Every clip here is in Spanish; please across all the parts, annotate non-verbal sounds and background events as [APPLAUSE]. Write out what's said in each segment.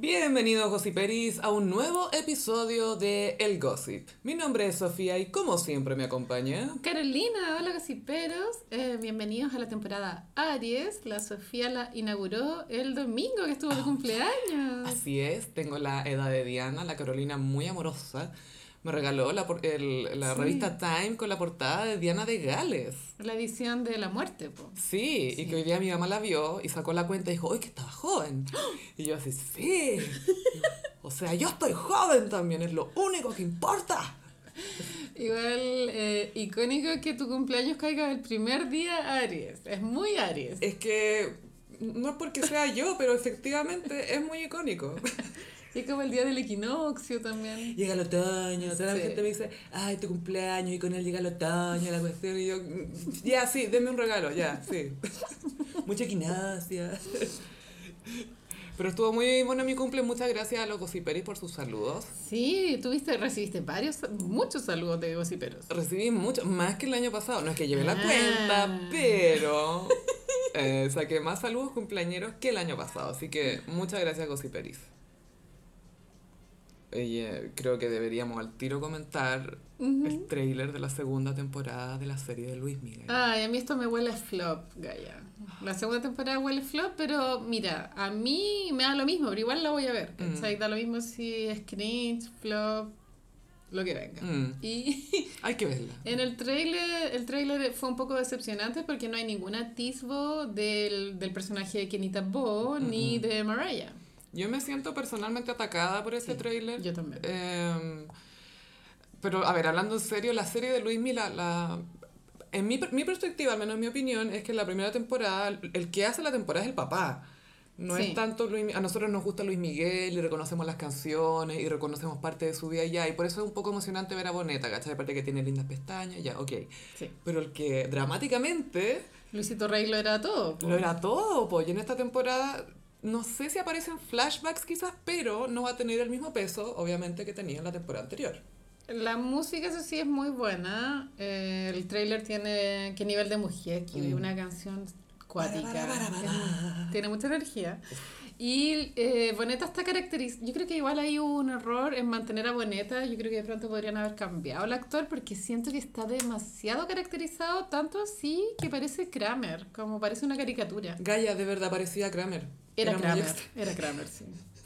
Bienvenidos Gossiperis a un nuevo episodio de El Gossip. Mi nombre es Sofía y como siempre me acompaña... Carolina, hola gossiperos, eh, bienvenidos a la temporada Aries. La Sofía la inauguró el domingo que estuvo de cumpleaños. Así es, tengo la edad de Diana, la Carolina muy amorosa. Me regaló la, el- la Sí. revista Time con la portada de Diana de Gales. La edición de la muerte, po. Sí, Sí. y que hoy día mi mamá la vio y sacó la cuenta y dijo, ¡ay, que estaba joven! Y yo así, sí. O sea, yo estoy joven también, es lo único que importa. Igual eh, icónico que tu cumpleaños caiga el primer día Aries. Es muy Aries. Es que no es porque sea yo, pero efectivamente es muy icónico. [LAUGHS] Y como el día del equinoccio también. Llega el otoño, toda la Sí. gente me dice, ay, tu cumpleaños, y con él llega el otoño, la cuestión, y yo, "Mm, ya, sí, denme un regalo, ya, sí. [LAUGHS] Mucha equinacia. Pero estuvo muy bueno mi cumple, muchas gracias a los gossiperis por sus saludos. Sí, tuviste, recibiste varios, muchos saludos de gossiperos. Recibí mucho, más que el año pasado, no es que lleve la Ah. cuenta, pero eh, saqué más saludos cumpleañeros que el año pasado, así que muchas gracias gossiperis. Oye, creo que deberíamos al tiro comentar el trailer de la segunda temporada de la serie de Luis Miguel. Ay, a mí esto me huele a flop, Gaia. La segunda temporada huele a flop, pero mira, a mí me da lo mismo, pero igual la voy a ver. Mm. ¿cachai? Da lo mismo si es cringe, flop, lo que venga. Mm, Y [LAUGHS] hay que verla. en el trailer, el trailer fue un poco decepcionante porque no hay ningún atisbo del, del personaje de Kenita Bo ni de Mariah. Yo me siento personalmente atacada por ese Sí, trailer. Yo también. Eh, pero, a ver, hablando en serio, la serie de Luismi, la, la, en mi, mi perspectiva, al menos en mi opinión, es que en la primera temporada, el que hace la temporada es el papá. No Sí. es tanto Luis A nosotros nos gusta Luis Miguel y reconocemos las canciones y reconocemos parte de su vida ya. Y por eso es un poco emocionante ver a Boneta, ¿cachai? Aparte que tiene lindas pestañas, ya, ok. Sí. Pero el que dramáticamente Luisito Rey lo era todo. po. lo era todo, pues. Y en esta temporada, no sé si aparecen flashbacks quizás, pero no va a tener el mismo peso, obviamente, que tenía en la temporada anterior. La música, eso sí, es muy buena. Eh, el trailer tiene qué nivel de mujer, que Mm. una canción cuática. Tiene mucha energía. Y eh, Boneta está caracterizada. Yo creo que igual hay un error en mantener a Boneta. Yo creo que de pronto podrían haber cambiado el actor porque siento que está demasiado caracterizado, tanto así que parece Kramer, como parece una caricatura. Gaia de verdad parecía Kramer. Era, Kramer, era Kramer, sí.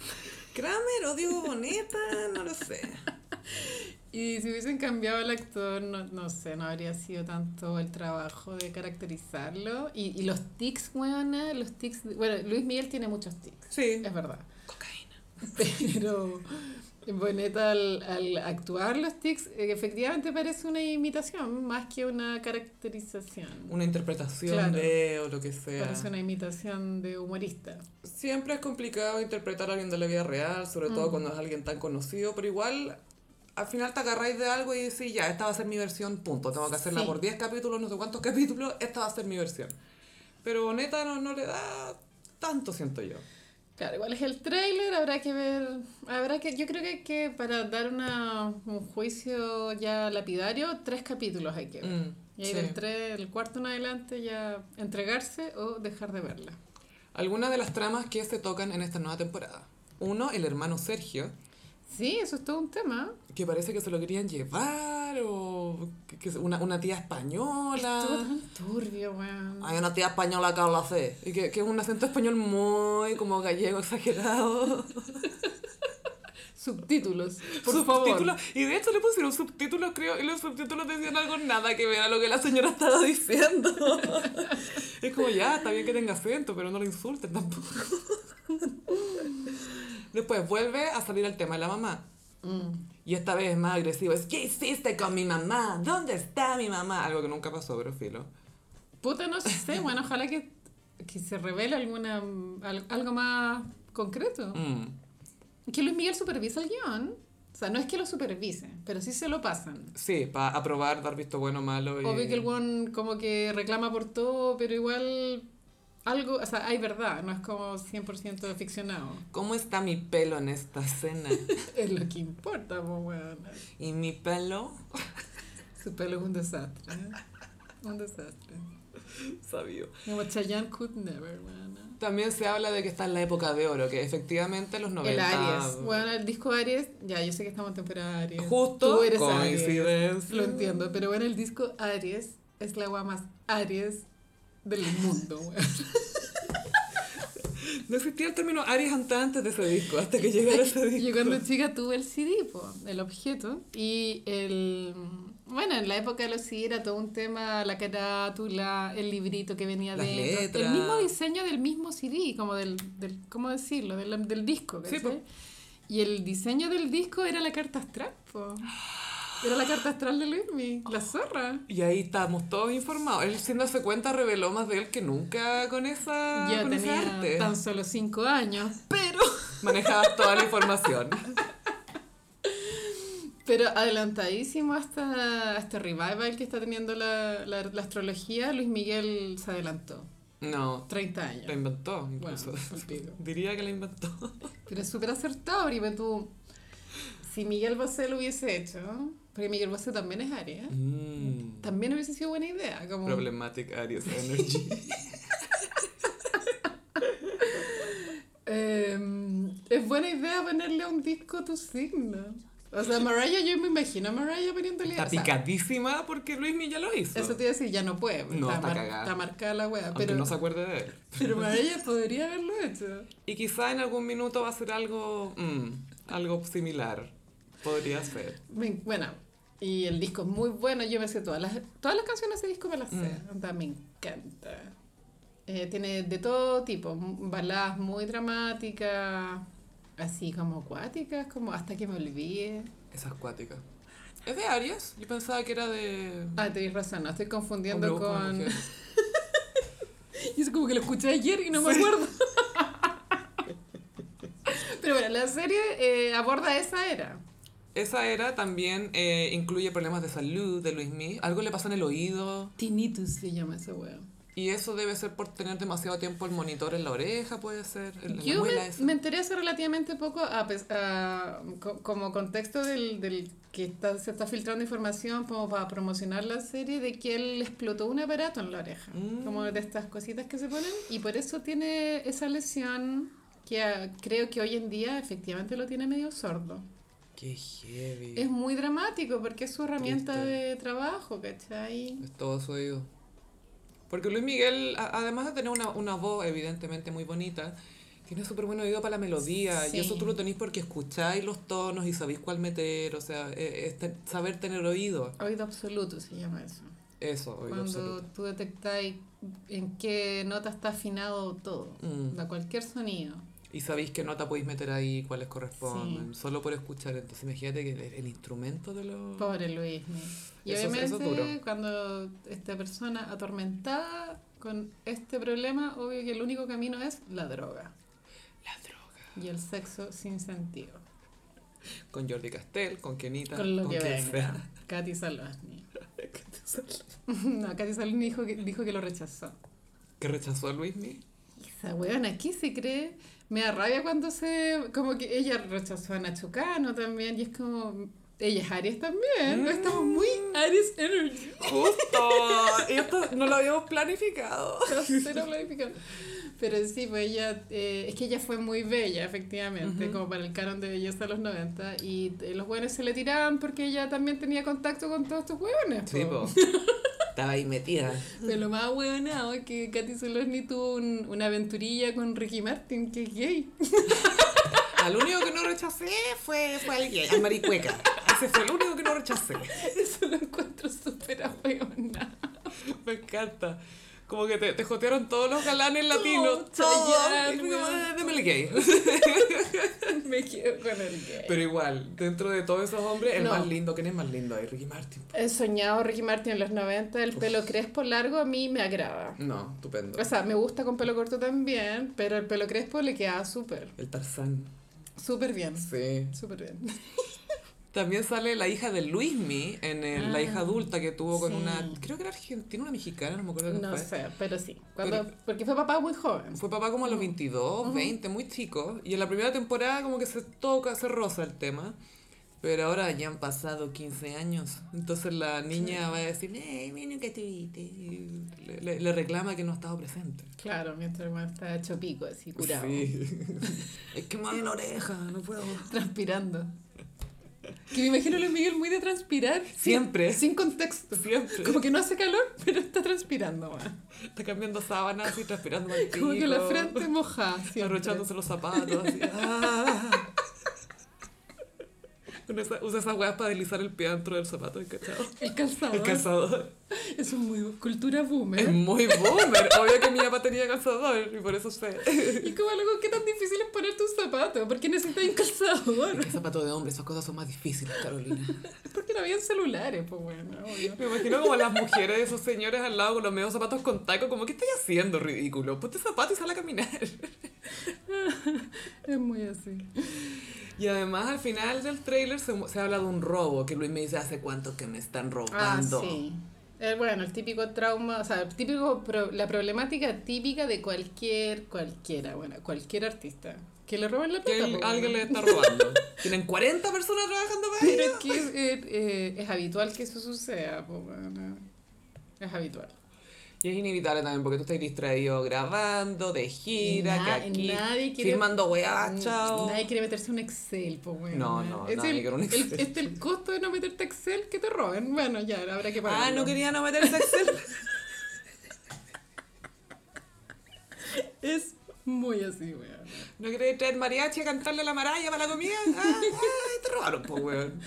[LAUGHS] Kramer o Diego Boneta, no lo sé. [LAUGHS] Y si hubiesen cambiado el actor, no, no sé, no habría sido tanto el trabajo de caracterizarlo. Y, y los tics, weona, los tics... de- bueno, Luis Miguel tiene muchos tics, Sí. es verdad. Cocaína. [LAUGHS] Pero Boneta al, al actuar los tics, efectivamente parece una imitación más que una caracterización. Una interpretación Claro. de o lo que sea. Parece una imitación de humorista. Siempre es complicado interpretar a alguien de la vida real, sobre todo Mm. cuando es alguien tan conocido, pero igual al final te agarráis de algo y decís, ya, esta va a ser mi versión, punto. Tengo que hacerla Sí. por 10 capítulos, no sé cuántos capítulos, esta va a ser mi versión. Pero neta no, no le da tanto, siento yo. Claro, igual es el tráiler, habrá que ver, habrá que, yo creo que, que para dar una, un juicio ya lapidario, tres capítulos hay que ver. Mm, y ahí sí. del tres, el cuarto en adelante ya entregarse o dejar de verla. Algunas de las tramas que se tocan en esta nueva temporada. Uno, el hermano Sergio, Sí, eso es todo un tema. que parece que se lo querían llevar, o que, una, una tía Estuvo española. tan turbio, weón. Hay una tía española que habla así, y que, que es un acento español muy como gallego exagerado. [LAUGHS] Subtítulos, por subtítulos. favor. Y de hecho le pusieron subtítulos, creo, y los subtítulos decían algo nada que ver a lo que la señora estaba diciendo. [LAUGHS] es como, ya, está bien que tenga acento, pero no lo insulten tampoco. [LAUGHS] Después vuelve a salir el tema de la mamá. Mm. Y esta vez es más agresivo. Es, ¿qué hiciste con mi mamá? ¿Dónde está mi mamá? Algo que nunca pasó, pero filo. Puta, no sé, [LAUGHS] bueno, ojalá que, que se revele alguna, al- algo más concreto. Mm. Que Luis Miguel supervisa el guion. O sea, no es que lo supervise, pero sí se lo pasan. Sí, para aprobar, dar visto bueno o malo. Y... Obvio que el guion como que reclama por todo, pero igual algo, o sea, hay verdad, no es como 100% ficcionado. ¿Cómo está mi pelo en esta escena? [LAUGHS] Es lo que importa, po, weón. ¿Y mi pelo? Su pelo es un desastre. ¿eh? Un desastre. Sabio. Como Chayanne could never, weón. También se habla de que está en la época de oro, que efectivamente los 90... El Aries. Bueno, el disco Aries, ya, yo sé que estamos en temporada Aries. Justo, Tú eres coincidencia. Aries. Lo entiendo, pero bueno, el disco Aries es la agua más Aries del mundo, weón. [LAUGHS] No existía el término Aries antes de ese disco, hasta que llegara ese disco. [LAUGHS] Yo cuando chica tuve el CD, po, el objeto, y el... Bueno, en la época de los CD era todo un tema, la carátula, el librito que venía Las dentro. letras. El mismo diseño del mismo CD, como del, del ¿cómo decirlo? Del, del disco, Sí. Y el diseño del disco era la carta astral, po. [GASPS] [GASPS] Era la carta astral de Luismi, la zorra. Y ahí estábamos todos informados. Él, sin darse cuenta, reveló más de él que nunca con esa Yo con ese tenía arte. tan solo cinco años, pero... [LAUGHS] Manejabas toda la información. Pero adelantadísimo hasta este revival que está teniendo la, la, la astrología, Luis Miguel se adelantó. No, 30 la años. inventó incluso. Bueno. [LAUGHS] Diría que la inventó. Pero es súper acertado, porque tú... Si Miguel Bosé lo hubiese hecho, porque Miguel Bosé también es Aries, Mm. también hubiese sido buena idea. Como, Problematic Aries Energy. [LAUGHS] eh, es buena idea ponerle a un disco tu signo. O sea, Mariah, yo me imagino a Mariah poniéndole... Está o sea, picadísima porque Luismi ya lo hizo. Eso te iba a decir, ya no puede. No, está cagada. está marcada la wea. Aunque Pero, no se acuerde de él. pero [LAUGHS] Mariah podría haberlo hecho. Y quizá en algún minuto va a ser algo, mm, algo similar. Podría ser. Bueno, y el disco es muy bueno. Yo me sé todas las, todas las canciones de ese disco, me las sé. Mm. Me encanta. Eh, tiene de todo tipo. Baladas muy dramáticas, así como acuáticas, como hasta que me olvide. Esa es cuática. ¿Es de Aries? Yo pensaba que era de... Ah, tenéis razón, no estoy confundiendo con. mujer. [LAUGHS] Y es como que lo escuché ayer y no me acuerdo. [LAUGHS] Pero bueno, la serie eh, aborda esa era. Esa era también eh, incluye problemas de salud de Luismi. Algo le pasa en el oído. Tinnitus se llama ese weón. Y eso debe ser por tener demasiado tiempo el monitor en la oreja, puede ser. En la Yo muela me, esa. me enteré hace relativamente poco, a a- co- como contexto del, del que está- se está filtrando información como para promocionar la serie, de que él explotó un aparato en la oreja, Mm. como de estas cositas que se ponen, y por eso tiene esa lesión que ah, creo que hoy en día efectivamente lo tiene medio sordo. Qué heavy. Es muy dramático porque es su herramienta Triste. de trabajo, ¿cachai? Es todo su oído. Porque Luis Miguel, a- además de tener una, una voz evidentemente muy bonita, tiene súper buen oído para la melodía. Sí. Y eso tú lo tenéis porque escucháis los tonos y sabéis cuál meter. O sea, eh, es saber tener oído. Oído absoluto se llama eso. Eso, oído Cuando absoluto. tú detectáis en qué nota está afinado todo, Mm. da cualquier sonido. Y sabéis qué nota podéis meter ahí, cuáles corresponden. Solo por escuchar. Entonces imagínate que el, el instrumento de los... Pobre Luis. Y Eso- obviamente eso cuando esta persona atormentada con este problema, obvio que el único camino es la droga La droga. y el sexo sin sentido. Con Jordi Castell, con Kenita, Con lo que quien sea. Katy Salvasni. [LAUGHS] no, Katy Salvasni dijo que, dijo que lo rechazó. Que rechazó a Luismi. Esa weona aquí se cree. Me da rabia cuando se. Como que ella rechazó a Nacho Cano también. Y es como. Ella es Aries también. Mm. Estamos muy Aries Energy. Justo. y esto no lo habíamos planificado. [LAUGHS] Cero planificado. Pero sí, pues ella. eh, es que ella fue muy bella, efectivamente. Como para el canon de belleza de los 90. Y eh, los buenos se le tiraban porque ella también tenía contacto con todos estos hueones. Sí, po. [LAUGHS] Estaba ahí metida. Pero lo más hueonado es que Katy Solosni tuvo un- una aventurilla con Ricky Martin, que es gay. [LAUGHS] Al único que no rechacé fue, fue al gay, al maricueca. Ese fue el único que no rechacé. [LAUGHS] Eso lo encuentro súper ahueonado. Me encanta. Como que te, te jotearon todos los galanes latinos. Chayanne, Y fue como, weón. "Ah, Deme el gay. Me quedo con el gay. Pero igual, dentro de todos esos hombres, el No. más lindo, ¿quién es más lindo ahí? Ricky Martin. He soñado Ricky Martin en los 90, el pelo crespo largo a mí me agrada. No, estupendo. O sea, me gusta con pelo corto también, pero el pelo crespo le queda súper, El Tarzán. súper bien. Sí. Súper bien. [LAUGHS] También sale la hija de Luismi en el- la Ah, hija adulta que tuvo con sí. una. Creo que era argentina, una mexicana, no me acuerdo qué No fue. sé, pero sí. Cuando, Pero- porque fue papá muy joven. Fue papá como a los 22, 20, muy chico. Y en la primera temporada como que se toca, se roza el tema. Pero ahora ya han pasado 15 años. Entonces la niña va a decir, ¡eh, nunca estuviste! Y Le, le- le reclama que no ha estado presente. Claro, mientras weón está hecho pico, así curado. Sí. [LAUGHS] es que me duele la oreja, no puedo. [LAUGHS] Transpirando. Que me imagino a Luis Miguel muy de transpirar. Siempre. Sin, contexto. Siempre. Como que no hace calor, pero está transpirando, weón. Está cambiando sábanas y transpirando Como que la frente siempre. Arrochándose los zapatos. Así. ¡ah! [LAUGHS] Con esa- usa esas weas para deslizar el pie dentro del zapato, ¿cachado? El calzador. El calzador. Eso es muy cultura boomer. Es muy boomer. Obvio que mi papá tenía calzador y por eso sé. Y como algo que tan difícil es ponerte un zapato, ¿por qué necesitas un calzador? El zapato de hombre, esas cosas son más difíciles, Carolina. Porque no habían celulares, pues bueno, obvio. Me imagino como las mujeres de esos señores al lado con los medios zapatos con taco, como, ¿qué estáis haciendo, ridículo? Ponte zapato y sal a caminar. [LAUGHS] Es muy así. Y además al final del tráiler se, se habla de un robo, que Luis me dice, ¿hace cuánto que me están Ah, robando? sí. Eh, bueno, el típico trauma, o sea, el típico pro- la problemática típica de cualquier, cualquiera, bueno, cualquier artista. Que le roban la Que plata. el- po, alguien le está [LAUGHS] robando. Tienen 40 personas trabajando para Pero es que eh, es habitual que eso suceda, pues bueno. Es habitual. Y es inevitable también porque tú estás distraído grabando, de gira, Na- que aquí, nadie quiere- firmando weá, chao. Nadie quiere meterse un Excel, pues bueno. No, no, es nadie el, quiere un el- Excel. este el costo de no meterte Excel que te roben. Bueno, ya, habrá que pagarlo. Ah, no quería no meterse Excel. Es muy así, weón. ¿No queréis traer mariachi a cantarle a la maraya para la comida? Ah, ah, te robaron, pues, weón.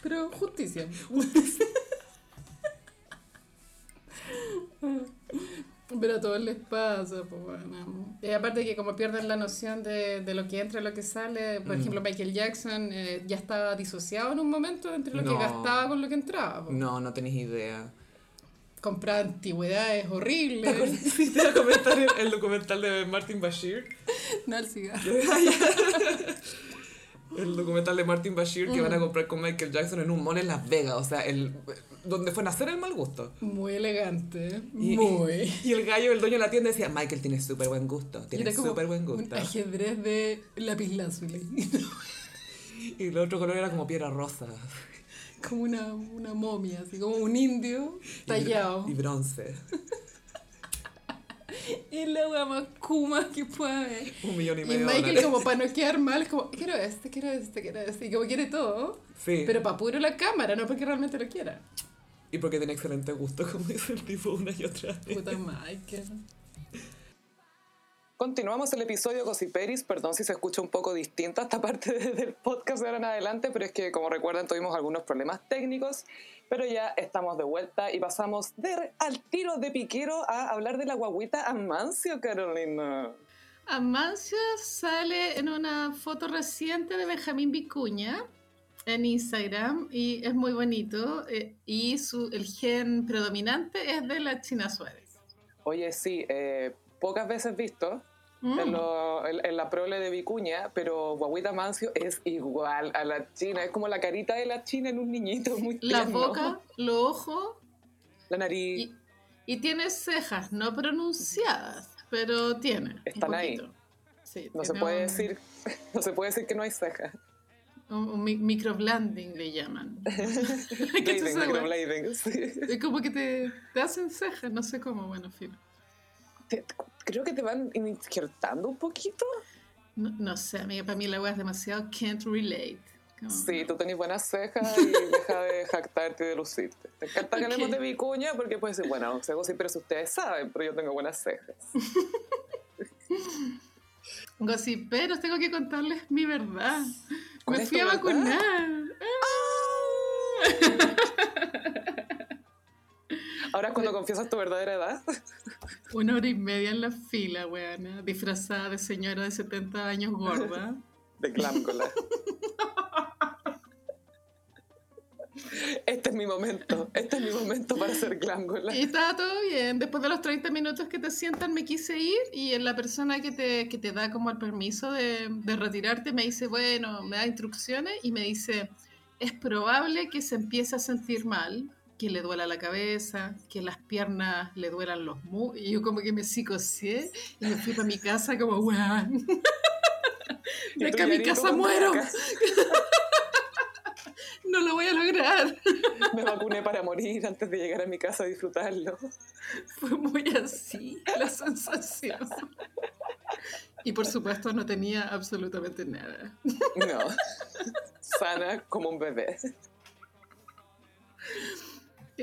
Pero justicia. [LAUGHS] Pero a todos les pasa, pues bueno. Y aparte que como pierden la noción de, de lo que entra y lo que sale, por Mm. ejemplo Michael Jackson eh, ya estaba disociado en un momento entre lo No. que gastaba con lo que entraba. pues. No, no tenéis idea. Compraba antigüedades horribles. Te [LAUGHS] el, el documental de Martin Bashir. [LAUGHS] no cigarro. El documental de Martin Bashir que van Mm. a comprar con Michael Jackson en un mall en Las Vegas. O sea, el, donde fue nacer el mal gusto. Muy elegante. Y, muy. Y, el gallo, el dueño de la tienda decía, Michael tiene súper buen gusto. Tiene súper buen Un gusto. ajedrez de lapislázuli. [LAUGHS] Y el otro color era como piedra rosa. como una, una momia, así como un indio tallado. Y bronce. Es la wea más kuma que puede haber. Un millón y Y medio de Michael, dólares. como para no quedar mal, es como, quiero este, quiero este, quiero este. Y como quiere todo, Sí. pero para puro la cámara, no porque realmente lo quiera. Y porque tiene excelente gusto, como dice el tipo una y otra vez. Puta Michael. Continuamos el episodio Gossiperis, perdón si se escucha un poco distinta esta [LAUGHS] parte de- del podcast de ahora en adelante, pero es que como recuerdan tuvimos algunos problemas técnicos, pero ya estamos de vuelta y pasamos de, al tiro de piquero a hablar de la guaguita Amancio, Carolina. Amancio sale en una foto reciente de Benjamín Vicuña en Instagram y es muy bonito. eh, y su, el gen predominante es de la China Suárez. Oye, sí, eh, pocas veces visto Mm. en, lo- en- en la prole de Vicuña, pero guaguita Amancio es igual a la china, es como la carita de la china en un niñito muy La tierno. boca, los ojos La nariz. y, y tiene cejas no pronunciadas, pero tiene. Están ahí. Sí, No se puede un- decir, [LAUGHS] no se puede decir que no hay cejas. Un, un microblading le llaman. [LAUGHS] [LAUGHS] ¿Qué es Blading, microblading, sí. Es como que te, te hacen cejas, no sé cómo, bueno, fin. Te- creo que te van injertando un poquito. No, no sé, amiga, para mí la weá es demasiado can't relate. Como- Sí, tú tenés buenas cejas y deja de [LAUGHS] jactarte y de lucirte. Te encanta que Ok. hablemos de vicuña porque puedes decir, bueno, sé sí, pero si ustedes saben, pero yo tengo buenas cejas. [LAUGHS] Gossiperos, tengo que contarles mi verdad. ¿Cuál Me fui a verdad? vacunar. Ahora es cuando confiesas tu verdadera edad. [LAUGHS] Una hora y media en la fila, weona, disfrazada de señora de 70 años gorda. [LAUGHS] De clámcola. [LAUGHS] Este es mi momento. Este es mi momento para ser clámcola. Y estaba todo bien. Después de los 30 minutos que te sientan me quise ir y la persona que te, que te da como el permiso de, de retirarte me dice, bueno, me da instrucciones y me dice, es probable que se empiece a sentir mal, que le duela la cabeza, que las piernas le duelan los mu Y yo como que me psicocié y me fui para mi casa como, weón. [LAUGHS] Tú acá a mi casa muero. [LAUGHS] no lo voy a lograr. [LAUGHS] Me vacuné para morir antes de llegar a mi casa a disfrutarlo. Fue muy así la sensación. Y por supuesto no tenía absolutamente nada. No. Sana como un bebé.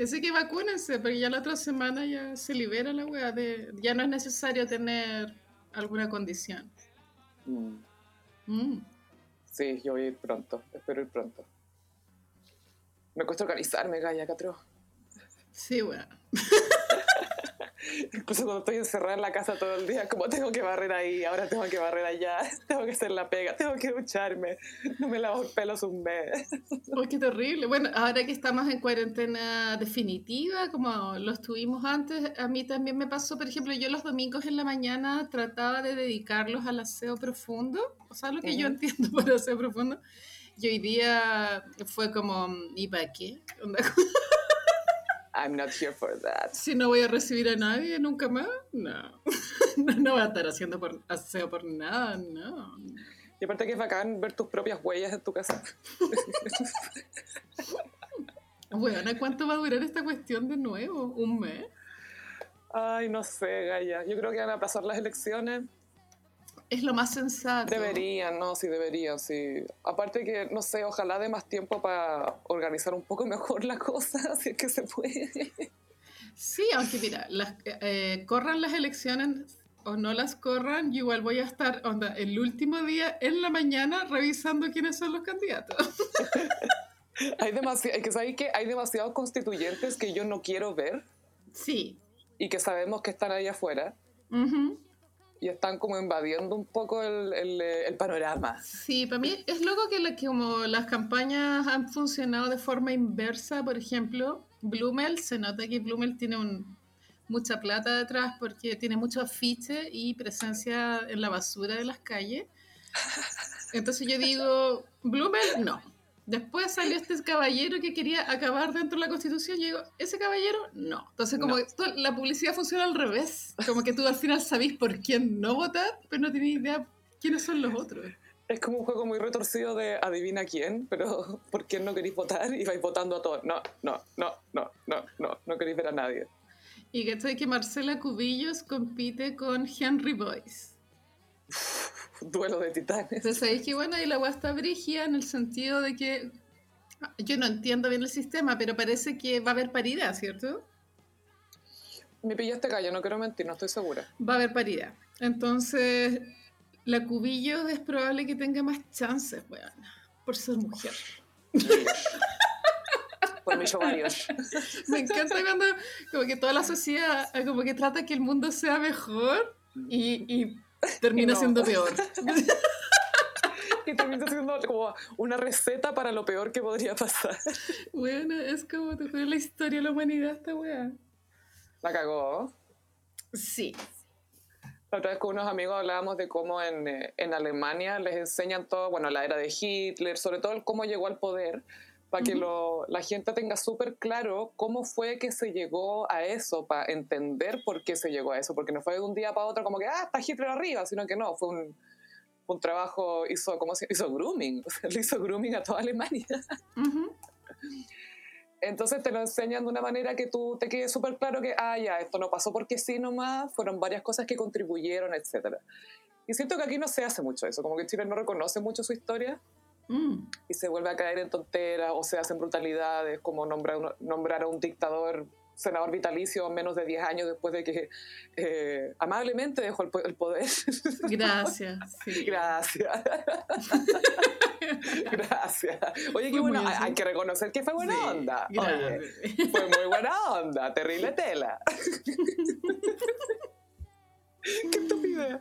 Así que vacúnense, porque ya la otra semana ya se libera la weá de. Ya no es necesario tener alguna condición. Mm. Mm. Sí, yo voy a ir pronto. Espero ir pronto. Me cuesta organizarme, Gaya, Catro. Sí, weón. [LAUGHS] Incluso cuando estoy encerrada en la casa todo el día, como tengo que barrer ahí, ahora tengo que barrer allá, [LAUGHS] tengo que hacer la pega, tengo que ducharme, no me lavo el pelo hace un mes. Oh, qué terrible. Bueno, ahora que estamos en cuarentena definitiva, como lo estuvimos antes, a mí también me pasó, por ejemplo, yo los domingos en la mañana trataba de dedicarlos al aseo profundo, o sea, lo que yo entiendo [LAUGHS] por aseo profundo, y hoy día fue como, ¿y para qué? [LAUGHS] I'm not here for that. Si no voy a recibir a nadie nunca más, [LAUGHS] no. no, voy a estar haciendo por, aseo por nada, no. Y aparte que es bacán ver tus propias huellas en tu casa. [LAUGHS] bueno, ¿cuánto va a durar esta cuestión de nuevo? ¿Un mes? Ay, no sé, Gaya. Yo creo que van a pasar las elecciones es lo más sensato. Deberían, no, sí deberían, sí. Aparte que, no sé, ojalá dé más tiempo para organizar un poco [LAUGHS] mejor la cosa, [LAUGHS] si es que se puede. Sí, aunque mira, las, eh, corran las elecciones o no las corran, yo igual voy a estar onda, el último día en la mañana revisando quiénes son los candidatos. [LAUGHS] hay demasiado, que sabéis que hay demasiados constituyentes que yo no quiero ver. Sí. Y que sabemos que están ahí afuera y están como invadiendo un poco el, el, panorama. Sí, para mí es loco que, como las campañas han funcionado de forma inversa, por ejemplo, Blumel, se nota que Blumel tiene un, mucha plata detrás porque tiene mucho afiche y presencia en la basura de las calles. Entonces yo digo, Blumel, no Después salió este caballero que quería acabar dentro de la constitución y digo, ¿ese caballero? No. Entonces como la publicidad funciona al revés. Como que tú al final sabís por quién no votar, pero no tienes idea quiénes son los otros. Es como un juego muy retorcido de adivina quién, pero [LAUGHS] ¿por quién no queréis votar? Y vais votando a todos. No, no, no, no, no, no, no queréis ver a nadie. Y que estoy que Marcela Cubillos compite con Henry Boyce. [LAUGHS] duelo de titanes. Entonces ahí que bueno, y la agua está brigia en el sentido de que yo no entiendo bien el sistema, pero parece que va a haber paridad, ¿cierto? Me pillaste callo, no quiero mentir, no estoy segura. Va a haber paridad. Entonces, la Cubillo es probable que tenga más chances, weón, por ser mujer. por mis ovarios. [LAUGHS] Me encanta cuando como que toda la sociedad como que trata que el mundo sea mejor y, y [LAUGHS] termina siendo peor. [LAUGHS] y termina siendo como una receta para lo peor que podría pasar. Bueno, es como te la historia de la humanidad esta weá. La cagó. Sí. La otra vez con unos amigos hablábamos de cómo en, eh, en Alemania les enseñan todo, bueno, la era de Hitler, sobre todo el cómo llegó al poder, para que lo, la gente tenga súper claro cómo fue que se llegó a eso, para entender por qué se llegó a eso, porque no fue de un día para otro como que, ah, está Hitler arriba, sino que no, fue un, un trabajo, hizo, ¿cómo se hizo grooming, [LAUGHS] o sea, le hizo grooming a toda Alemania. Entonces te lo enseñan de una manera que tú te quede súper claro que, ah, ya, esto no pasó porque sí nomás, fueron varias cosas que contribuyeron, etc. Y siento que aquí no se hace mucho eso, como que Chile no reconoce mucho su historia. Mm. Y se vuelve a caer en tonteras o se hacen brutalidades como nombrar, nombrar a un dictador senador vitalicio menos de 10 años después de que eh, amablemente dejó el, poder. [LAUGHS] Gracias. Gracias. [LAUGHS] Gracias. Oye, qué bueno. Hay, que reconocer que fue buena onda. Oye, fue muy buena onda. Terrible tela. [LAUGHS] [LAUGHS] ¡Qué estupidez!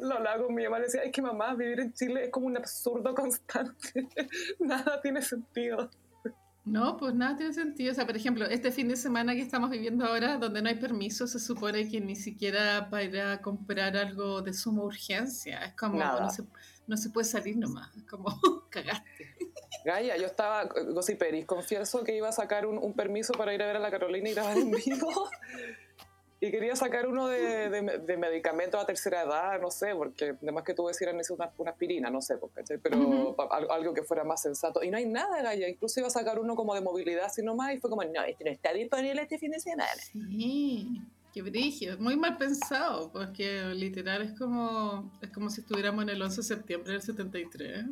Lo hago con mi mamá, le decía, es que mamá, vivir en Chile es como un absurdo [LAUGHS] constante. nada tiene sentido. No, pues nada tiene sentido. O sea, por ejemplo, este fin de semana que estamos viviendo ahora, donde no hay permiso, se supone que ni siquiera para ir a comprar algo de suma urgencia. Es como, no se, no se, puede salir nomás. Es como, [LAUGHS] cagaste. Gaya, yo estaba, Peris, confieso que iba a sacar un, un, permiso para ir a ver a la Carolina y grabar en vivo. Y quería sacar uno de, de, de medicamentos a tercera edad, no sé, porque además que tú decías necesito una, una, aspirina, no sé, porque, pero algo, que fuera más sensato. Y no hay nada, Gaya, incluso iba a sacar uno como de movilidad, así nomás, y fue como, no, este no está disponible este fin de semana. Sí, qué brillo. Muy mal pensado, porque literal es como, es como si estuviéramos en el 11 de septiembre del 73.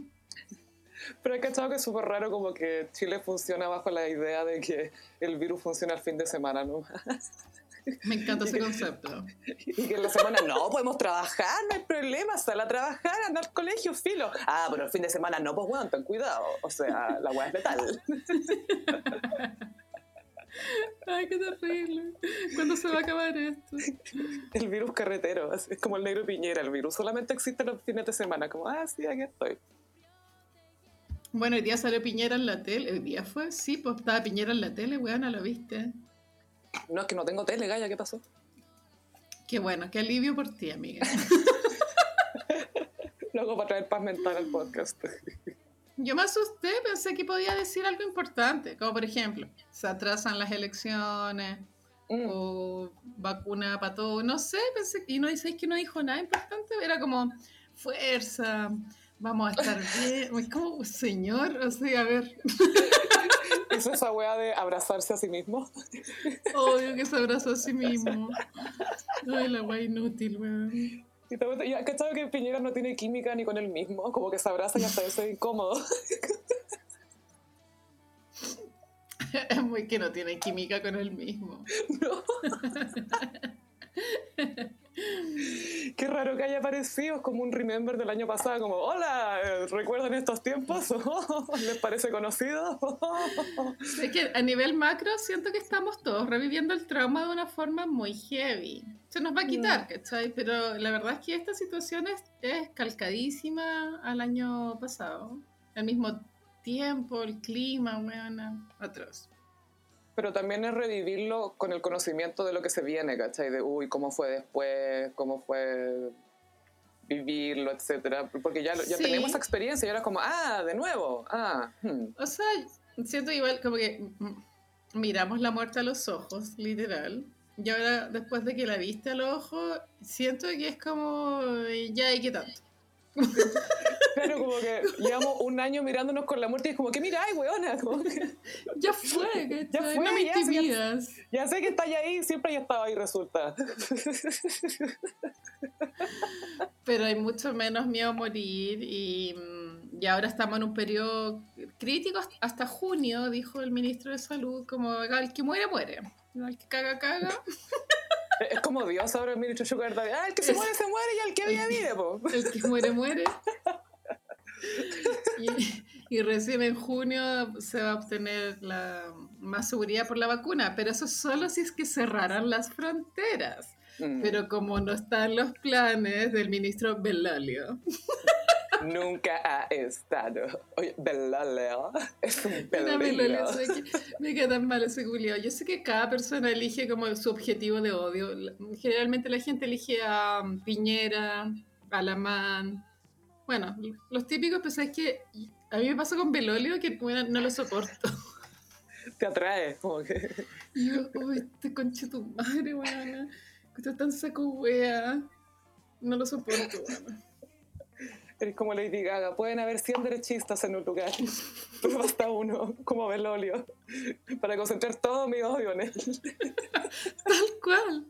Pero he cachado que es súper raro como que Chile funciona bajo la idea de que el virus funciona el fin de semana, ¿no? [LAUGHS] Me encanta ese [LAUGHS] concepto. Y que en la semana no podemos trabajar, no hay problema, sal a trabajar, anda al colegio, filo. Ah, pero el fin de semana no, pues bueno, ten cuidado. O sea, la weá es letal. [LAUGHS] Ay, qué terrible. ¿Cuándo se va a acabar esto? El virus carretero, es como el negro Piñera, el virus solamente existe los fines de semana, como, ah, sí, aquí estoy. Bueno, hoy día salió Piñera en la tele. ¿Hoy día fue? Sí, pues estaba Piñera en la tele, weón, ¿lo viste? No, es que no tengo tele, Gaya, ¿qué pasó? Qué bueno, qué alivio por ti, amiga. [LAUGHS] Luego para traer paz mental al podcast. [LAUGHS] Yo me asusté, pensé que podía decir algo importante, como por ejemplo, se atrasan las elecciones Mm. o vacuna para todo, no sé, pensé y no dices que no dijo nada importante, era como fuerza, vamos a estar [LAUGHS] bien, es como señor, o sea, a ver, Es esa weá de abrazarse a sí mismo. obvio que se abrazó a sí mismo. Ay, la guay inútil, weón. Y te- y has cachado que Piñera no tiene química ni con él mismo, como que se abraza y hasta eso es incómodo. [LAUGHS] Es muy que no tiene química con él mismo. No. [LAUGHS] Qué raro que haya aparecido, es como un remember del año pasado, como, hola, eh, ¿recuerdan estos tiempos? [LAUGHS] ¿Les parece conocido? [LAUGHS] Es que a nivel macro siento que estamos todos reviviendo el trauma de una forma muy heavy. Se nos va a quitar, ¿cachai? Pero la verdad es que esta situación es, es calcadísima al año pasado. Al mismo tiempo, el clima, weona, atroz. Pero también es revivirlo con el conocimiento de lo que se viene, ¿cachai? De, uy, cómo fue después, cómo fue vivirlo, etcétera. Porque ya, ya Sí. tenemos esa experiencia y ahora es como, ah, de nuevo, ah, hmm. O sea, siento igual como que miramos la muerte a los ojos, literal. Y ahora, después de que la viste a los ojos, siento que es como, ya, ¿y qué tanto? [LAUGHS] Claro, como que llevamos un año mirándonos con la muerte y es como que, mira, ay, weona, como que, [LAUGHS] Ya fue. [LAUGHS] Ya fue, no me ya, ya- ya sé que está ahí, siempre haya estado ahí, resulta. Pero hay mucho menos miedo a morir y, mm, y ahora estamos en un periodo crítico hasta- hasta junio, dijo el ministro de Salud, como el que muere, muere. El que caga, caga. [LAUGHS] Es como Dios ahora el ministro Sugar Daddy, ah, el que se muere, se muere y el que vive, vive, po. [LAUGHS] El que muere, muere. [LAUGHS] Y, y recién en junio se va a obtener la más seguridad por la vacuna, pero eso solo si es que cerraran las fronteras. Mm. Pero como no están los planes del ministro Belolio, Nunca ha estado. Oye, Beloleo [LAUGHS] es un me queda tan mal ese culiao. Yo sé que cada persona elige como su objetivo de odio. Generalmente la gente elige a um, Piñera, a Lamán. Bueno, los típicos, pues es que a mí me pasa con Belolio que bueno, no lo soporto. [LAUGHS] Te atrae, como que... Yo, uy, este conche tu madre, weona. Que está tan saco wea. No lo soporto, weona. Eres como Lady Gaga. Pueden haber 100 derechistas en un lugar, [LAUGHS] pero basta uno, como Belolio, para concentrar todo mi odio en él. Tal cual.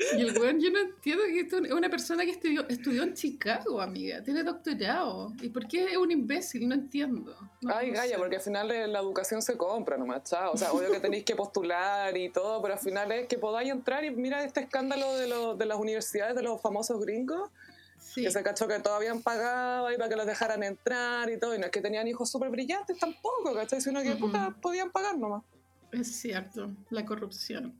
[LAUGHS] Y el weón, yo no entiendo que esto es una persona que estudió, estudió en Chicago, amiga. Tiene doctorado. ¿Y por qué es un imbécil? No entiendo. No- Ay, Gaya, porque al final eh, la educación se compra nomás, chao. O sea, obvio que tenéis que postular y todo, pero al final es que podáis entrar y mira este escándalo de, los- de las universidades, de los famosos gringos, Sí. que se cachó que todavía pagado y para que los dejaran entrar y todo, y no es que tenían hijos súper brillantes tampoco, ¿cachai? Sino que puta, podían pagar nomás. Es cierto, la corrupción.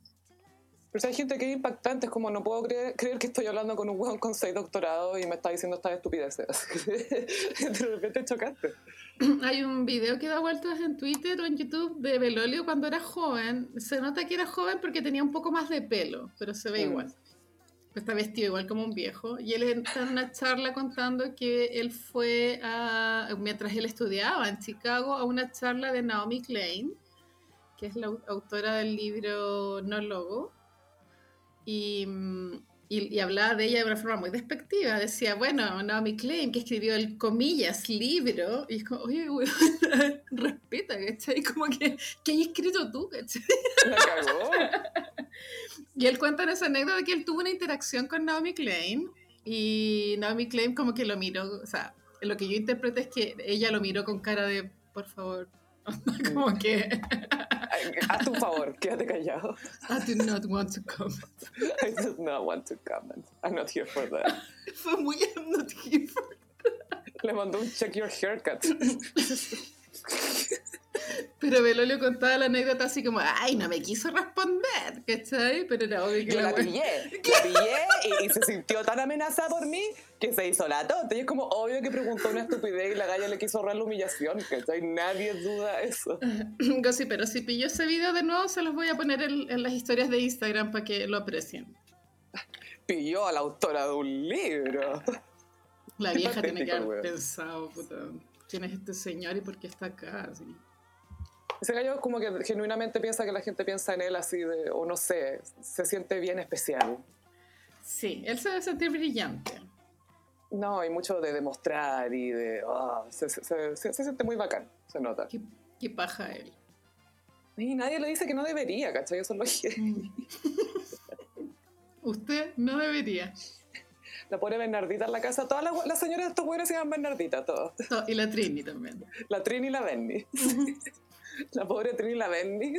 Pero si hay gente que es impactante, es como no puedo creer, creer que estoy hablando con un weón con seis doctorados y me está diciendo estas estupideces. [LAUGHS] de repente chocaste. [CLEARS THROAT] Hay un video que da vueltas en Twitter o en YouTube de Belolio cuando era joven. Se nota que era joven porque tenía un poco más de pelo, pero se ve Mm. igual. Está vestido igual como un viejo. Y él está en una charla contando que él fue a, mientras él estudiaba en Chicago, a una charla de Naomi Klein, que es la au- autora del libro No Logo. Y, mm, y, y hablaba de ella de una forma muy despectiva. Decía, bueno, Naomi Klein, que escribió el comillas libro. Y es como, oye, weón, [LAUGHS] respeta, ¿cachai? Como que, ¿qué hay escrito tú, ¿cachai? La cagó. [LAUGHS] Y él cuenta en esa anécdota que él tuvo una interacción con Naomi Klein y Naomi Klein como que lo miró, o sea, lo que yo interpreto es que ella lo miró con cara de, por favor, [LAUGHS] como que, Haz un favor, quédate callado. I do not want to comment. [LAUGHS] I do not want to comment. I'm not here for that. Fue muy I'm not here for- that. Le mandó un check your haircut. [LAUGHS] Pero Belolio contaba la anécdota así como, ay, no me quiso responder, ¿cachai? Pero era obvio que Yo la wea- pillé, [LAUGHS] la pillé y, y se sintió tan amenazada por mí que se hizo la tonta. Y es como obvio que preguntó una estupidez y la galla le quiso ahorrar la humillación, ¿cachai? Nadie duda eso. [CLEARS THROAT] Gossip, pero si pilló ese video de nuevo, se los voy a poner en, en las historias de Instagram para que lo aprecien. Pilló a la autora de un libro. La vieja tiene que haber weón. pensado, puta, ¿quién es este señor y por qué está acá? Así. Ese gallo como que genuinamente piensa que la gente piensa en él así de, o no sé, se siente bien especial. Sí, él se debe sentir brillante. No, hay mucho de demostrar y de... ah, se, se- se- se- se siente muy bacán, se nota. ¿Qué, qué paja él? Y nadie le dice que no debería, ¿cachai? Eso es lo que... [LAUGHS] Usted no debería. La pobre Bernardita en la casa, todas las, las señoras de estos güeyes se llaman Bernardita, todas. No, y la Trini también. La Trini y la Benny. [LAUGHS] La pobre Trini la Benny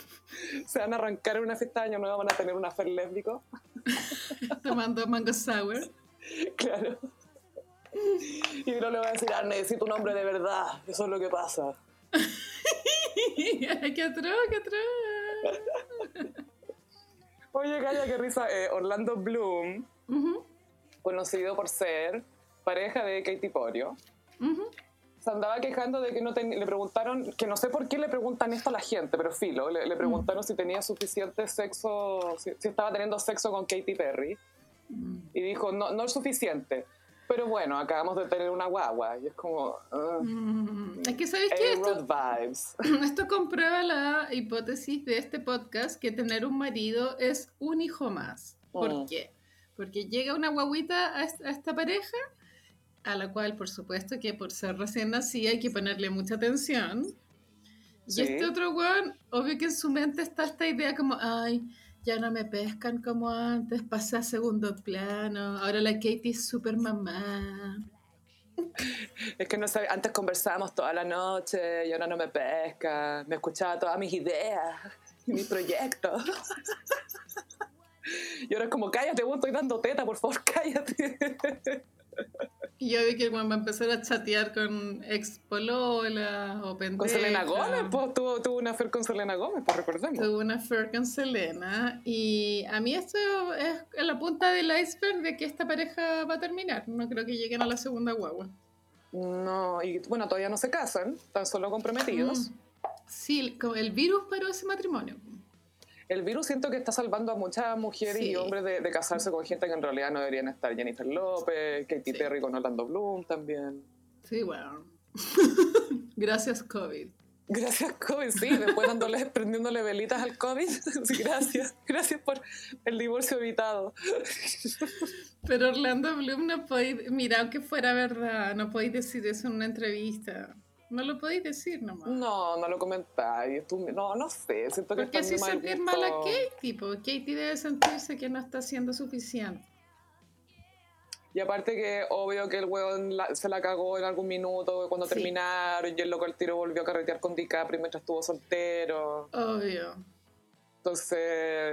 [LAUGHS] se van a arrancar en una fiesta de año nuevo, van a tener un affair lésbico. [LAUGHS] Tomando mango sour. Claro. Y uno le va a decir, ah, necesito un hombre de verdad. Eso es lo que pasa. ¡Qué atroz, qué atroz! Oye, calla, qué risa. Eh, Orlando Bloom, conocido por ser pareja de Katy Porio. Se andaba quejando de que no ten- le preguntaron, que no sé por qué le preguntan esto a la gente, pero filo, le, le preguntaron si tenía suficiente sexo, si, si estaba teniendo sexo con Katy Perry, y dijo, no, no es suficiente. Pero bueno, acabamos de tener una guagua, y es como... Uh, Mm, Es que, ¿sabéis qué? Esto, vibes. [LAUGHS] esto comprueba la hipótesis de este podcast que tener un marido es un hijo más. ¿Por Mm. qué? Porque llega una guaguita a esta pareja, a la cual, por supuesto, que por ser recién nacida hay que ponerle mucha atención. Y Sí. este otro weón, obvio que en su mente está esta idea como, ay, ya no me pescan como antes, pasé a segundo plano, ahora la Katie es super mamá. [LAUGHS] Es que no sabe, antes conversábamos toda la noche y ahora no me pesca, me escuchaba todas mis ideas y mis proyectos. [LAUGHS] Y ahora es como, cállate, vos estoy dando teta, por favor, [LAUGHS] cállate. [LAUGHS] Y yo vi que cuando va a empezar a chatear con ex polola o pendeja. Con Selena Gómez, pues tuvo, tuvo una affair con Selena Gómez, pues recordemos. Tuvo una affair con Selena. Y a mí esto es en la punta del iceberg de que esta pareja va a terminar. No creo que lleguen a la segunda guagua. No, y bueno, todavía no se casan, están solo comprometidos. Mm. Sí, el virus paró ese matrimonio. El virus siento que está salvando a muchas mujeres Sí. y hombres de, de casarse con gente que en realidad no deberían estar. Jennifer López, Katy Sí. Perry con Orlando Bloom también. Sí, bueno. [LAUGHS] Gracias, COVID. Gracias, COVID, sí, después dándole, [LAUGHS] prendiéndole velitas al COVID. [LAUGHS] Gracias, gracias por el divorcio evitado. Pero Orlando Bloom no podéis, mira, aunque fuera verdad, no podéis decir eso en una entrevista. No lo podéis decir nomás. No, no lo comentáis. tú- No, no sé, siento que Porque mal sentir mal a Katie, pues Katie debe sentirse que no está siendo suficiente. Y aparte que obvio que el weón la- se la cagó en algún minuto cuando Sí. terminaron y el loco al tiro volvió a carretear con DiCaprio mientras estuvo soltero. Obvio. Entonces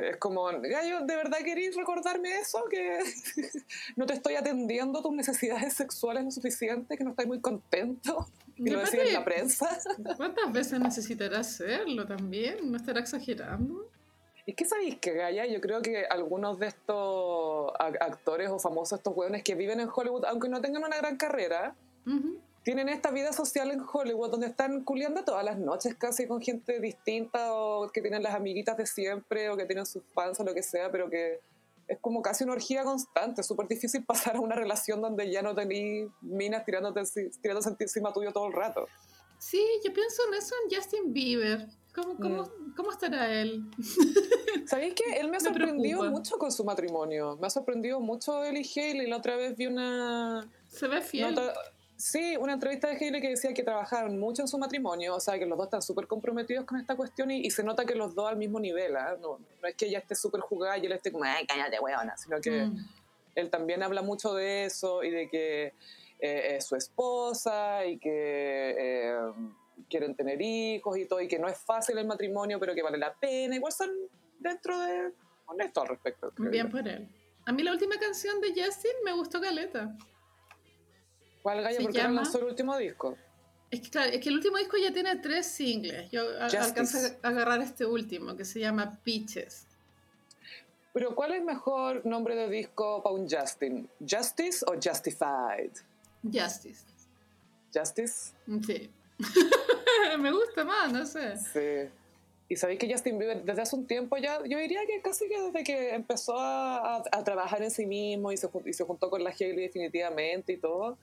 es como, gallo, ¿de verdad queréis recordarme eso? Que [LAUGHS] no te estoy atendiendo tus necesidades sexuales lo suficiente, que no estás muy contento. Y lo decía en la prensa. [LAUGHS] ¿Cuántas veces necesitará hacerlo también? ¿No estará exagerando? Es que sabéis que, Gaya, yo creo que algunos de estos actores o famosos, estos hueones que viven en Hollywood, aunque no tengan una gran carrera, Ujú. tienen esta vida social en Hollywood donde están culiando todas las noches casi con gente distinta o que tienen las amiguitas de siempre o que tienen sus fans o lo que sea, pero que es como casi una orgía constante. Es súper difícil [LAUGHS] pasar a una relación donde ya no tenés minas tirándote, tirándose encima tuyo todo el rato. Sí, yo pienso en eso en Justin Bieber. ¿Cómo, cómo, Mm. cómo estará él? [LAUGHS] ¿Sabéis que él me ha sorprendido mucho con su matrimonio? Me ha sorprendido mucho él y Haley. La otra vez vi una Se ve fiel. nota- sí, una entrevista de Haley que decía que trabajaron mucho en su matrimonio, o sea, que los dos están súper comprometidos con esta cuestión y, y se nota que los dos al mismo nivel, ¿ah? no, no es que ella esté súper jugada y él esté como, ay, cállate, weona, sino que Mm. él también habla mucho de eso y de que eh, es su esposa y que eh, quieren tener hijos y todo, y que no es fácil el matrimonio, pero que vale la pena. Igual son dentro de honestos al respecto. Bien yo. por él. A mí la última canción de Justin me gustó caleta. ¿Cuál galla? Se ¿Por qué no llama- lanzó el último disco? Es que, claro, es que el último disco ya tiene tres singles. Yo a- Justice. alcancé a agarrar este último, que se llama Peaches. Pero ¿cuál es mejor nombre de disco para un Justin? ¿Justice o Justified? Justice. ¿Justice? Sí. [LAUGHS] me gusta más, no sé. Sí. Y sabéis que Justin Bieber desde hace un tiempo ya, yo diría que casi que desde que empezó a, a- a trabajar en sí mismo y se, y se juntó con la Hailey definitivamente y todo,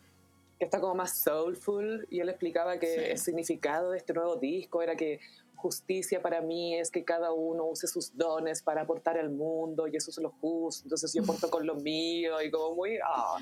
que está como más soulful y él explicaba que Sí. el significado de este nuevo disco era que justicia para mí es que cada uno use sus dones para aportar al mundo y eso es lo justo, entonces yo aporto con lo [LAUGHS] mío y como muy... ah.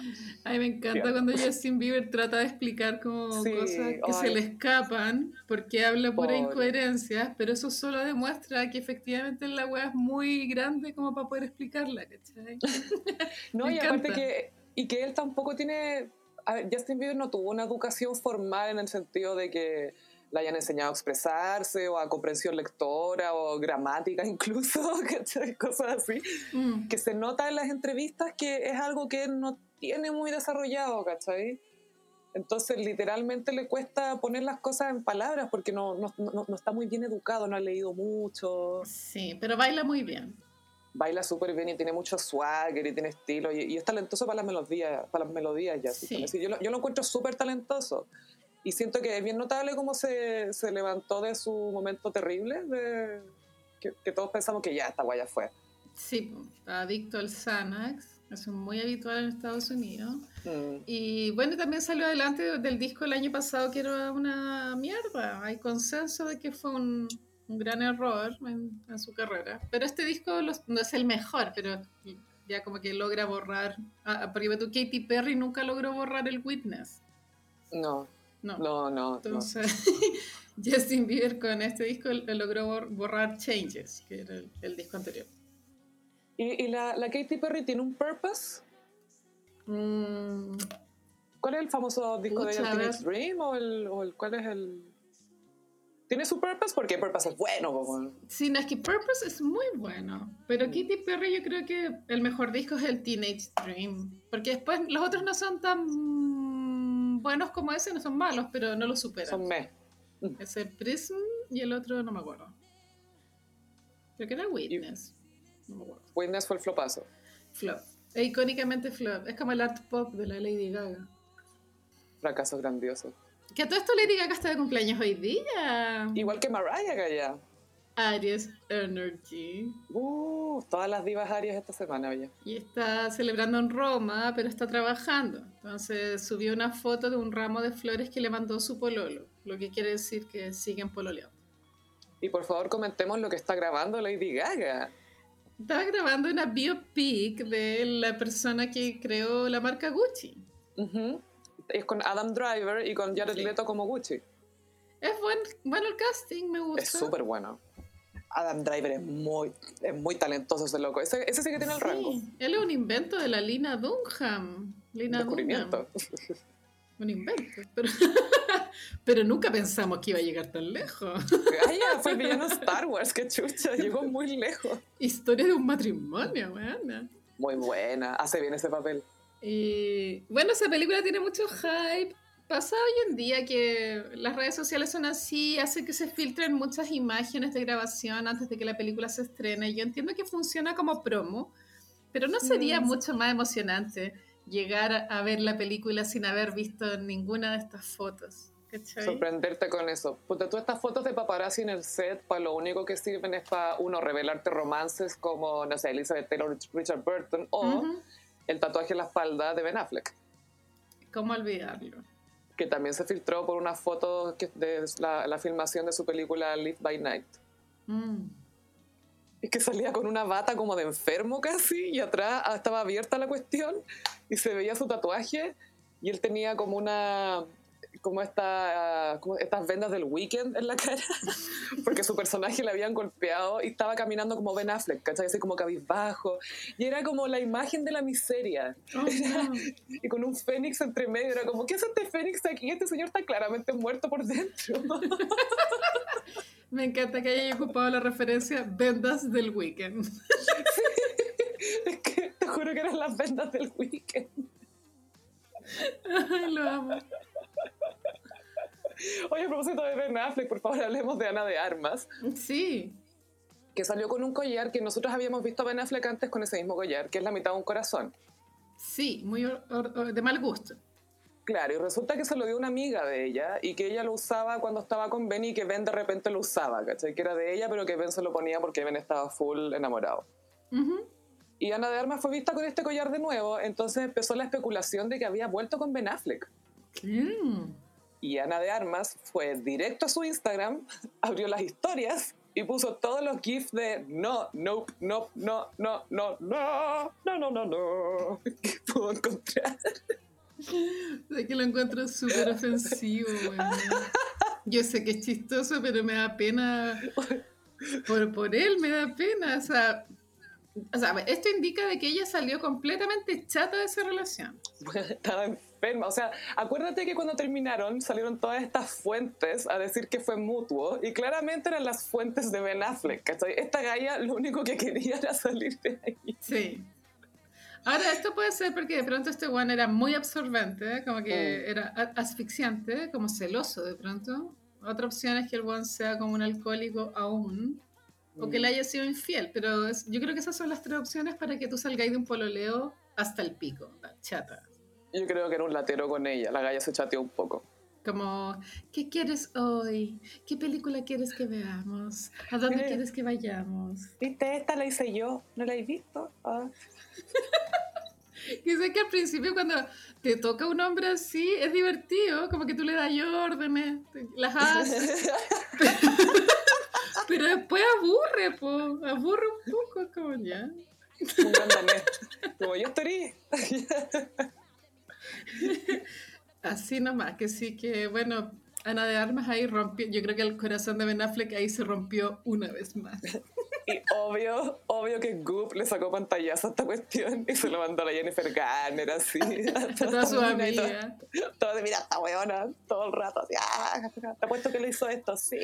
A mí me encanta Bien. cuando Justin Bieber trata de explicar como Sí, cosas que se ay. le escapan porque habla pura Pobre. incoherencia, pero eso solo demuestra que efectivamente la weá es muy grande como para poder explicarla, ¿cachai? [LAUGHS] No, [LAUGHS] Me y aparte encanta. que, y que él tampoco tiene, a ver, Justin Bieber no tuvo una educación formal en el sentido de que le hayan enseñado a expresarse o a comprensión lectora o gramática incluso, [LAUGHS] cosas así, Mm. que se nota en las entrevistas que es algo que él no tiene muy desarrollado, ¿cachai? Entonces literalmente le cuesta poner las cosas en palabras porque no, no, no- no está muy bien educado, no ha leído mucho Sí, pero baila muy bien. Baila súper bien y tiene mucho swagger y tiene estilo y, y es talentoso para las melodías, para las melodías ya. Sí. yo, lo, yo lo encuentro súper talentoso y siento que es bien notable cómo se, se levantó de su momento terrible, de, que, que todos pensamos que ya esta guaya fue. Sí, está adicto al Xanax, es muy habitual en Estados Unidos. Mm. Y bueno, también salió adelante del disco el año pasado que era una mierda. Hay consenso de que fue un, un gran error en, en su carrera. Pero este disco los- no es el mejor, pero ya como que logra borrar. Ah, ah, porque tú, Katy Perry nunca logró borrar el Witness. No, No. no, no. no. Entonces, [LAUGHS] Justin Bieber con este disco logró bor- borrar Changes, que era el, el disco anterior. ¿Y, y la, la Katy Perry tiene un purpose? Mm, ¿Cuál es el famoso disco de ella? a ¿Teenage ver. Dream o el, o el- cuál es el...? ¿Tiene su purpose? Porque purpose es bueno. po. Sí, no, es que Purpose es muy bueno, pero Katy Perry yo creo que el mejor disco es el Teenage Dream, porque después los otros no son tan mm, buenos como ese, no son malos, pero no lo superan. Son me. Ese Prism y el otro no me acuerdo. Creo que era Witness. No me acuerdo. Witness fue el flopazo. Flop. E icónicamente flop. Es como el art pop de la Lady Gaga. Fracaso grandioso. Que a todo esto Lady Gaga está de cumpleaños hoy día. Igual que Mariah Gaya. Aries Energy. Uh, todas las divas arias esta semana, oye. Y está celebrando en Roma, pero está trabajando. Entonces subió una foto de un ramo de flores que le mandó su pololo, lo que quiere decir que siguen pololeando. Y por favor comentemos lo que está grabando Lady Gaga. Estaba grabando una biopic de la persona que creó la marca Gucci. Ujú. Es con Adam Driver y con Jared Sí. Leto como Gucci. Es buen, bueno el casting, me gusta. Es súper bueno. Adam Driver es muy, es muy talentoso ese loco. Ese, ese sí que tiene el rango. Sí, él es un invento de la Lina Dunham. Lina Descubrimiento. Dunham. Un invento. Pero, [LAUGHS] pero nunca pensamos que iba a llegar tan lejos. Ay, ya, fue villano Star Wars, qué chucha. Llegó muy lejos. Historia de un matrimonio, weona. Muy buena. Hace bien ese papel. Y bueno, esa película tiene mucho hype. Pasa hoy en día que las redes sociales son así, hace que se filtren muchas imágenes de grabación antes de que la película se estrene. Yo entiendo que funciona como promo, pero ¿no sería Mm. mucho más emocionante llegar a- ver la película sin haber visto ninguna de estas fotos? ¿Cachai? Sorprenderte con eso. Porque tú estas fotos de paparazzi en el set, para lo único que sirven es para, uno, revelarte romances como, no sé, Elizabeth Taylor, Richard Burton, o Ujú. El tatuaje en la espalda de Ben Affleck. ¿Cómo olvidarlo? que también se filtró por una foto que- de la, la filmación de su película Live by Night. Mm. Es que salía con una bata como de enfermo casi y atrás estaba abierta la cuestión y se veía su tatuaje y él tenía como una como esta como estas vendas del weekend en la cara [LAUGHS] porque su personaje le habían golpeado y estaba caminando como Ben Affleck, ¿cachai? Así como cabizbajo y era como la imagen de la miseria Oh, no. [LAUGHS] y con un fénix entre medio era como ¿qué hace este fénix aquí? Este señor está claramente muerto por dentro [LAUGHS] Me encanta que haya ocupado la referencia vendas del weekend. es que te juro que eran las vendas del weekend Ay, lo amo. Oye, a propósito de Ben Affleck, por favor hablemos de Ana de Armas, Sí. que salió con un collar que nosotros habíamos visto a Ben Affleck antes con ese mismo collar, que es la mitad de un corazón. Sí, muy or- or- or- de mal gusto. Claro, y resulta que se lo dio una amiga de ella y que ella lo usaba cuando estaba con Ben y que Ben de repente lo usaba, ¿cachai? Que era de ella, pero que Ben se lo ponía porque Ben estaba full enamorado. Y Ana de Armas fue vista con este collar de nuevo, entonces empezó la especulación de que había vuelto con Ben Affleck. Mm. Y Ana de Armas fue directo a su Instagram, [LAUGHS] abrió las historias y puso todos los GIFs de no, no, no, no, no, no, no, no, no, no, [LAUGHS] no, que pudo encontrar. De que lo encuentro súper ofensivo. Yo sé que es chistoso, pero me da pena. Por, por él me da pena. O sea, o sea, esto indica de que ella salió completamente chata de esa relación. [LAUGHS] Estaba enferma. O sea, acuérdate que cuando terminaron salieron todas estas fuentes a decir que fue mutuo y claramente eran las fuentes de Ben Affleck. ¿cachai? Esta galla lo único que quería era salir de ahí. Sí. Ahora, esto puede ser porque de pronto este one era muy absorbente, como que Mm. era asfixiante, como celoso de pronto. Otra opción es que el one sea como un alcohólico aún, o que le haya sido infiel, pero es- yo creo que esas son las tres opciones para que tú salgáis de un pololeo hasta el pico, la chata. Yo creo que era un latero con ella. La galla se chateó un poco. Como, ¿qué quieres hoy? ¿Qué película quieres que veamos? ¿A dónde Mire. quieres que vayamos? ¿Viste? Esta la hice yo. ¿No la he visto? Ah. [LAUGHS] Y sé que al principio cuando te toca un hombre así es divertido, como que tú le das órdenes, las haces, [LAUGHS] pero después aburre, po, aburre un poco, como ya. un. Como yo estoy. [LAUGHS] Así nomás, que sí que, bueno, Ana de Armas ahí rompió, yo creo que el corazón de Ben Affleck ahí se rompió una vez más. [LAUGHS] Y obvio, obvio que Goop le sacó pantallazo a esta cuestión y se lo mandó a la Jennifer Garner así. [LAUGHS] A todas sus amigas. Todo de mira esta weona todo el rato así. "Ah, te apuesto que le hizo esto, sí.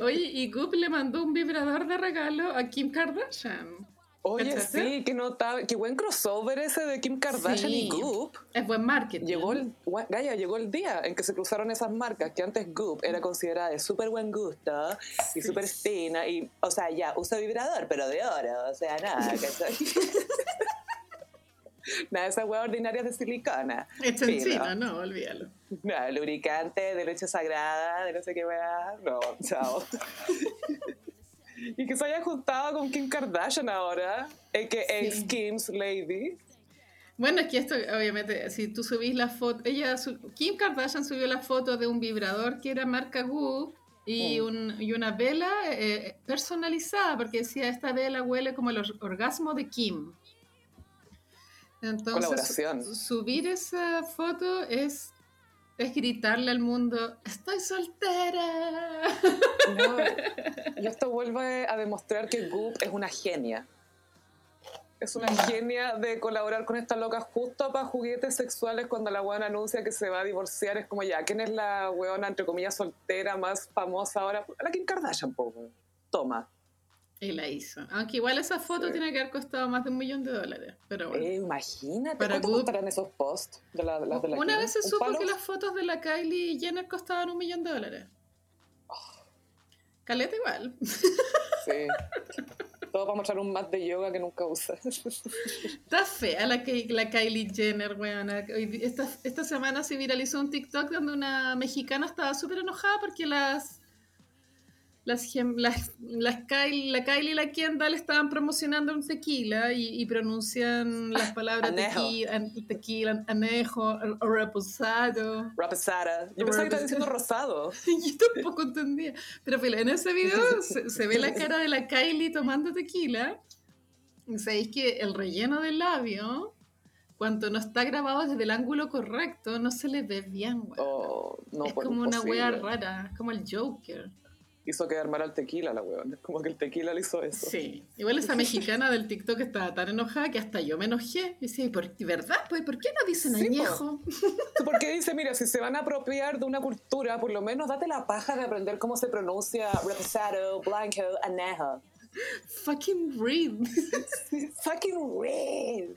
Oye, y Goop le mandó un vibrador de regalo a Kim Kardashian. Oye, sí, qué notable, qué buen crossover ese de Kim Kardashian Sí. y Goop. Es buen marketing. Llegó el, Gaya, llegó el día en que se cruzaron esas marcas que antes Goop era considerada de súper buen gusto y súper fina y, o sea, ya, usa vibrador, pero de oro, o sea, nada, [LAUGHS] ¿cachai? [LAUGHS] nada, esas huevas ordinarias de silicona. Hecho en. China, no, olvídalo. Nada, lubricante, de leche sagrada, de no sé qué hueá. No, chao. [LAUGHS] y que se haya juntado con Kim Kardashian ahora, a.k.a. Sí. Kim's Lady. Bueno, es que esto, obviamente, si tú subís la foto, ella, su- Kim Kardashian subió la foto de un vibrador que era marca Goop y, Mm. un- y una vela eh, personalizada, porque decía, esta vela huele como el or- orgasmo de Kim. Entonces, subir esa foto es, es gritarle al mundo, estoy soltera. No, [LAUGHS] y esto vuelve a demostrar que Goop es una genia. Es una genia de colaborar con esta loca justo para juguetes sexuales cuando la weona anuncia que se va a divorciar. Es como ya, ¿quién es la weona, entre comillas, soltera más famosa ahora? La Kim Kardashian, po. weón. Toma. Y la hizo. Aunque igual esa foto Sí. tiene que haber costado más de un millón de dólares. Pero bueno. Eh, imagínate, Para ¿cuánto Goop- costarán esos posts de la, las de la Una vez se ¿Un supo palo? que las fotos de la Kylie Jenner costaban un millón de dólares. Caleta igual. Sí. [LAUGHS] Todo para mostrar un mat de yoga que nunca usa. Está fea la, Ky- la Kylie Jenner, di- Esta, esta semana se viralizó un TikTok donde una mexicana estaba súper enojada porque las las, las, las Kylie, la Kylie y la Kendall estaban promocionando un tequila y, y pronuncian las [LAUGHS] palabras Anejo. tequila, tequila, anejo, reposado. Rapisada. Yo pensaba que estaba diciendo rosado. [LAUGHS] Yo tampoco entendía. Pero en ese video [LAUGHS] se, se ve la cara de la Kylie tomando tequila. Y sabéis que el relleno del labio, cuando no está grabado desde el ángulo correcto, no se le ve bien. Oh, no, es pues, como una wea rara, es como el Joker. Hizo quedar mal al tequila la weón. Es como que el tequila le hizo eso. Sí. Igual esa mexicana del TikTok estaba tan enojada que hasta yo me enojé. Y decía, ¿y por, ¿verdad? Pues, ¿por qué no dicen Sí, po. añejo? Porque dice, mira, si se van a apropiar de una cultura, por lo menos date la paja de aprender cómo se pronuncia reposado, blanco, anejo. Fucking read. [LAUGHS] Fucking red.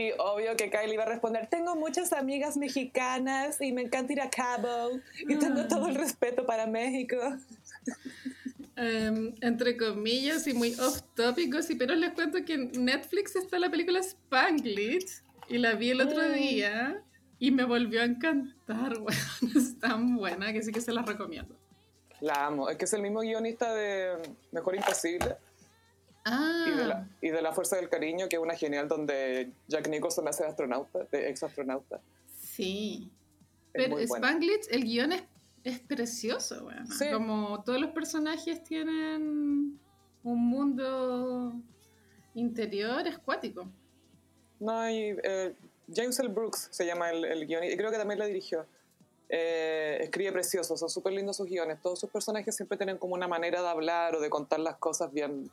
Y obvio que Kylie iba a responder, tengo muchas amigas mexicanas y me encanta ir a Cabo y tengo todo el respeto para México. Em, entre comillas y muy off topic, sí, pero les cuento que en Netflix está la película Spanglish y la vi el otro Mm. día y me volvió a encantar, [LAUGHS] weón. Es tan buena que sí que se la recomiendo. La amo. Es que es el mismo guionista de Mejor Imposible Ah, y, de la, y de La Fuerza del Cariño, que es una genial donde Jack Nicholson hace de astronauta, de ex astronauta. sí. Es Pero. Spanglish, el guion es, es precioso. Sí. Como todos los personajes tienen un mundo interior escuático. No, y, eh, James L. Brooks se llama el, el guionista, y creo que también la dirigió. Eh, escribe precioso, son súper lindos sus guiones. Todos sus personajes siempre tienen como una manera de hablar o de contar las cosas bien.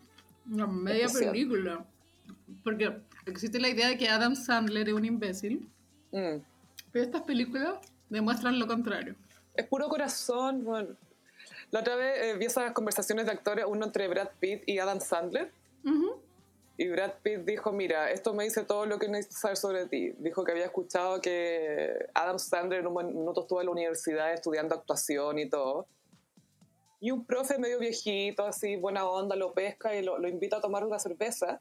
Una media película. Porque existe la idea de que Adam Sandler es un imbécil, Mm. pero estas películas demuestran lo contrario. Es puro corazón. Bueno. La otra vez eh, vi esas conversaciones de actores, uno entre Brad Pitt y Adam Sandler. Ujú. Y Brad Pitt dijo, mira, esto me dice todo lo que necesito saber sobre ti. Dijo que había escuchado que Adam Sandler en un minuto estuvo en la universidad estudiando actuación y todo. Y un profe medio viejito, así, buena onda, lo pesca y lo, lo invita a tomar una cerveza.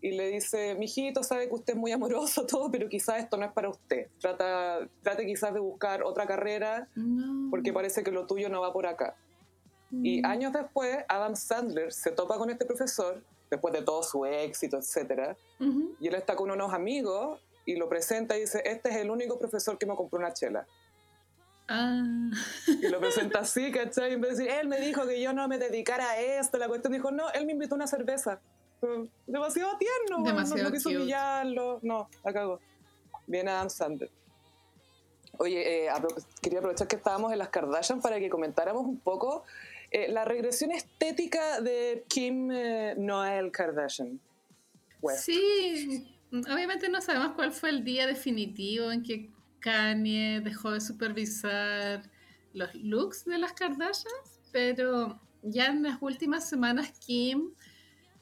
Y le dice, mijito, sabe que usted es muy amoroso, [LAUGHS] todo, pero quizás esto no es para usted. Trata, trate quizás de buscar otra carrera No. porque parece que lo tuyo no va por acá. Y Mm. años después, Adam Sandler se topa con este profesor, después de todo su éxito, etc. Ujú. Y él está con unos amigos y lo presenta y dice, este es el único profesor que me compró una chela. Ah. Y lo presenta así, ¿cachai? En vez de decir, él me dijo que yo no me dedicara a esto, la cuestión dijo, no, él me invitó a una cerveza. Pero Demasiado tierno, Demasiado no, no quiso humillarlo, no, la cago. Viene Adam Sandler. Oye, eh, apro- quería aprovechar que estábamos en las Kardashian para que comentáramos un poco eh, la regresión estética de Kim eh, Noel Kardashian. West. Sí, obviamente no sabemos cuál fue el día definitivo en que Kanye dejó de supervisar los looks de las Kardashians, pero ya en las últimas semanas Kim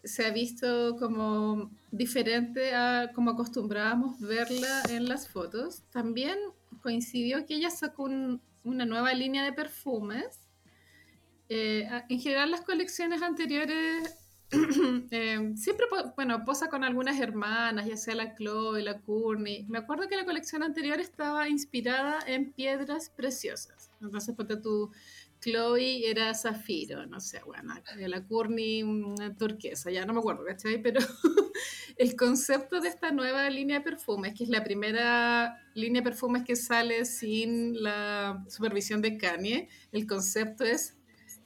se ha visto como diferente a como acostumbrábamos verla en las fotos. También coincidió que ella sacó un- una nueva línea de perfumes. Eh, en general las colecciones anteriores eh, [CLEARS THROAT] siempre, bueno, posa con algunas hermanas, ya sea la Chloe, la Courtney. Me acuerdo que la colección anterior estaba inspirada en piedras preciosas. Entonces, ponte tu Chloe era zafiro, no sé, bueno, eh, la Courtney turquesa, ya no me acuerdo, ¿cachai? Pero [LAUGHS] el concepto de esta nueva línea de perfumes, que es la primera línea de perfumes que sale sin la supervisión de Kanye, el concepto es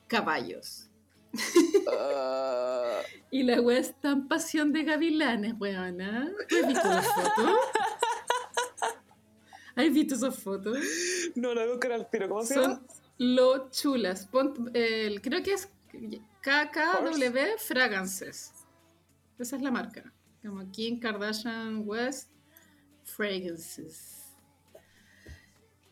caballos. [LAUGHS] Y la wea es tan pasión de gavilanes, weona. ¿Tú has visto las fotos? ¿Has visto esas fotos? no, la buscar al tiro. ¿Cómo se llama? Son lo chulas. Pon- creo que es KKW Fragrances. Esa es la marca. Como Kim Kardashian West Fragrances.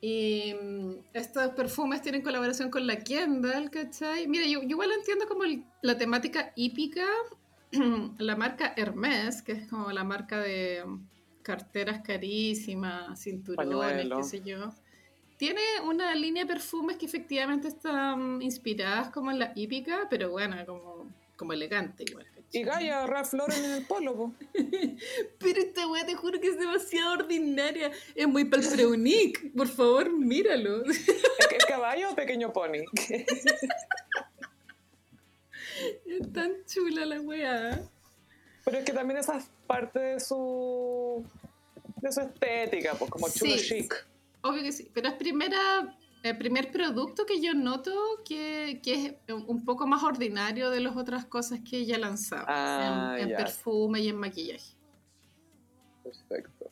Y mm, estos perfumes tienen colaboración con la Kendall, ¿cachai? Mira, yo, yo igual entiendo como el- la temática hípica, [CLEARS THROAT] la marca Hermès, que es como la marca de mm, carteras carísimas, cinturones, qué sé yo. Tiene una línea de perfumes que efectivamente están inspiradas como en la hípica, pero bueno, como como elegante igual. Y Gaia, Ralph Lauren en el polo, po. [LAUGHS] Pero esta weá te juro que es demasiado ordinaria. Es muy palfreunic. Por favor, míralo. [LAUGHS] ¿Es, es [LAUGHS] caballo o pequeño pony? Es tan chula la weá. Pero es que también esa es parte de su de su estética, pues como chulo Sí. chic. Obvio que sí. Pero es primera, el primer producto que yo noto que, que es un poco más ordinario de las otras cosas que ella lanzaba. Ah, en, en perfume y en maquillaje. Perfecto.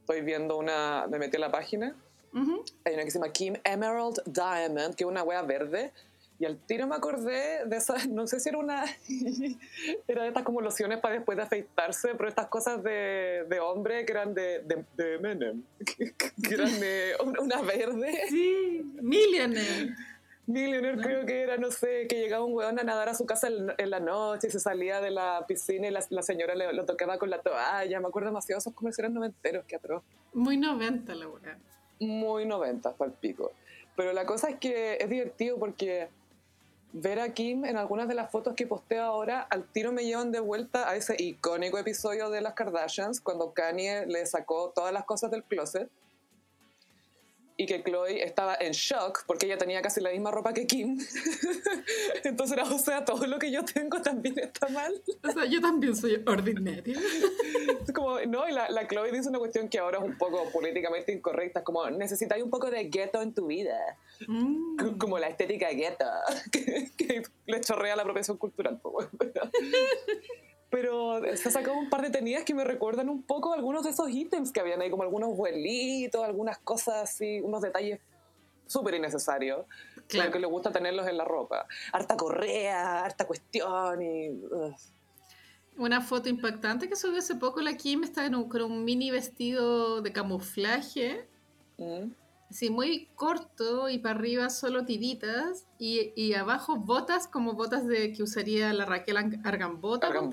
Estoy viendo una, me metí a la página, Ujú. hay una que se llama Kim Emerald Diamond, que es una wea verde, y al tiro me acordé de esa, [LAUGHS] no sé si era una, [LAUGHS] era de estas como lociones para después de afeitarse, pero estas cosas de, de hombre que eran de, de, de Menem, que, [LAUGHS] que eran de una- verde. Sí, Millionaire. Millionaire creo que era, no sé, que llegaba un weón a nadar a su casa en, en la noche y se salía de la piscina y la, la señora le, lo tocaba con la toalla. Me acuerdo demasiado de esos comerciales noventeros, que atroz. Muy 90 la weá. Muy noventas, para el pico. Pero la cosa es que es divertido porque ver a Kim en algunas de las fotos que posteo ahora, al tiro me llevan de vuelta a ese icónico episodio de las Kardashians, cuando Kanye le sacó todas las cosas del closet y que Chloe estaba en shock porque ella tenía casi la misma ropa que Kim. [LAUGHS] Entonces era, o sea, todo lo que yo tengo también está mal. O sea, yo también soy ordinaria. Como, no, y la, la Chloe dice una cuestión que ahora es un poco políticamente incorrecta, es como, necesitáis un poco de ghetto en tu vida. Mm. Como la estética gueto, [LAUGHS] que, que le chorrea la apropiación cultural. weón. Pero se ha sacado un par de tenidas que me recuerdan un poco algunos de esos ítems que habían ahí, como algunos vuelitos, algunas cosas así, unos detalles súper innecesarios, Claro. que le gusta tenerlos en la ropa. Harta correa, harta cuestión y... Una foto impactante que subió hace poco la Kim está en un- con un mini vestido de camuflaje, Mm. Así muy corto y para arriba solo tiritas y, y abajo botas como botas de que usaría la Raquel Ar- Argambota. Tú.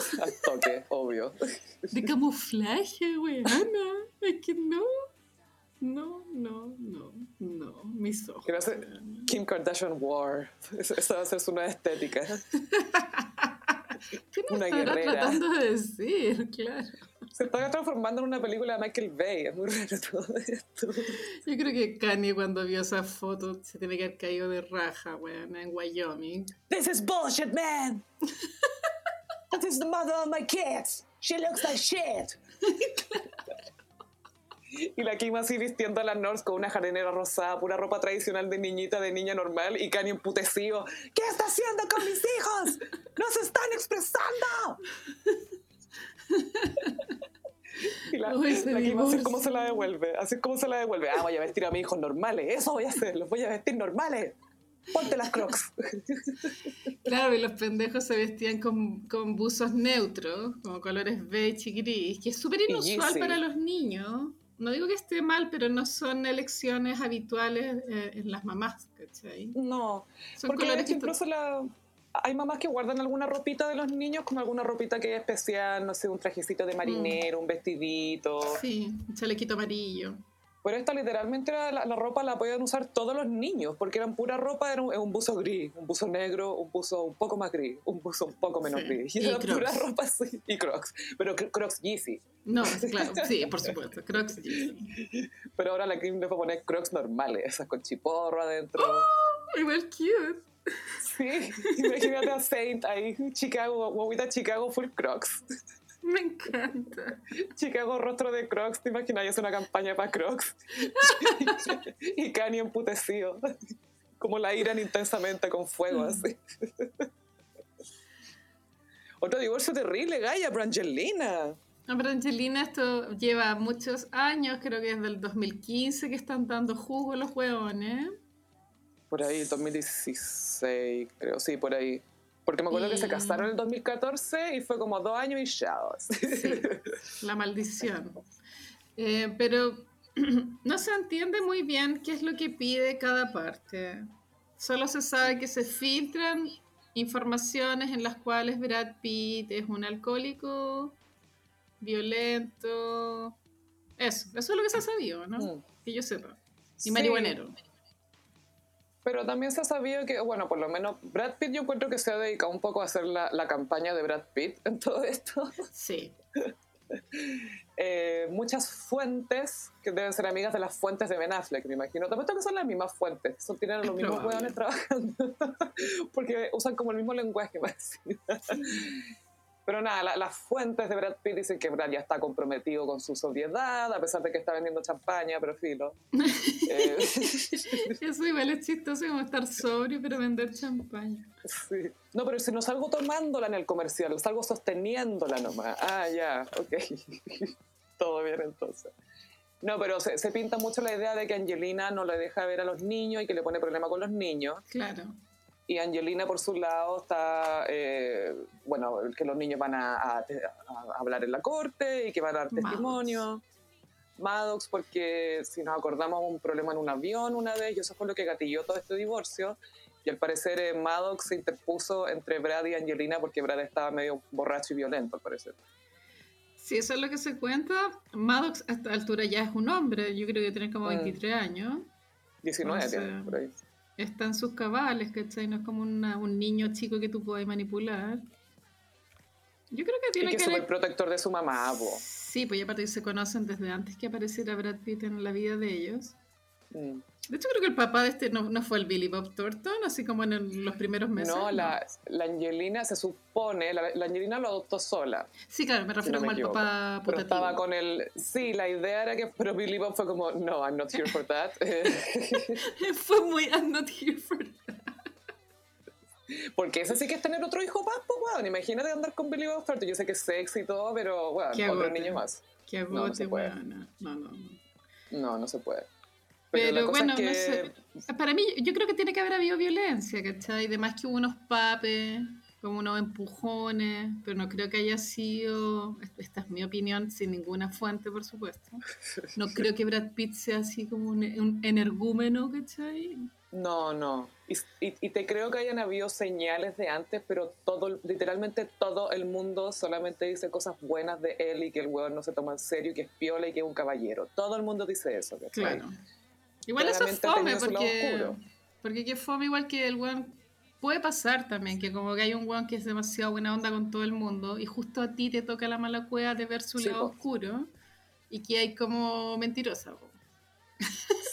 [LAUGHS] al toque, obvio. De camuflaje, weona. Es que no. No, no, no, no. Mis ojos. Sé- weona. Kim Kardashian War. Esa esa va a ser su nueva estética. [LAUGHS] ¿Qué nos una estará guerrera. tratando de decir? Claro. Se está transformando en una película de Michael Bay. Es muy raro [LAUGHS] todo esto. Yo creo que Kanye cuando vio esa foto se tiene que haber caído de raja, weón, en Wyoming. This is bullshit, man. [LAUGHS] That is the mother of my kids. She looks like shit. Y la Kim así vistiendo a la North con una jardinera rosada, pura ropa tradicional de niñita, de niña normal, y Kanye emputecido. ¿Qué está haciendo con mis hijos? ¡No se están expresando! Y la, Uy, la así como se la devuelve, así es como se la devuelve. Ah, voy a vestir a mis hijos normales, eso voy a hacer, los voy a vestir normales. Ponte las crocs. [LAUGHS] Claro, y los pendejos se vestían con, con buzos neutros, como colores beige y gris, que es súper inusual para los niños. No digo que esté mal, pero no son elecciones habituales eh, en las mamás, ¿cachai? No, Son porque colores es que que incluso la, hay mamás que guardan alguna ropita de los niños, como alguna ropita que es especial, no sé, un trajecito de marinero, un vestidito. Sí, un chalequito amarillo. Pero esta literalmente era la, la ropa la podían usar todos los niños, porque eran pura ropa, era un, un buzo gris, un buzo negro, un buzo un poco más gris, un buzo un poco menos Sí. gris. Y Y era pura Crocs. ropa así. Y crocs, pero cr- crocs Yeezy. No, claro, sí, por supuesto. Crocs Yeezy. Pero ahora la Kim le fue a poner crocs normales, esas con chiporro adentro. Igual cute. Sí, imagínate a Saint ahí, Chicago, guaguita Chicago full crocs. Me encanta. Chicago rostro de Crocs, ¿te imaginas? Hace una campaña para Crocs. y Kanye emputecido. Como la iran intensamente con fuego, así. Otro divorcio terrible, Gaia, Brangelina. No, pero Angelina esto lleva muchos años, creo que desde el 2015 que están dando jugo los hueones. Por ahí, 2016, creo, sí, por ahí. Porque me acuerdo que se casaron en el 2014 y fue como dos años y chao. Sí, la maldición. Eh, pero [CLEARS THROAT] no se entiende muy bien qué es lo que pide cada parte. Solo se sabe que se filtran informaciones en las cuales Brad Pitt es un alcohólico, violento. Eso, eso es lo que se ha sabido, ¿no? Mm. Que yo sepa. Y Sí. marihuanero. Pero también se ha sabido que, bueno, por lo menos Brad Pitt yo encuentro que se ha dedicado un poco a hacer la, la campaña de Brad Pitt en todo esto. Sí. [LAUGHS] Eh, muchas fuentes que deben ser amigas de las fuentes de Ben Affleck, me imagino. También que son las mismas fuentes, son, tienen los mismos hueones trabajando, [LAUGHS] porque usan como el mismo lenguaje. [LAUGHS] más Pero nada, la- las fuentes de Brad Pitt dicen que Brad ya está comprometido con su sobriedad, a pesar de que está vendiendo champaña, pero filo. [LAUGHS] Eh, [LAUGHS] Eso igual es chistoso como estar sobrio pero vender champaña. sí. No, pero si no salgo tomándola en el comercial, salgo sosteniéndola nomás. Ah, ya, ok. [LAUGHS] Todo bien entonces. No, pero se, se pinta mucho la idea de que Angelina no le deja ver a los niños y que le pone problema con los niños. Claro. Y Angelina, por su lado, está, eh, bueno, que los niños van a, a- a hablar en la corte y que van a dar testimonio. Maddox, porque si nos acordamos, un problema en un avión una vez y eso fue lo que gatilló todo este divorcio. Y al parecer eh, Maddox se interpuso entre Brad y Angelina porque Brad estaba medio borracho y violento, al parecer. Si eso es lo que se cuenta, Maddox a esta altura ya es un hombre, yo creo que tiene como Mm. 23 años. 19 O sea, tiene, por ahí. Está en sus cabales, ¿cachai? No es como una- un niño chico que tú puedas manipular. Yo creo que Y tiene que es que... súper protector de su mamá, po. Sí, pues ya aparte se conocen desde antes que apareciera Brad Pitt en la vida de ellos. Mm. De hecho, creo que el papá de este no, no fue el Billy Bob Thornton, así como en el- los primeros meses. No, la, la Angelina se supone, la, la Angelina lo adoptó sola. Sí, claro, me refiero no me como al papá Pero putativo. estaba con el... Sí, la idea era que... Pero Billy Bob fue como, no, I'm not here for that. [LAUGHS] Fue muy I'm not here for that. Porque ese sí que es tener otro hijo más, pues, weón. Imagínate andar con Billy Bob Thornton. Yo sé que es sexy y todo, pero, bueno, Qué otro niño más. Qué No, no agote, weona. No, no, no. No, no se puede. Pero, bueno, es que... no sé. Para mí, yo creo que tiene que haber habido violencia, ¿cachai? De más que hubo unos papes, como unos empujones, pero no creo que haya sido, esta es mi opinión, sin ninguna fuente, por supuesto. No [LAUGHS] creo que Brad Pitt sea así como un, un energúmeno, ¿cachai? No, no. Y, y- y te creo que hayan habido señales de antes, pero todo, literalmente todo el mundo solamente dice cosas buenas de él y que el hueón no se toma en serio, y que es piola y que es un caballero. Todo el mundo dice eso. ¿cachai? Claro. Igual eso es fome, porque, porque que fome igual que el weón puede pasar también, que como que hay un weón que es demasiado buena onda con todo el mundo y justo a ti te toca la mala cueva de ver su Sí, lado po. oscuro y que hay como mentirosa. po.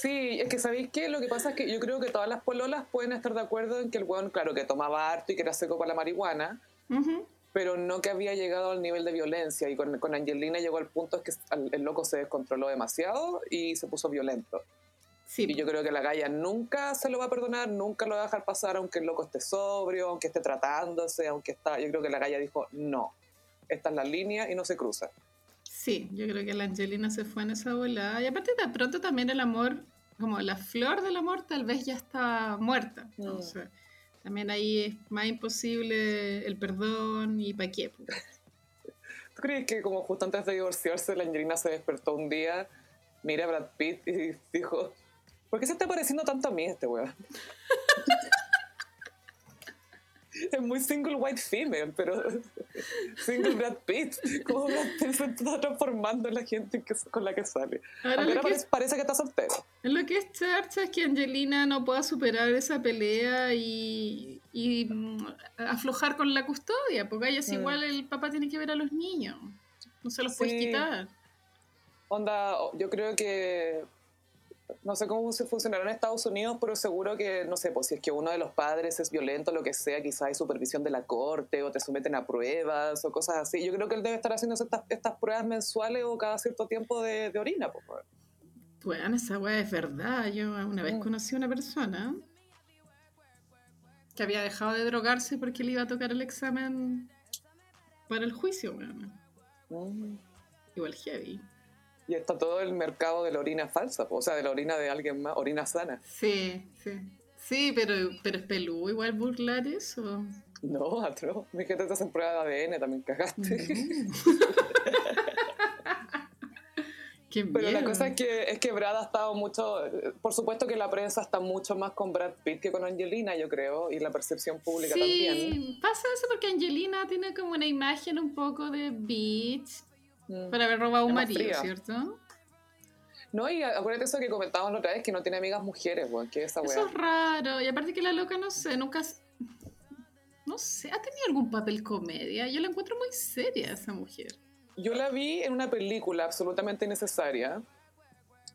Sí, es que ¿sabéis qué? Lo que pasa es que yo creo que todas las pololas pueden estar de acuerdo en que el hueón, claro, que tomaba harto y que era seco para la marihuana, pero no que había llegado al nivel de violencia. Y con, con Angelina llegó al punto es que el loco se descontroló demasiado y se puso violento. Sí, Y yo creo que la galla nunca se lo va a perdonar, nunca lo va a dejar pasar, aunque el loco esté sobrio, aunque esté tratándose, aunque está. Yo creo que la galla dijo, no, esta es la línea y no se cruza. sí, yo creo que la Angelina se fue en esa volada. Y aparte de pronto también el amor, como la flor del amor tal vez ya está muerta. Mm. Entonces, también ahí es más imposible el perdón y pa' qué. ¿Tú crees que como justo antes de divorciarse, la Angelina se despertó un día, mira a Brad Pitt y dijo, ¿por qué se está pareciendo tanto a mí este weón? [LAUGHS] es muy single white female, pero single Brad Pitt. ¿Cómo Brad Pitt se está transformando en la gente que, con la que sale? Ahora Aunque ahora que parece, parece que está soltero. Lo que es charcha es que Angelina no pueda superar esa pelea y, y, mm, aflojar con la custodia, porque ella es Mm. igual, el papá tiene que ver a los niños, no se los puedes Sí. quitar. Onda, yo creo que no sé cómo funcionará en Estados Unidos, pero seguro que, no sé, pues si es que uno de los padres es violento, lo que sea, quizás hay supervisión de la corte o te someten a pruebas o cosas así. Yo creo que él debe estar haciendo estas, estas pruebas mensuales o cada cierto tiempo de, de orina. Pues. Bueno, esa weá es verdad. Yo una vez Mm. conocí a una persona que había dejado de drogarse porque le iba a tocar el examen para el juicio, weón. Mm. Igual heavy. Y está todo el mercado de la orina falsa, o sea, de la orina de alguien más, orina sana. Sí, sí. Sí, pero, pero es peludo igual burlar eso. No, atroz. Mi gente te hacen prueba de ADN, también cagaste. [LAUGHS] Pero la cosa es que, es que Brad ha estado mucho, por supuesto que la prensa está mucho más con Brad Pitt que con Angelina, yo creo, y la percepción pública también. Sí, pasa eso porque Angelina tiene como una imagen un poco de bitch Mm. por haber robado un marido. ¿cierto? No, y acuérdate eso que comentábamos la otra vez, que no tiene amigas mujeres, weón, que esa Eso weá. es raro. Y aparte que la loca, no sé, nunca... No sé, ¿ha tenido algún papel comedia? Yo la encuentro muy seria esa mujer. Yo la vi en una película absolutamente innecesaria,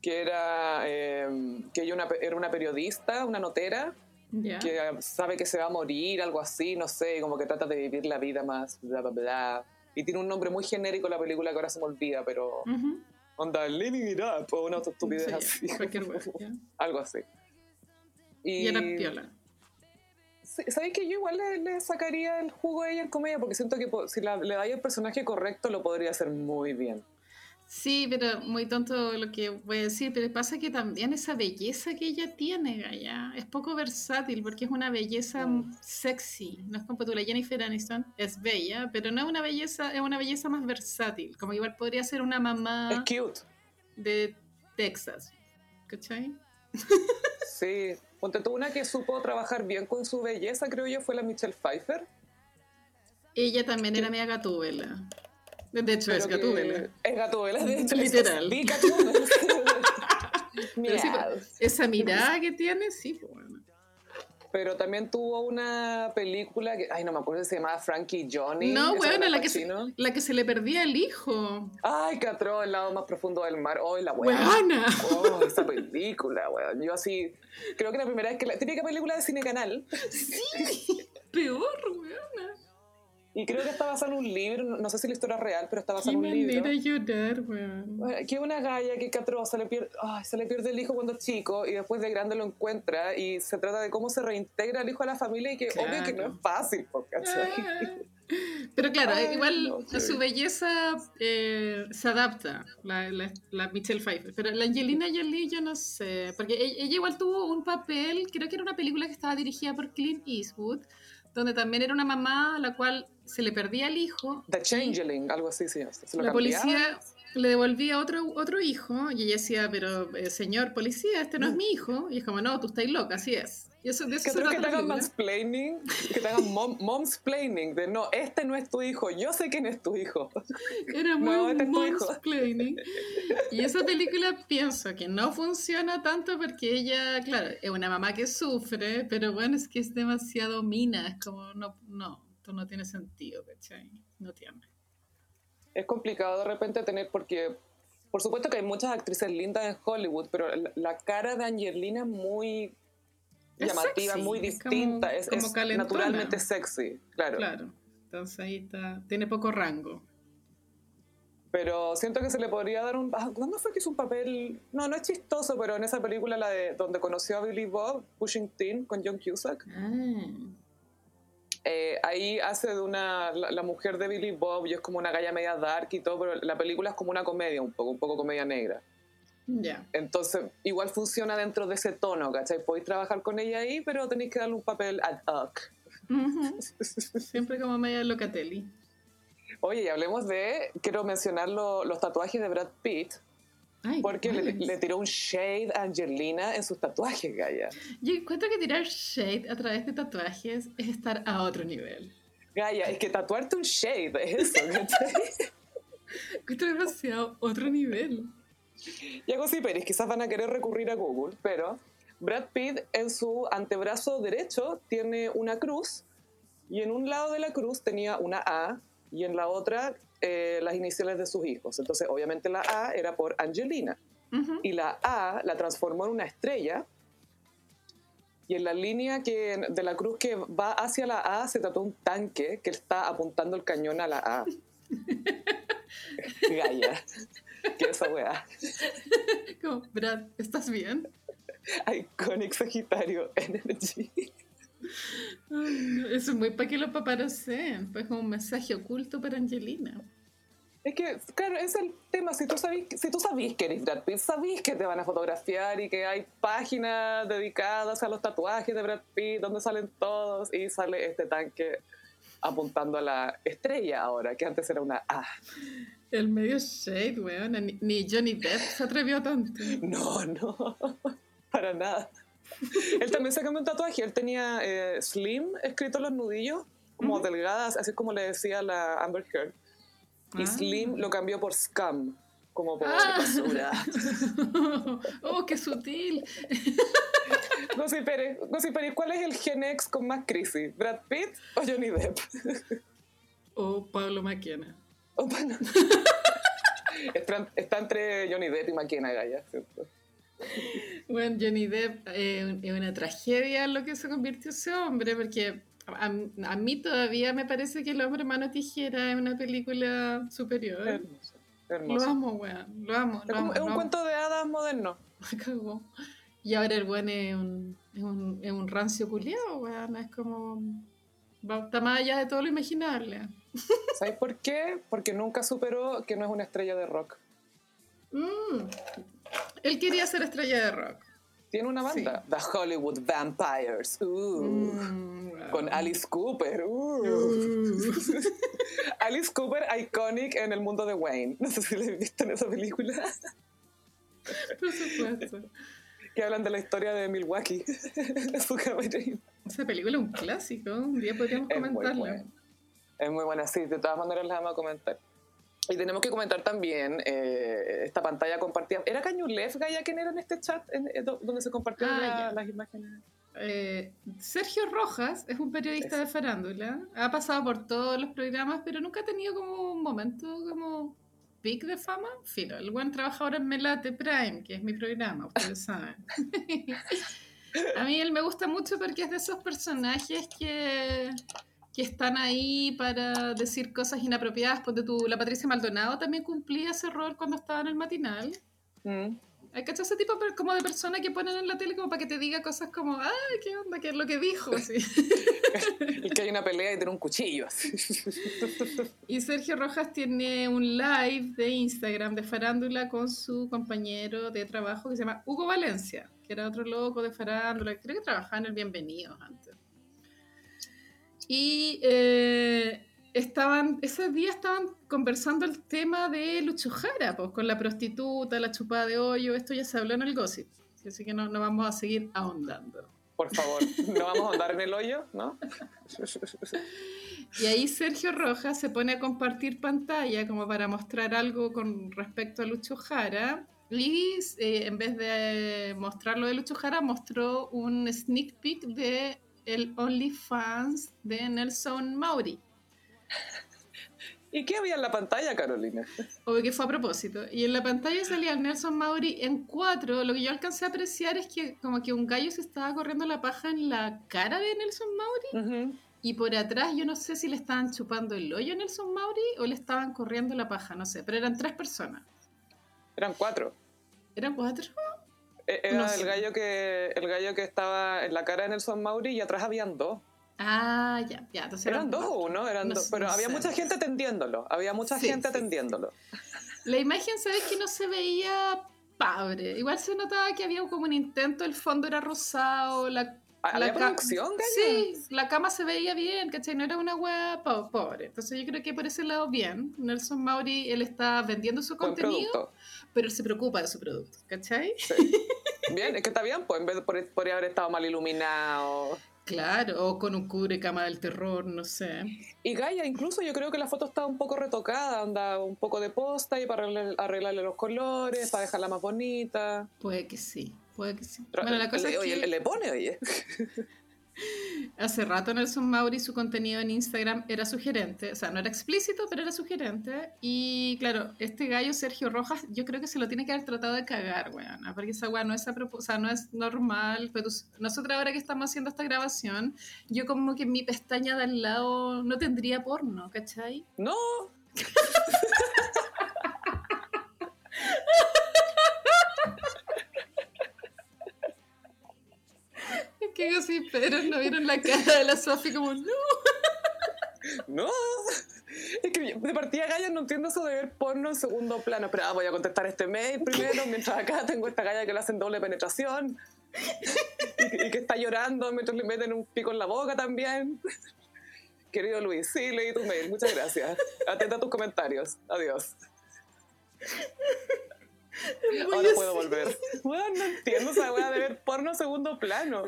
que era eh, que ella una- era una periodista, una notera, que sabe que se va a morir, algo así, no sé, como que trata de vivir la vida más, bla, bla, bla. Y tiene un nombre muy genérico la película que ahora se me olvida, pero onda, living it up, o una estupidez Sí, así. cualquier [LAUGHS] algo así. Y era piola. Sí, ¿Sabes que yo igual le, le sacaría el jugo a ella en comedia? Porque siento que si la- le dais el personaje correcto lo podría hacer muy bien. Sí, pero muy tonto lo que voy a decir, pero pasa que también esa belleza que ella tiene, Gaya, es poco versátil porque es una belleza Mm. sexy. No es como tú, la Jennifer Aniston es bella, pero no es una belleza, es una belleza más versátil. Como igual podría ser una Es mamá cute. de Texas. ¿Cachai? [LAUGHS] Sí. Ponte tú una que supo trabajar bien con su belleza, creo yo, fue la Michelle Pfeiffer. Ella también era media gatúbela. De hecho, es gatúbela. Es gatúbela, de hecho. Literal. Es [LAUGHS] Pikachu. Pero sí, Miau. Esa mirada que tiene, sí, pues bueno. Pero también tuvo una película que, ay, no me acuerdo si se llamaba Frankie Johnny. No, bueno, la que, se, la que se le perdía el hijo. Ay, que atroz, el lado más profundo del mar. Oh, la weá. ¡Buena! Oh, esa película, weón. Yo así, creo que la primera vez que la típica película de Cine Canal, Sí, peor, weona. Y creo que está basada en un libro, no sé si la historia es real, pero está basada Qué en un libro. de llorar, weón. Que una galla que catró, se le, pierde, ay, se le pierde el hijo cuando es chico y después de grande lo encuentra y se trata de cómo se reintegra el hijo a la familia y que obvio que no Claro. es fácil, ¿cachai? Ah. Pero claro, Ay, igual no a sé. su belleza eh, se adapta la, la, la Michelle Pfeiffer. Pero la Angelina Jolie yo no sé, porque ella, ella igual tuvo un papel, creo que era una película que estaba dirigida por Clint Eastwood, donde también era una mamá a la cual se le perdía el hijo. The Changeling, algo así, sí. Se lo la cambiaba. policía le devolvía otro, otro hijo y ella decía, pero eh, señor policía, este no es mi hijo. Y es como, no, tú estás loca, así es. Y eso, de eso Que se que te hagan mansplaining, que te hagan mom, momsplaining, de no, este no es tu hijo, yo sé quién es tu hijo. [LAUGHS] Era muy No, este mansplaining. Y esa película pienso que no funciona tanto porque ella, claro, es una mamá que sufre, pero bueno, es que es demasiado mina. Es como, no, no, esto no tiene sentido, ¿cachai? No tiene. Es complicado de repente tener, porque por supuesto que hay muchas actrices lindas en Hollywood, pero la, la cara de Angelina es muy Es llamativa, sexy, muy es como- distinta, es, como es naturalmente sexy, claro. Claro. Entonces ahí está, tiene poco rango. Pero siento que se le podría dar un... ah, ¿Cuándo fue que hizo un papel? No, no es chistoso, pero en esa película, la de donde conoció a Billy Bob, Pushing Teen, con John Cusack, Ah. Eh, ahí hace de una... La, la mujer de Billy Bob y es como una galla media dark y todo, pero la película es como una comedia un poco, un poco comedia negra. Ya. Entonces, igual funciona dentro de ese tono, ¿cachai? Podéis trabajar con ella ahí, pero tenéis que darle un papel ad hoc. Siempre como media locatelli. Oye, y hablemos de... Quiero mencionar lo- los tatuajes de Brad Pitt, Ay, porque le, tiró un shade a Angelina en sus tatuajes, Gaya. Yo encuentro que tirar shade a través de tatuajes es estar a otro nivel. Gaya, es que tatuarte un shade es eso. [LAUGHS] Encuentro demasiado otro nivel. y hago sí, Pérez, quizás van a querer recurrir a Google, pero Brad Pitt en su antebrazo derecho tiene una cruz y en un lado de la cruz tenía una A y en la otra eh, las iniciales de sus hijos. Entonces, obviamente la A era por Angelina Ujú. y la A la transformó en una estrella y en la línea que, de la cruz que va hacia la A se trató un tanque que está apuntando el cañón a la A. [LAUGHS] Gaya. ¿Qué esa weá? Como, Brad, ¿estás bien? Iconic Sagitario Energy. Eso es muy para que lo paparocen. Pues como un mensaje oculto para Angelina. Es que, claro, es el tema. Si tú sabís, si tú sabís que eres Brad Pitt, sabís que te van a fotografiar y que hay páginas dedicadas a los tatuajes de Brad Pitt donde salen todos y sale este tanque apuntando a la estrella ahora, que antes era una A. El medio shade, weón. Ni, ni Johnny Depp se atrevió tanto. No, no, [LAUGHS] para nada. [LAUGHS] Él también se cambió un tatuaje. Él tenía eh, Slim escrito en los nudillos, como delgadas, así como le decía la Amber Heard. Y Ah. Slim lo cambió por Scum. como por Ah. basura. [LAUGHS] oh, qué sutil. [LAUGHS] Gossip Pérez, ¿cuál es el Gen X con más crisis? ¿Brad Pitt o Johnny Depp? O Pablo Maquena. O está, entre Johnny Depp y McKenna Gaya, ¿cierto? Bueno, Johnny Depp eh, es una tragedia lo que se convirtió ese hombre, porque a, a mí todavía me parece que El hombre mano tijera es una película superior. Hermoso. Lo hermoso. amo, weón. Lo amo. Lo amo, es lo un amo. cuento de hadas moderno. [LAUGHS] Me cagó. Y ahora el weón es un, es un, es un rancio culiado, weón. Es como. va- Está más allá de todo lo imaginable. [LAUGHS] ¿Sabes por qué? Porque nunca superó que no es una estrella de rock. Mm. Él quería ser estrella de rock. Tiene una banda, The Hollywood Vampires, uh, Mm, con Alice Cooper. uh. Uh. [LAUGHS] Alice Cooper, iconic en el mundo de Wayne. No sé si la he visto en esa película. [LAUGHS] Por supuesto. que hablan de la historia de Milwaukee. [LAUGHS] Su. Esa película es un clásico. Un día podríamos Es muy comentarla. buena. Es muy buena, sí. De todas maneras la vamos a comentar. Y tenemos que comentar también eh, esta pantalla compartida. ¿Era Cañulef, Gaya, quién era en este chat en- eh, do- donde se compartieron Ah, la- las imágenes? Eh, Sergio Rojas es un periodista de farándula. Ha pasado por todos los programas, pero nunca ha tenido como un momento como pic de fama. Filo, el buen trabajador en Melate Prime, que es mi programa, ustedes [LAUGHS] saben. [LAUGHS] a mí él me gusta mucho porque es de esos personajes que, que están ahí para decir cosas inapropiadas. Ponte tú, la Patricia Maldonado también cumplía ese rol cuando estaba en el matinal. Mm. Hay que ese tipo como de persona que ponen en la tele como para que te diga cosas como, ay, qué onda, qué es lo que dijo. Así. [LAUGHS] El que hay una pelea y tiene un cuchillo. así. Y Sergio Rojas tiene un live de Instagram de farándula con su compañero de trabajo que se llama Hugo Valencia, que era otro loco de farándula, creo que trabajaba en el Bienvenido antes. Y eh, estaban, ese día estaban conversando el tema de Lucho Jara, pues, con la prostituta, la chupada de hoyo, esto ya se habló en el gossip, así que no, no vamos a seguir ahondando. Por favor, no vamos a andar en el hoyo, ¿no? [LAUGHS] Y ahí Sergio Rojas se pone a compartir pantalla como para mostrar algo con respecto a Lucho Jara. Y eh, en vez de mostrar lo de Lucho Jara, mostró un sneak peek de el OnlyFans de Nelson Mauri. [LAUGHS] ¿Y qué había en la pantalla, Carolina? [LAUGHS] Obvio que fue a propósito. Y en la pantalla salía el Nelson Mauri en cuatro. Lo que yo alcancé a apreciar es que como que un gallo se estaba corriendo la paja en la cara de Nelson Mauri. Y por atrás yo no sé si le estaban chupando el hoyo a Nelson Mauri o le estaban corriendo la paja, no sé. Pero eran tres personas. Eran cuatro. ¿Eran cuatro? E- Era No sé. el, gallo que, el gallo que estaba en la cara de Nelson Mauri y atrás habían dos. Ah, ya, ya. Entonces ¿Eran dos o uno? Eran No dos. Pero no había sé. mucha gente atendiéndolo. Había mucha Sí, gente sí, sí. atendiéndolo. La imagen, ¿sabes que no se veía padre? Igual se notaba que había como un intento, el fondo era rosado, la... ¿Había la ca- producción? Sí, la cama se veía bien, ¿cachai? No era una hueá po- pobre. Entonces yo creo que por ese lado bien. Nelson Mauri, él está vendiendo su Buen contenido, producto. pero él se preocupa de su producto, ¿cachai? Sí. [LAUGHS] Bien, es que está bien, pues en vez de por- podría haber estado mal iluminado. Claro, o con un cubre cama del terror, no sé. Y Gaia, incluso yo creo que la foto está un poco retocada, anda un poco de posta y para arreglarle los colores, para dejarla más bonita. Puede que sí, puede que sí. Pero, Bueno, la cosa le, es oye, que le pone, oye. [LAUGHS] hace rato Nelson Mauri su contenido en Instagram era sugerente, o sea, no era explícito, pero era sugerente. Y claro, este gallo Sergio Rojas, yo creo que se lo tiene que haber tratado de cagar, weón, porque esa weá no es, o sea, no es normal. Pero nosotros ahora que estamos haciendo esta grabación, yo como que en mi pestaña de al lado no tendría porno, ¿cachai? No, [LAUGHS] Es que gossiperos no vieron la cara de la Sofi como, no. no. Es que de partida Gaia no entiendo eso de ver porno en segundo plano. Pero ah, voy a contestar este mail primero, mientras acá tengo esta Gaia que le hacen doble penetración. Y que, y que está llorando mientras le meten un pico en la boca también. Querido Luis, sí, leí tu mail, muchas gracias. Atenta a tus comentarios. Adiós. Muy Ahora puedo volver. [LAUGHS] Bueno, no entiendo esa weá de ver porno segundo plano.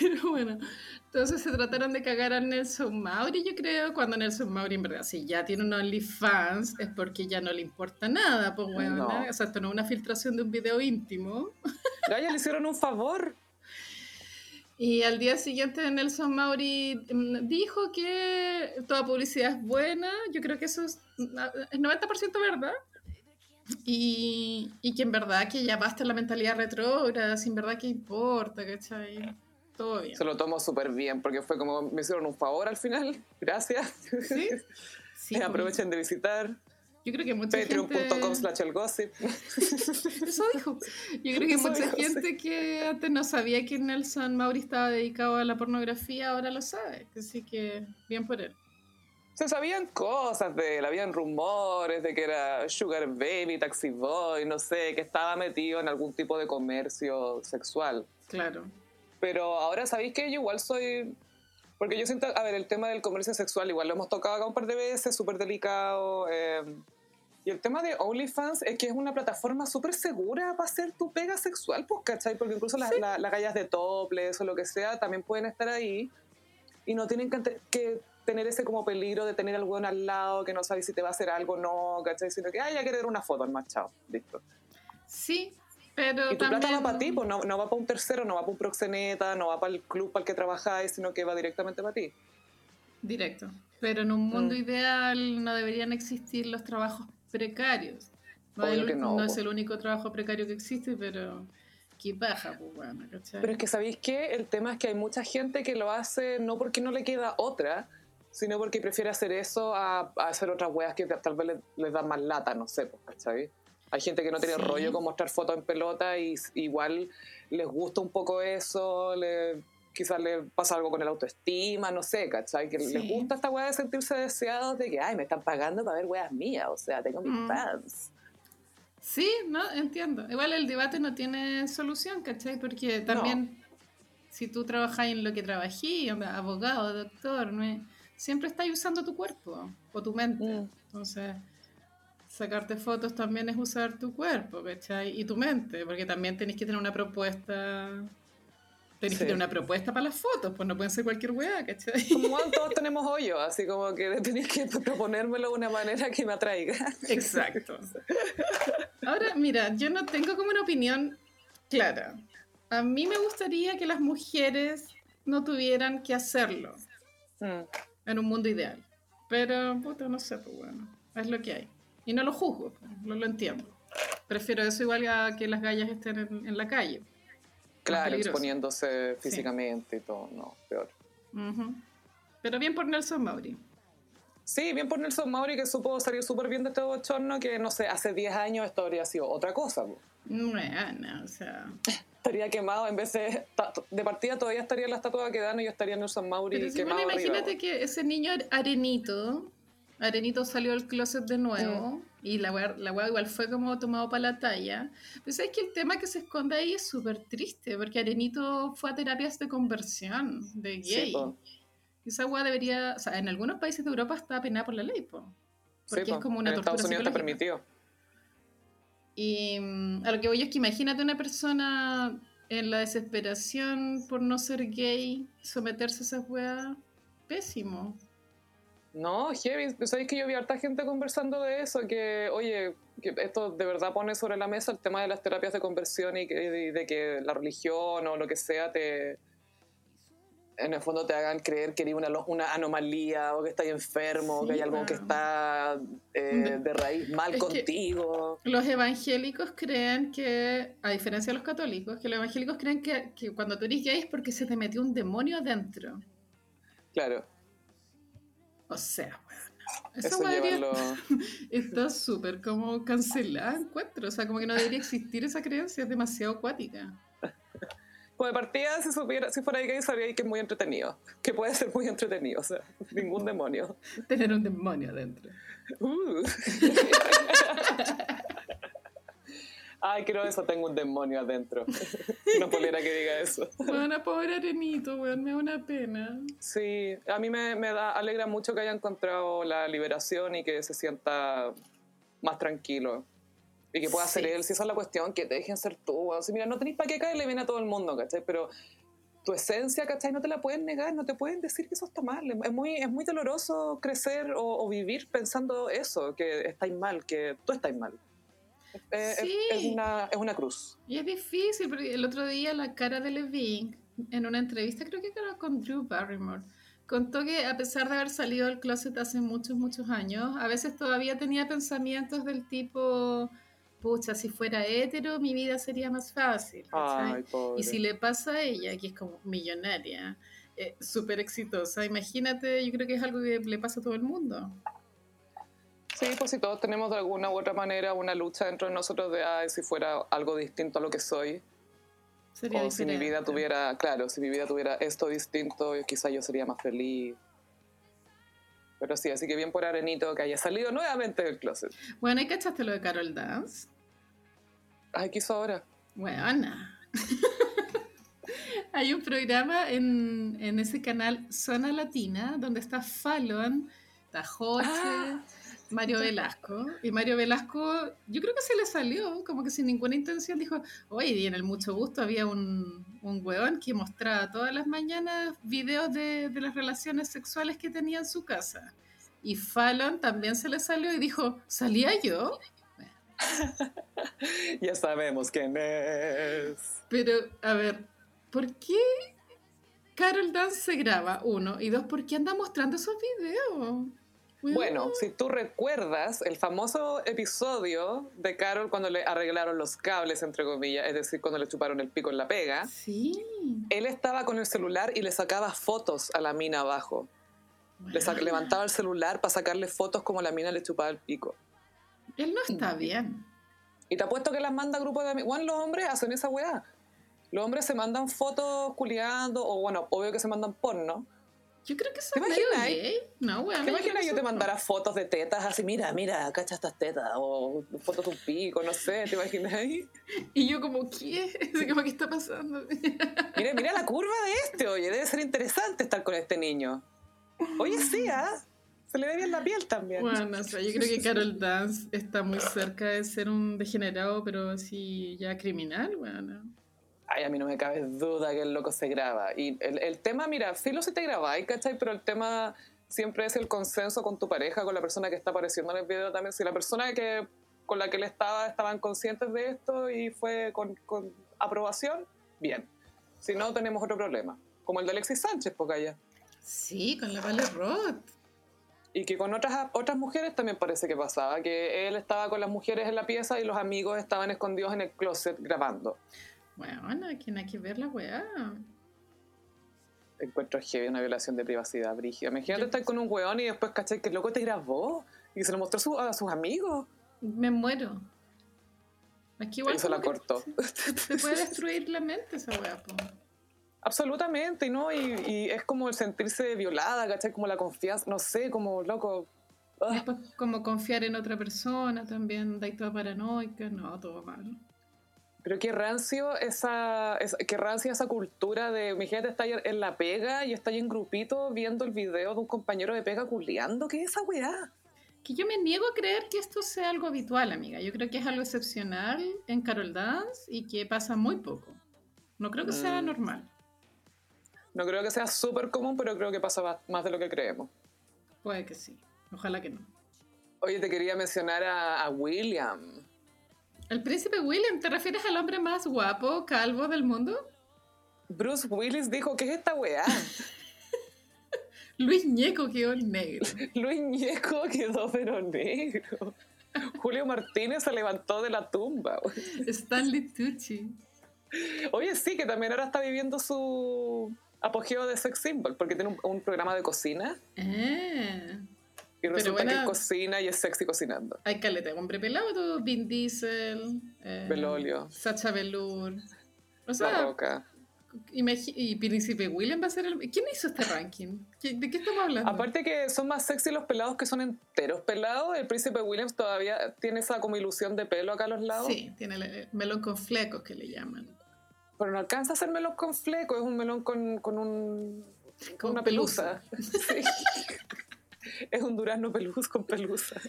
Pero bueno, Entonces se trataron de cagar a Nelson Mauri, yo creo, cuando Nelson Mauri en verdad, si ya tiene un OnlyFans, es porque ya no le importa nada, pues bueno, No. o sea, esto no es una filtración de un video íntimo. Gaya le hicieron un favor. Y al día siguiente Nelson Mauri mm, dijo que toda publicidad es buena, yo creo que eso es es 90% verdad. Y, y que en verdad que ya basta la mentalidad retrógrada, sin verdad que importa, ¿cachai? Todo bien. Se lo tomó súper bien porque fue como me hicieron un favor al final. [LAUGHS] Gracias. ¿Sí? [LAUGHS] Sí, pues, Aprovechen de visitar Yo creo que mucha gente... patreon.com slash el gossip. [LAUGHS] Eso dijo. Yo creo que Eso mucha gente que antes no sabía que Nelson Mauri estaba dedicado a la pornografía, ahora lo sabe. Así que bien por él. Se sabían cosas de él, habían rumores de que era Sugar Baby, Taxi Boy, no sé, que estaba metido en algún tipo de comercio sexual. Claro. Pero ahora sabéis que yo igual soy. Porque yo siento, a ver, el tema del comercio sexual igual lo hemos tocado acá un par de veces, súper delicado. eh, y el tema de OnlyFans es que es una plataforma súper segura para hacer tu pega sexual, pues, ¿cachai? Porque incluso las, la- las gallas de topless o lo que sea también pueden estar ahí y no tienen que, que tener ese como peligro de tener al weón al lado que no sabe si te va a hacer algo o no, ¿cachai? Sino que, ay, ya querer una foto, más chao, listo. Sí, pero Y tu plata también... va para ti, pues no, no va para un tercero, no va para un proxeneta, no va para el club para el que trabajáis, sino que va directamente para ti. Directo. Pero en un mundo Mm. ideal no deberían existir los trabajos precarios. No, el- que no, es po. el único trabajo precario que existe, pero qué paja, pues bueno, ¿cachai? Pero es que sabéis que el tema es que hay mucha gente que lo hace no porque no le queda otra, sino porque prefiere hacer eso a, a hacer otras weas que tal vez les, les dan más lata, no sé, pues, ¿cachai? Hay gente que no tiene Sí. rollo con mostrar fotos en pelota y igual les gusta un poco eso, le, quizás les pasa algo con el autoestima, no sé, ¿cachai? Que les gusta esta wea de sentirse deseados de que, ay, me están pagando para ver weas mías, o sea, tengo mis Mm. fans. Sí, no, entiendo. Igual el debate no tiene solución, ¿cachai? Porque también, si tú trabajas en lo que trabajé, onda, abogado, doctor, ¿no? es? Siempre estás usando tu cuerpo o tu mente. Mm. Entonces, sacarte fotos también es usar tu cuerpo, ¿cachai? Y tu mente, porque también tenés que tener una propuesta. Tenés Sí. que tener una propuesta para las fotos, pues no pueden ser cualquier weá, ¿cachai? Como [LAUGHS] todos tenemos hoyo, así como que [LAUGHS] tenéis que proponérmelo de una manera que me atraiga. Exacto. Ahora, mira, yo no tengo como una opinión clara. A mí me gustaría que las mujeres no tuvieran que hacerlo Mm. En un mundo ideal. Pero, puta, no sé, pues bueno, es lo que hay. Y no lo juzgo, pues, no lo entiendo. Prefiero eso igual a que las gallas estén en, en la calle. Claro, exponiéndose físicamente y todo, no, peor. Pero bien por Nelson Mauri. Sí, bien por Nelson Mauri que supo salir súper bien de este bochorno que, no sé, hace 10 años esto habría sido otra cosa. Bueno, o sea... Estaría quemado en vez de... De partida todavía estaría la estatua que dan y yo estaría Nelson Mauri Pero quemado bueno, arriba, imagínate po. que ese niño Arenito, Arenito salió del closet de nuevo y la weá, la weá igual fue como tomado para la talla. Pues es que el tema que se esconde ahí es súper triste porque Arenito fue a terapias de conversión de Sí, gay. po. Y esa weá debería, o sea, en algunos países de Europa está penada por la ley, po. Sí, Porque es po. como una En tortura Estados Unidos está permitido. Y mm, a lo que voy es que imagínate una persona en la desesperación por no ser gay, someterse a esas weas, pésimo. No, heavy. ¿Sabéis que yo vi harta gente conversando de eso? Que, oye, que esto de verdad pone sobre la mesa el tema de las terapias de conversión y, que, y de que la religión o lo que sea te. En el fondo te hagan creer que eres una, una anomalía o que estás enfermo, Sí, que hay algo que está eh, de raíz mal Es contigo. Los evangélicos creen que, a diferencia de los católicos, que los evangélicos creen que, que cuando tú eres gay es porque se te metió un demonio adentro. Claro, O sea, bueno. Esa eso llevarlo. [LAUGHS] está súper como cancelada, encuentro. O sea, como que no debería existir esa creencia, es demasiado acuática. Pues de partida, si, supiera, si fuera gay, sabría que es muy entretenido. Que puede ser muy entretenido, o sea, [LAUGHS] ningún demonio. Tener un demonio adentro. Uh. [LAUGHS] Ay, quiero eso, tengo un demonio adentro. [LAUGHS] Una polera que diga eso. Bueno, pobre arenito, weón, me da una pena. Sí, a mí me, me da, alegra mucho que haya encontrado la liberación y que se sienta más tranquilo. Y que pueda ser Sí. él, si esa es la cuestión, que te dejen ser tú. weón. Si, mira, no tenéis para qué caerle bien a todo el mundo, ¿cachai? Pero tu esencia, ¿cachai? No te la pueden negar, no te pueden decir que eso está mal. Es muy, es muy doloroso crecer o, o vivir pensando eso, que estáis mal, que tú estáis mal. Eh, es- Sí. es, una, es una cruz. Y es difícil, porque el otro día la cara de Levine, en una entrevista, creo que era con Drew Barrymore, contó que a pesar de haber salido del closet hace muchos, muchos años, a veces todavía tenía pensamientos del tipo, pucha, si fuera hetero, mi vida sería más fácil. Ay. Y si le pasa a ella, que es como millonaria, eh, súper exitosa, imagínate, yo creo que es algo que le pasa a todo el mundo. Sí, pues si todos tenemos de alguna u otra manera una lucha dentro de nosotros de, ay, si fuera algo distinto a lo que soy, Sería o si mi vida diferente. tuviera, claro, si mi vida tuviera esto distinto, quizás yo sería más feliz. Pero sí, así que bien por Arenito que haya salido nuevamente del closet. Bueno, ¿y cachaste lo de Carol Dance? Ay, ¿qué hizo ahora? Buena. [LAUGHS] Hay un programa en, en ese canal Zona Latina donde está Fallon, está Joche, Ah. Mario Velasco. Y Mario Velasco, yo creo que se le salió, como que sin ninguna intención, dijo, oye, y en el mucho gusto había un, un weón que mostraba todas las mañanas videos de, de las relaciones sexuales que tenía en su casa. Y Fallon también se le salió y dijo, ¿salía yo? [LAUGHS] Ya sabemos quién es. Pero, a ver, ¿por qué Carol Dance se graba? Uno. Y dos, ¿por qué anda mostrando esos videos? Bueno, si tú recuerdas el famoso episodio de Carol cuando le arreglaron los cables, entre comillas, es decir, cuando le chuparon el pico en la pega, Sí. él estaba con el celular y le sacaba fotos a la mina abajo. Le levantaba el celular para sacarle fotos como la mina le chupaba el pico. Él no está bien. Y te apuesto que las manda a grupos de amigos. Bueno, los hombres hacen esa weá. Los hombres se mandan fotos culiando, o bueno, obvio que se mandan porno. Yo creo que eso ¿Te imaginas? gay. No, weón. ¿Te imaginas yo te mandara fotos de tetas así, mira, mira, cacha estas tetas, o fotos de un pico, no sé, ¿te imaginas? Y yo como, ¿qué? [LAUGHS] Como, ¿qué está pasando? [LAUGHS] Mira, mira la curva de este, oye, debe ser interesante estar con este niño. Oye, sí, ¿ah? Se le ve bien la piel también. Bueno, o sea, yo creo que Carol Dance está muy cerca de ser un degenerado, pero así ya criminal, weón. Ay, a mí no me cabe duda que el loco se graba. Y el, el tema, mira, filo si te grabáis, ¿cachai? Pero el tema siempre es el consenso con tu pareja, con la persona que está apareciendo en el video también. Si la persona que, con la que él estaba estaban conscientes de esto y fue con, con aprobación, bien. Si no, tenemos otro problema. Como el de Alexis Sánchez, porque allá. Sí, con la Vale Roth. Y que con otras, otras mujeres también parece que pasaba, que él estaba con las mujeres en la pieza y los amigos estaban escondidos en el closet grabando. Bueno, ¿quién hay que ver la weá? Encuentro heavy una violación de privacidad, Brígida. Imagínate estar con un weón y después, ¿cachai? Que el loco te grabó y se lo mostró a su- a sus amigos. Me muero. Aquí igual Y se la que cortó. Se puede destruir la mente esa weá, po. Absolutamente, ¿no? Y, y es como el sentirse violada, ¿cachai? Como la confianza, no sé, como loco. Después como confiar en otra persona también, da toda paranoica, no, todo mal. Pero qué rancio esa, esa- qué rancia esa cultura de, imagínate, está en la pega y está ahí en grupito viendo el video de un compañero de pega culiando. ¿Qué es esa weá? Que yo me niego a creer que esto sea algo habitual, amiga. Yo creo que es algo excepcional en Carol Dance y que pasa muy poco. No creo que sea Mm. normal. No creo que sea súper común, pero creo que pasa más- de lo que creemos. Puede que sí. Ojalá que no. Oye, te quería mencionar a, a William. El príncipe William, ¿te refieres al hombre más guapo, calvo del mundo? Bruce Willis dijo, ¿qué es esta weá? [LAUGHS] Luis Ñeco quedó negro. [LAUGHS] Luis Ñeco quedó pero negro. [LAUGHS] Julio Martínez se levantó de la tumba. Stanley Tucci. Oye, sí, que también ahora está viviendo su apogeo de sex symbol, porque tiene un, un programa de cocina Ah. y resulta que él cocina y es sexy cocinando. Hay caleta, de hombre pelado, todo. Vin Diesel. eh, Belolio. Sacha Velour. O La sea, roca. imagi- y Príncipe William va a ser el... ¿Quién hizo este ranking? ¿Qué- ¿De qué estamos hablando? Aparte que son más sexy los pelados que son enteros pelados, el príncipe Williams todavía tiene esa como ilusión de pelo acá a los lados. Sí, tiene el melón con flecos que le llaman. Pero no alcanza a ser melón con fleco, es un melón con, con un, con una pelusa. [LAUGHS] Sí. es un durazno peluz con pelusa.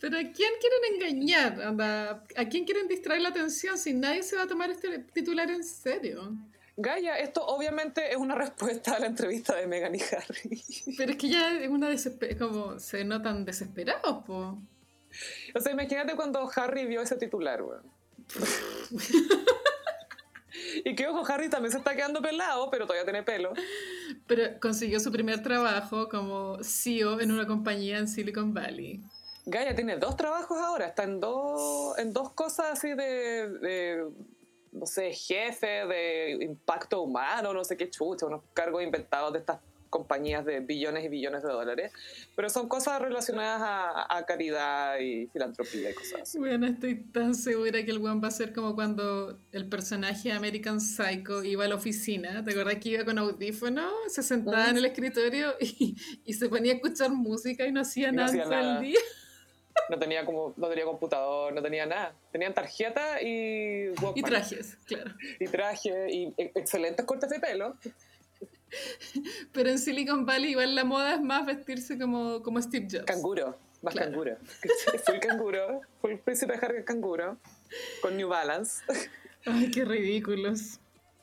Pero ¿a quién quieren engañar? Anda, ¿A quién quieren distraer la atención si nadie se va a tomar este titular en serio? Gaia, esto obviamente es una respuesta a la entrevista de Megan y Harry. Pero es que ya es una como se notan desesperados, po. O sea, imagínate cuando Harry vio ese titular, weón. [LAUGHS] y que ojo, Harry también se está quedando pelado, pero todavía tiene pelo. Pero consiguió su primer trabajo como CEO en una compañía en Silicon Valley. Gaia tiene dos trabajos ahora, está en dos, en dos cosas así de, de, no sé, jefe, de impacto humano, no sé qué chucha, unos cargos inventados de estas compañías de billones y billones de dólares, pero son cosas relacionadas a, a caridad y filantropía y cosas así. Bueno, estoy tan segura que el one va a ser como cuando el personaje American Psycho iba a la oficina. ¿Te acuerdas que iba con audífono? Se sentaba en el escritorio [LAUGHS] y, y se ponía a escuchar música y no hacía Y no nada hacía nada. día. [LAUGHS] No tenía como, no tenía computador, no tenía nada. Tenían tarjeta y Walkman. Y trajes, claro. Y traje y e- excelentes cortes de pelo. [LAUGHS] Pero en Silicon Valley igual la moda es más vestirse como, como Steve Jobs. Canguro, más Claro. canguro. [LAUGHS] Fui canguro, fue el príncipe Harry canguro, con New Balance. [LAUGHS] Ay, qué ridículos.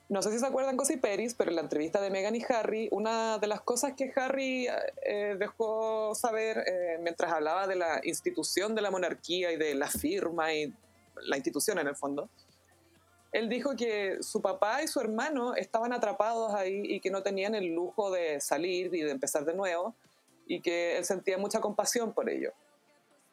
No sé si se acuerdan Cosy Peris, pero en la entrevista de Meghan y Harry, una de las cosas que Harry eh, dejó saber eh, mientras hablaba de la institución de la monarquía y de la firma y la institución en el fondo, él dijo que su papá y su hermano estaban atrapados ahí y que no tenían el lujo de salir y de empezar de nuevo y que él sentía mucha compasión por ello.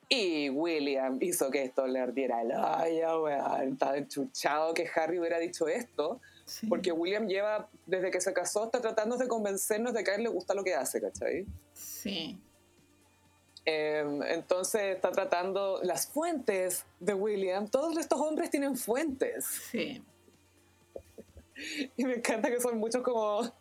Y William hizo que esto le ardiera el hoyo, weón. Estaba enchuchado que Harry hubiera dicho esto, Sí. porque William lleva, desde que se casó, está tratando de convencernos de que a él le gusta lo que hace, ¿cachai? Sí. Eh, entonces está tratando las fuentes de William. Todos estos hombres tienen fuentes. Sí. [LAUGHS] Y me encanta que son muchos como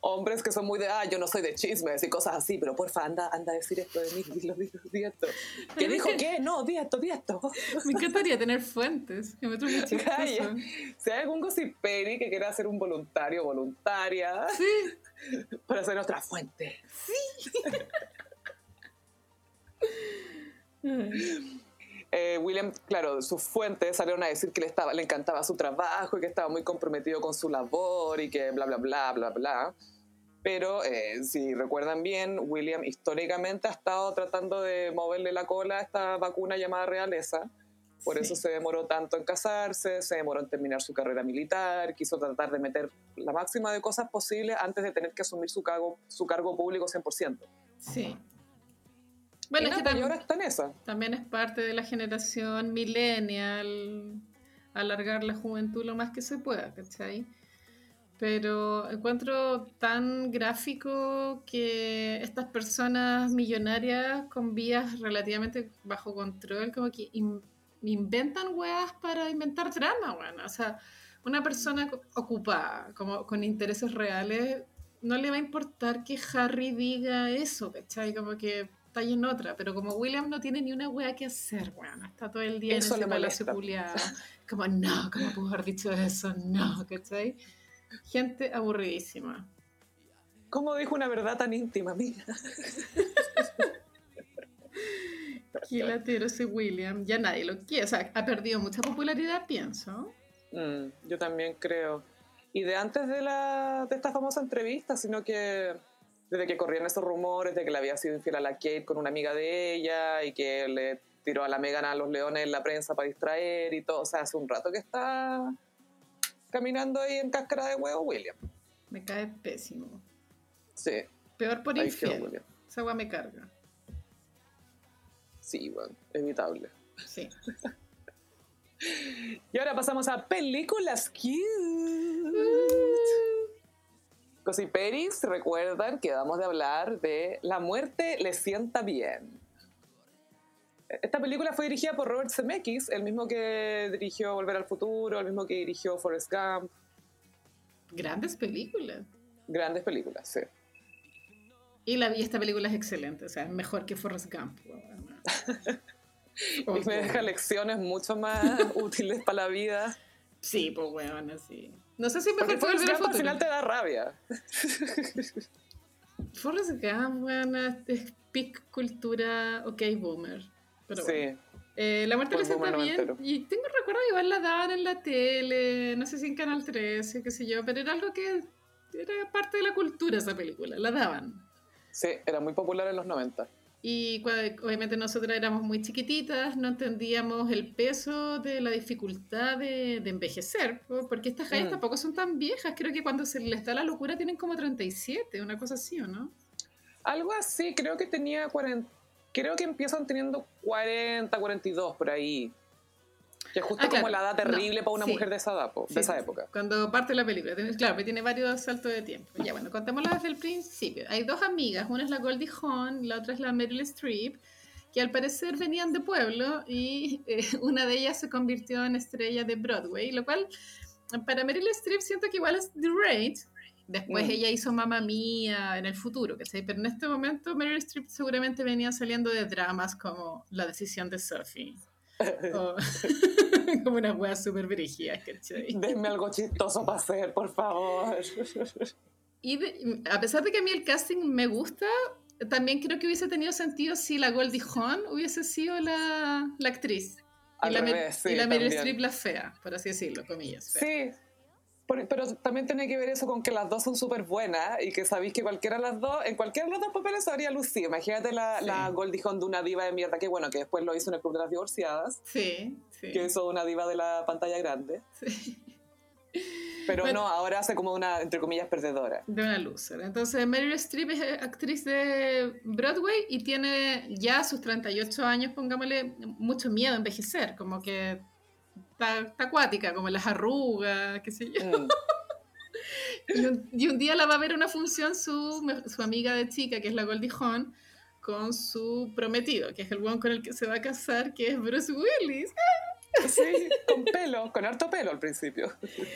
hombres que son muy de, ah, yo no soy de chismes y cosas así, pero porfa, anda, anda a decir esto de mí, dilo, dilo, di esto. [LAUGHS] ¿Qué dijo qué? No, di esto, di esto. Me encantaría tener fuentes. Que me. Calla. [LAUGHS] Si hay algún gossiperi que quiera ser un voluntario voluntaria Sí. para ser nuestra fuente. Eh, William, claro, sus fuentes salieron a decir que le, estaba, le encantaba su trabajo y que estaba muy comprometido con su labor y que bla, bla, bla, bla, bla. Pero eh, si recuerdan bien, William históricamente ha estado tratando de moverle la cola a esta vacuna llamada realeza. Por eso se demoró tanto en casarse, se demoró en terminar su carrera militar, quiso tratar de meter la máxima de cosas posibles antes de tener que asumir su cargo, su cargo público 100%. Sí. Bueno, es que está en esa. también es parte de la generación millennial alargar la juventud lo más que se pueda, ¿cachai? Pero encuentro tan gráfico que estas personas millonarias con vías relativamente bajo control, como que in- inventan weas para inventar drama, weón. O sea, una persona ocupada, como con intereses reales, no le va a importar que Harry diga eso, ¿cachai? Como que está ahí en otra, pero como William no tiene ni una wea que hacer, weón, está todo el día Eso en ese palacio culiado. [LAUGHS] Como, no, ¿cómo pudo haber dicho eso? No, ¿cachai? Gente aburridísima. ¿Cómo dijo una verdad tan íntima, amiga? [LAUGHS] Qué latero ese William, ya nadie lo quiere, o sea, ha perdido mucha popularidad, pienso. Mm, yo también creo. Y de antes de, la, de esta famosa entrevista, sino que desde que corrían esos rumores de que le había sido infiel a la Kate con una amiga de ella y que le tiró a la Megan a los leones en la prensa para distraer y todo. O sea, hace un rato que está caminando ahí en cáscara de huevo William. Me cae pésimo. Sí, Peor por ahí quedó infiel. William. Esa agua me carga. Sí, bueno, evitable. Sí. [LAUGHS] Y ahora pasamos a películas cute. Cosy Peris, recuerdan que vamos a hablar de La muerte le sienta bien. Esta película fue dirigida por Robert Zemeckis, el mismo que dirigió Volver al Futuro, el mismo que dirigió Forrest Gump. Grandes películas. Grandes películas, sí. Y la vi, esta película es excelente, o sea, es mejor que Forrest Gump. [LAUGHS] Y me deja lecciones mucho más [LAUGHS] útiles para la vida. Sí, pues weón, así. No sé si es Porque Forrest Gump al final te da rabia. Forrest Gump, weón, es peak cultura ok boomer. Pero Sí. bueno. Eh, la muerte le sienta bien. Y tengo recuerdo que igual la daban en la tele, no sé si en Canal 13, qué sé yo, pero era algo que era parte de la cultura esa película, la daban. Sí, era muy popular en los 90. Y obviamente nosotras éramos muy chiquititas, no entendíamos el peso de la dificultad de, de envejecer, po, porque estas gallas Mm. tampoco son tan viejas, creo que cuando se les da la locura tienen como 37, una cosa así, ¿o no? Algo así, creo que tenía 40. Creo que empiezan teniendo 40, 42 por ahí. Que es justo Ah, claro. como la edad terrible No, para una sí. mujer de esa, edad, po- Sí, de esa época. Cuando parte la película. Claro, que tiene varios saltos de tiempo. Ya, bueno, contémoslo desde el principio. Hay dos amigas, una es la Goldie Hawn, la otra es la Meryl Streep, que al parecer venían de pueblo y eh, [LAUGHS] una de ellas se convirtió en estrella de Broadway, lo cual para Meryl Streep siento que igual es The Rate. Después Mm. ella hizo Mamma Mía en el futuro, ¿cachai? Pero en este momento Meryl Streep seguramente venía saliendo de dramas como La decisión de Sophie. Como [LAUGHS] [LAUGHS] unas weas súper brígidas, ¿cachai? Denme algo chistoso para hacer, por favor. [LAUGHS] Y de- a pesar de que a mí el casting me gusta, también creo que hubiese tenido sentido si la Goldie Hawn hubiese sido la, la actriz. Al y la, revés, sí, y la Meryl. Streep la fea, por así decirlo, comillas. fea. Sí, por- pero también tiene que ver eso con que las dos son súper buenas y que sabéis que cualquiera de las dos, en cualquiera de los dos papeles habría lucido. Imagínate la, Sí. la Goldie Hawn de una diva de mierda, que bueno, que después lo hizo en el Club de las Divorciadas, Sí, sí. que hizo una diva de la pantalla grande. sí. Pero Bueno. no, ahora hace como una, entre comillas, perdedora. De una loser. Entonces, Meryl Streep es eh, actriz de Broadway y tiene ya sus 38 años, pongámosle, mucho miedo a envejecer. Como que está, está acuática, como las arrugas, qué sé yo. Mm. [LAUGHS] Y un, y un día la va a ver una función su, su amiga de chica, que es la Goldie Hawn, con su prometido, que es el one con el que se va a casar, que es Bruce Willis. Sí, con pelo, con harto pelo al principio.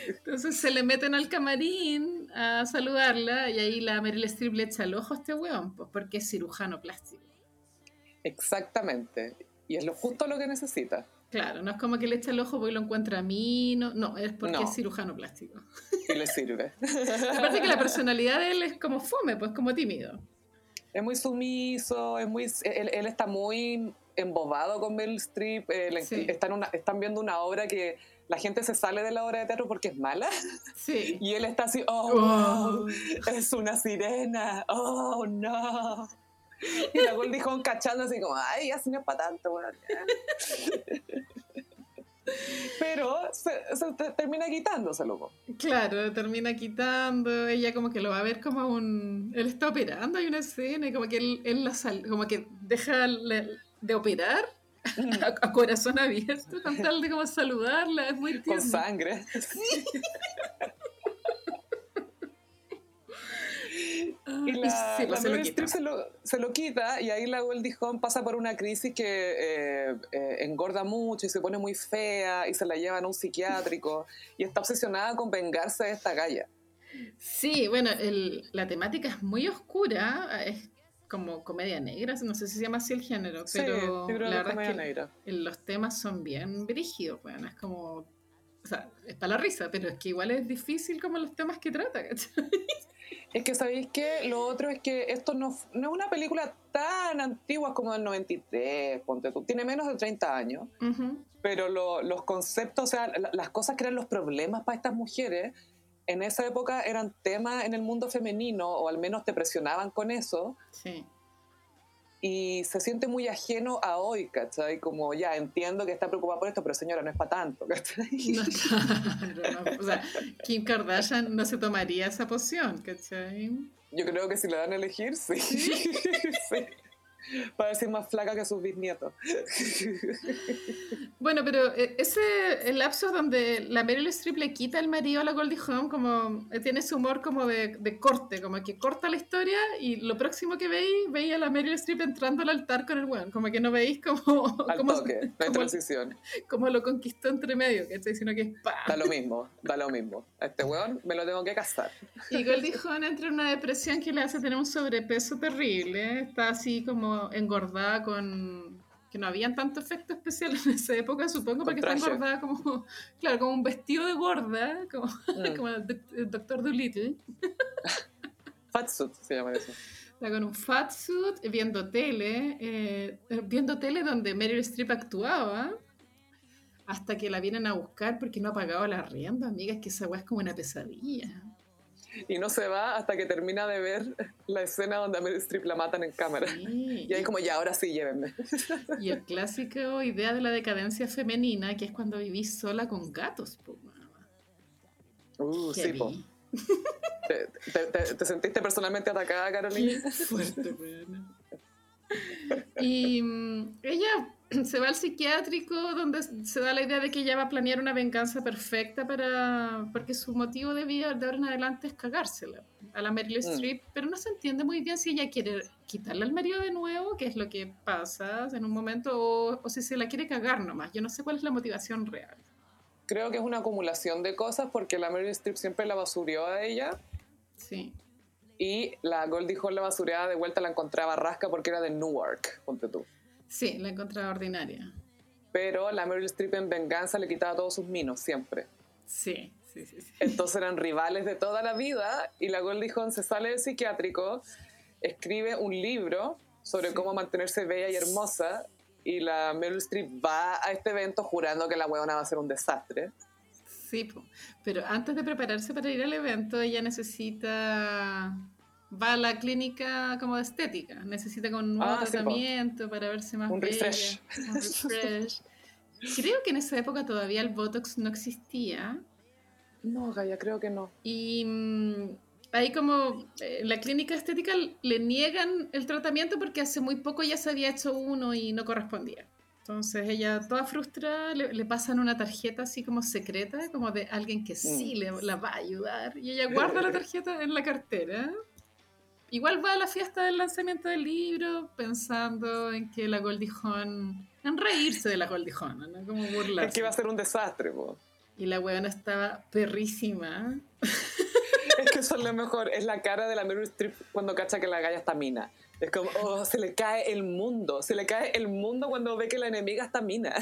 Entonces se le meten al camarín a saludarla y ahí la Meryl Streep le echa el ojo a este weón, pues porque es cirujano plástico. Exactamente. Y es lo justo lo que necesita. Claro, no es como que le echa el ojo porque lo encuentra a mí, no, no es porque No. es cirujano plástico. Y le sirve. [LAUGHS] Aparte que la personalidad de él es como fome, pues como tímido. Es muy sumiso, es muy, él, él está muy embobado con Meryl Streep. eh, le- Sí. están, una- están viendo una obra que la gente se sale de la obra de teatro porque es mala. [LAUGHS] Sí. Y él está así, oh, wow, es una sirena, oh, no. [LAUGHS] Y la Goldie Hawn cachando así como, ay, así no es para tanto, weón, ya". [LAUGHS] Pero se, se te- termina quitándoselo. Claro, termina quitando, ella como que lo va a ver como un... Él está operando, hay una escena, y como que él, él la sal- como que deja de operar a, [LAUGHS] a corazón abierto, con tal de como saludarla, es muy Con tierno. sangre. Ah, Y la, sí, la pues se lo quita. Se lo, se lo quita y ahí la Goldie Hawn pasa por una crisis que eh, eh, engorda mucho y se pone muy fea y se la llevan a un psiquiátrico y está obsesionada con vengarse de esta galla. Sí, bueno, el- la temática es muy oscura, es como comedia negra, no sé si se llama así el género, pero la verdad es que negra. los temas son bien brígidos, bueno, es como... O sea, es para la risa, pero es que igual es difícil como los temas que trata, ¿cachai? Es que sabéis que lo otro es que esto no, es una película tan antigua como del 93, ponte tú. Tiene menos de 30 años, pero lo- los conceptos, o sea, la- las cosas que eran los problemas para estas mujeres, en esa época eran temas en el mundo femenino, o al menos te presionaban con eso, Sí. Y se siente muy ajeno a hoy, ¿cachai? Como ya entiendo que está preocupada por esto, pero señora, no es para tanto, ¿cachai? [LAUGHS] No, claro, no. O sea, Kim Kardashian no se tomaría esa poción, ¿cachai? Yo creo que si le dan a elegir, sí. sí. [LAUGHS] decir más flaca que sus bisnietos. [LAUGHS] Bueno, pero eh, ese el lapso donde la Meryl Streep le quita el marido a la Goldie Hawn, como eh, tiene ese humor como de, de corte, como que corta la historia y lo próximo que veis, veis a la Meryl Streep entrando al altar con el weón, como que no veis como, [LAUGHS] Al como, toque, como- transición. como lo conquistó entre medio, ¿cachai? Sino que es Da lo mismo, [LAUGHS] da lo mismo. A este weón me lo tengo que casar. Y Goldie Hawn entra en una depresión que le hace tener un sobrepeso terrible. Está así como engordada con... que no habían tanto efecto especial [LAUGHS] en esa época, supongo, porque está engordada como... Claro, como un vestido de gorda, como, [LAUGHS] Mm. como el, doc- el Doctor Dolittle. [LAUGHS] Fatsuit se llama eso. Está con un fat suit, viendo tele, eh, viendo tele donde Meryl Streep actuaba, hasta que la vienen a buscar porque no ha pagado la rienda, amiga, es que esa weá es como una pesadilla. Y no se va hasta que termina de ver la escena donde a Meryl Streep la matan en cámara. Sí. Y ahí como, ya, ahora sí, llévenme. Y el clásico idea de la decadencia femenina, que es cuando vivís sola con gatos, po, mamá. Uh, sí, po. ¿Te, te- te- te sentiste personalmente atacada, Carolina? Fuerte, weona. Y mm, ella [CLEARS THROAT] se va al psiquiátrico donde se da la idea de que ella va a planear una venganza perfecta para porque su motivo de vida de ahora en adelante es cagársela a la Meryl Mm. Streep, pero no se entiende muy bien si ella quiere quitarle al marido de nuevo, que es lo que pasa en un momento, o, o si se la quiere cagar nomás. Yo no sé cuál es la motivación real. Creo que es una acumulación de cosas porque la Meryl Streep siempre la basurió a ella Sí. y la Goldie Hawn la basureaba de vuelta la encontraba rasca porque era de Newark, ponte tú. Sí, la encontraba ordinaria. Pero la Meryl Streep en venganza le quitaba todos sus minos, siempre. Sí, sí, sí. sí. Entonces eran rivales de toda la vida y la Goldie Hawn se sale del psiquiátrico, escribe un libro sobre Sí. cómo mantenerse bella y hermosa y la Meryl Streep va a este evento jurando que la huevona va a ser un desastre. Sí, pero antes de prepararse para ir al evento, ella necesita. Va a la clínica como de estética, necesita con un nuevo Ah, sí, tratamiento para verse más Un bella, refresh. un refresh. [LAUGHS] Creo que en esa época todavía el Botox no existía No, Gaya, creo que no. y mm, ahí como eh, la clínica estética le niegan el tratamiento porque hace muy poco ya se había hecho uno y no correspondía. Entonces ella toda frustrada le, le pasan una tarjeta así como secreta, como de alguien que sí le, la va a ayudar. Y ella guarda la tarjeta en la cartera. Igual va a la fiesta del lanzamiento del libro pensando en que la Goldie Hawn, en reírse de la Goldie Hawn, ¿no? Como burlarse. Es que iba a ser un desastre, po. Y la weona estaba perrísima. Es que eso es lo mejor. Es la cara de la Meryl Streep cuando cacha que la galla está mina. Es como, oh, se le cae el mundo. Se le cae el mundo cuando ve que la enemiga está mina.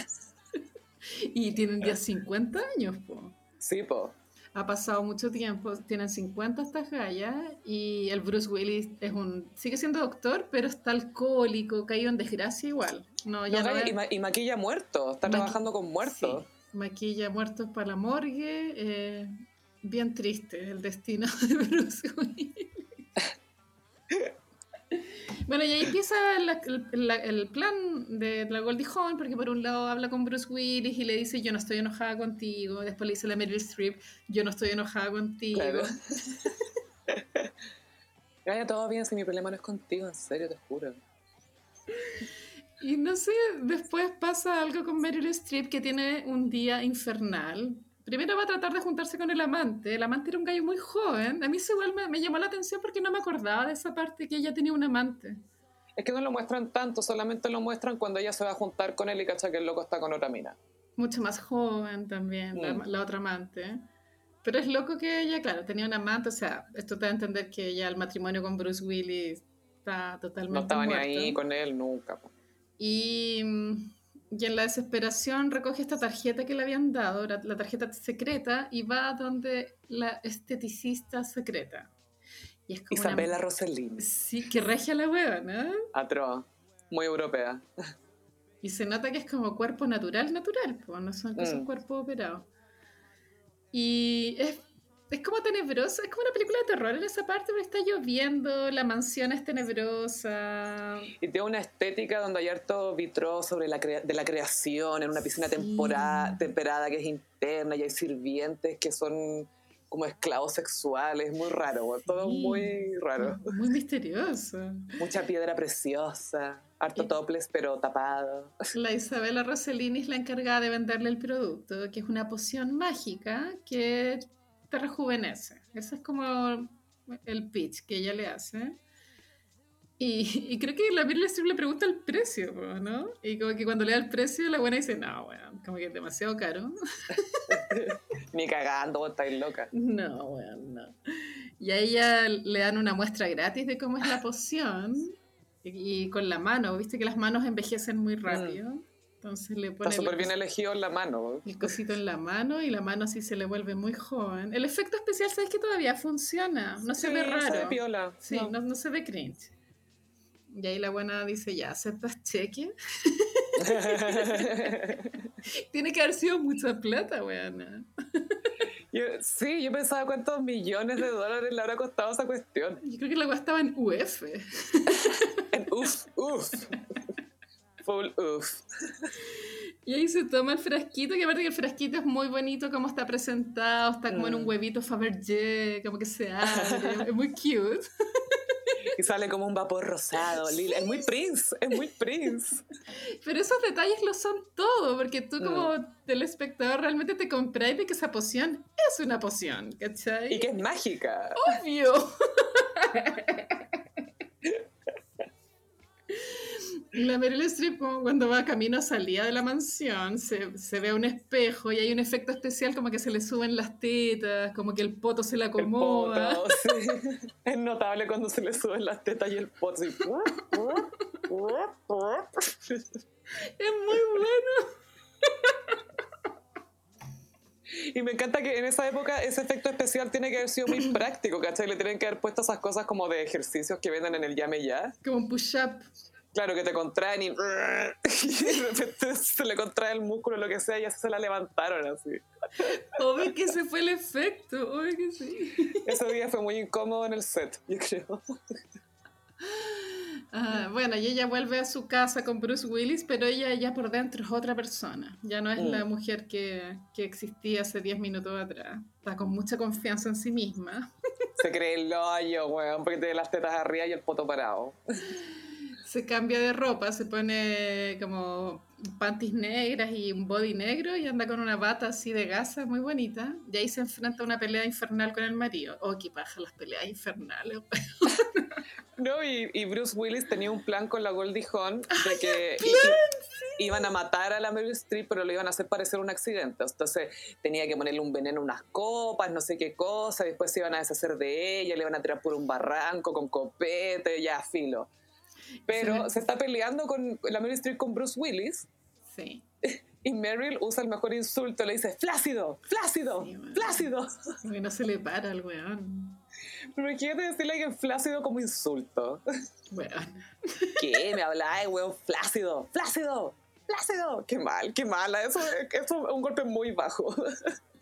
Y tienen ya 50 años, po. Sí, po. Ha pasado mucho tiempo, tienen 50 estas gallas y el Bruce Willis es un sigue siendo doctor, pero está alcohólico, caído en desgracia igual. No, ya No, no y, ma- y maquilla muerto. Está Maqui- trabajando con muertos. sí, maquilla muertos para la morgue. eh, bien triste el destino de [LAUGHS] Bruce Willis. [LAUGHS] Bueno, y ahí empieza la- el, la- el plan de la Goldie Hawn, porque por un lado habla con Bruce Willis y le dice yo no estoy enojada contigo, después le dice a la Meryl Streep yo no estoy enojada contigo. Claro. [LAUGHS] Gaya, todo bien si mi problema no es contigo, en serio, te juro. Y no sé, después pasa algo con Meryl Streep que tiene un día infernal. Primero va a tratar de juntarse con el amante. El amante era un gallo muy joven. A mí eso igual me, me llamó la atención porque no me acordaba de esa parte que ella tenía un amante. Es que no lo muestran tanto, solamente lo muestran cuando ella se va a juntar con él y cacha que el loco está con otra mina. Mucho más joven también, la, Mm. la otra amante. Pero es loco que ella, claro, tenía un amante. O sea, esto te da a entender que ya el matrimonio con Bruce Willis está totalmente No estaba ni ahí con él nunca. po. Y, mm, y en la desesperación recoge esta tarjeta que le habían dado, la, la tarjeta secreta, y va donde la esteticista secreta. Y es como una- Isabela Rossellini. Sí, que regia la hueva, ¿no? Atroz. Muy europea. Y se nota que es como cuerpo natural, natural, pues no son Mm. cuerpos operados. Y es, es como tenebrosa, es como una película de terror en esa parte, porque está lloviendo, la mansión es tenebrosa. Y tiene una estética donde hay harto vitró sobre la crea- de la creación, en una piscina Sí. tempora- temperada que es interna, y hay sirvientes que son como esclavos sexuales, muy raro, todo muy raro. Muy misterioso. Mucha piedra preciosa, harto topless pero tapado. La Isabela Rossellini es la encargada de venderle el producto, que es una poción mágica que te rejuvenece. Ese es como el pitch que ella le hace. Y, y creo que la Meryl Streep le pregunta el precio, ¿no? Y como que cuando le da el precio, la buena dice, no, bueno, como que es demasiado caro. [LAUGHS] Ni cagando, estáis loca. No, bueno, no. Y a ella le dan una muestra gratis de cómo es la poción. Y, y con la mano, viste que las manos envejecen muy rápido. Entonces le Está súper bien elegido en la mano. el cosito en la mano y la mano así se le vuelve muy joven. El efecto especial, ¿sabes que todavía funciona? No se Sí, ve Se raro. ve piola. Sí, no. no. no se ve cringe. Y ahí la buena dice, ya, ¿aceptas cheque? [LAUGHS] Tiene que haber sido mucha plata, weona. Yo, sí, yo pensaba cuántos millones de dólares le habrá costado esa cuestión. Yo creo que la weá estaba en UF. [LAUGHS] En uf, uf. Full uf. Y ahí se toma el frasquito, que aparte que el frasquito es muy bonito como está presentado, está como en un Mm. huevito Fabergé, como que se [LAUGHS] abre, es muy cute. Y sale como un vapor rosado, lila. Es muy Prince, es muy Prince. Pero esos detalles lo son todo, porque tú como Mm. telespectador realmente te compráis de que esa poción es una poción, ¿cachai? Y que es mágica. obvio. [LAUGHS] La Meryl Streep cuando va camino salida de la mansión se, se ve a un espejo y hay un efecto especial como que se le suben las tetas, como que el poto se le acomoda. poto, sí. [LAUGHS] Es notable cuando se le suben las tetas y el poto. así. Es muy bueno. Y me encanta que en esa época ese efecto especial tiene que haber sido muy práctico, ¿cachai? Le tienen que haber puesto esas cosas como de ejercicios que venden en el llame ya. Como un push-up. Claro, que te contraen y, [LAUGHS] y de repente se le contrae el músculo o lo que sea y así se la levantaron así. Obvio que ese fue el efecto, obvio que sí. Ese día fue muy incómodo en el set, yo creo. Ah, bueno, y ella vuelve a su casa con Bruce Willis, pero ella ya por dentro es otra persona. Ya no es Mm. la mujer que, que existía hace 10 minutos atrás. Está con mucha confianza en sí misma. Se cree el hoyo, weón, porque tiene las tetas arriba y el poto parado. Se cambia de ropa, se pone como panties negras y un body negro y anda con una bata así de gasa muy bonita. Y ahí se enfrenta a una pelea infernal con el marido. Oh, qué paja las peleas infernales. No, y, y Bruce Willis tenía un plan con la Goldie Hawn de que i- iban a matar a la Meryl Streep, pero lo iban a hacer parecer un accidente. Entonces tenía que ponerle un veneno a unas copas, no sé qué cosa, y después se iban a deshacer de ella, le iban a tirar por un barranco con copete, ya filo. Pero Sí. se está peleando con la Meryl Streep con Bruce Willis Sí. [LAUGHS] y Meryl usa el mejor insulto, le dice flácido, flácido, Sí, flácido. Porque no se le para al weón. Pero quiero decirle que flácido como insulto. Weón. ¿Qué? Me hablaba de huevo flácido, flácido, flácido. Qué mal, qué mala. Eso, eso es un golpe muy bajo. [LAUGHS]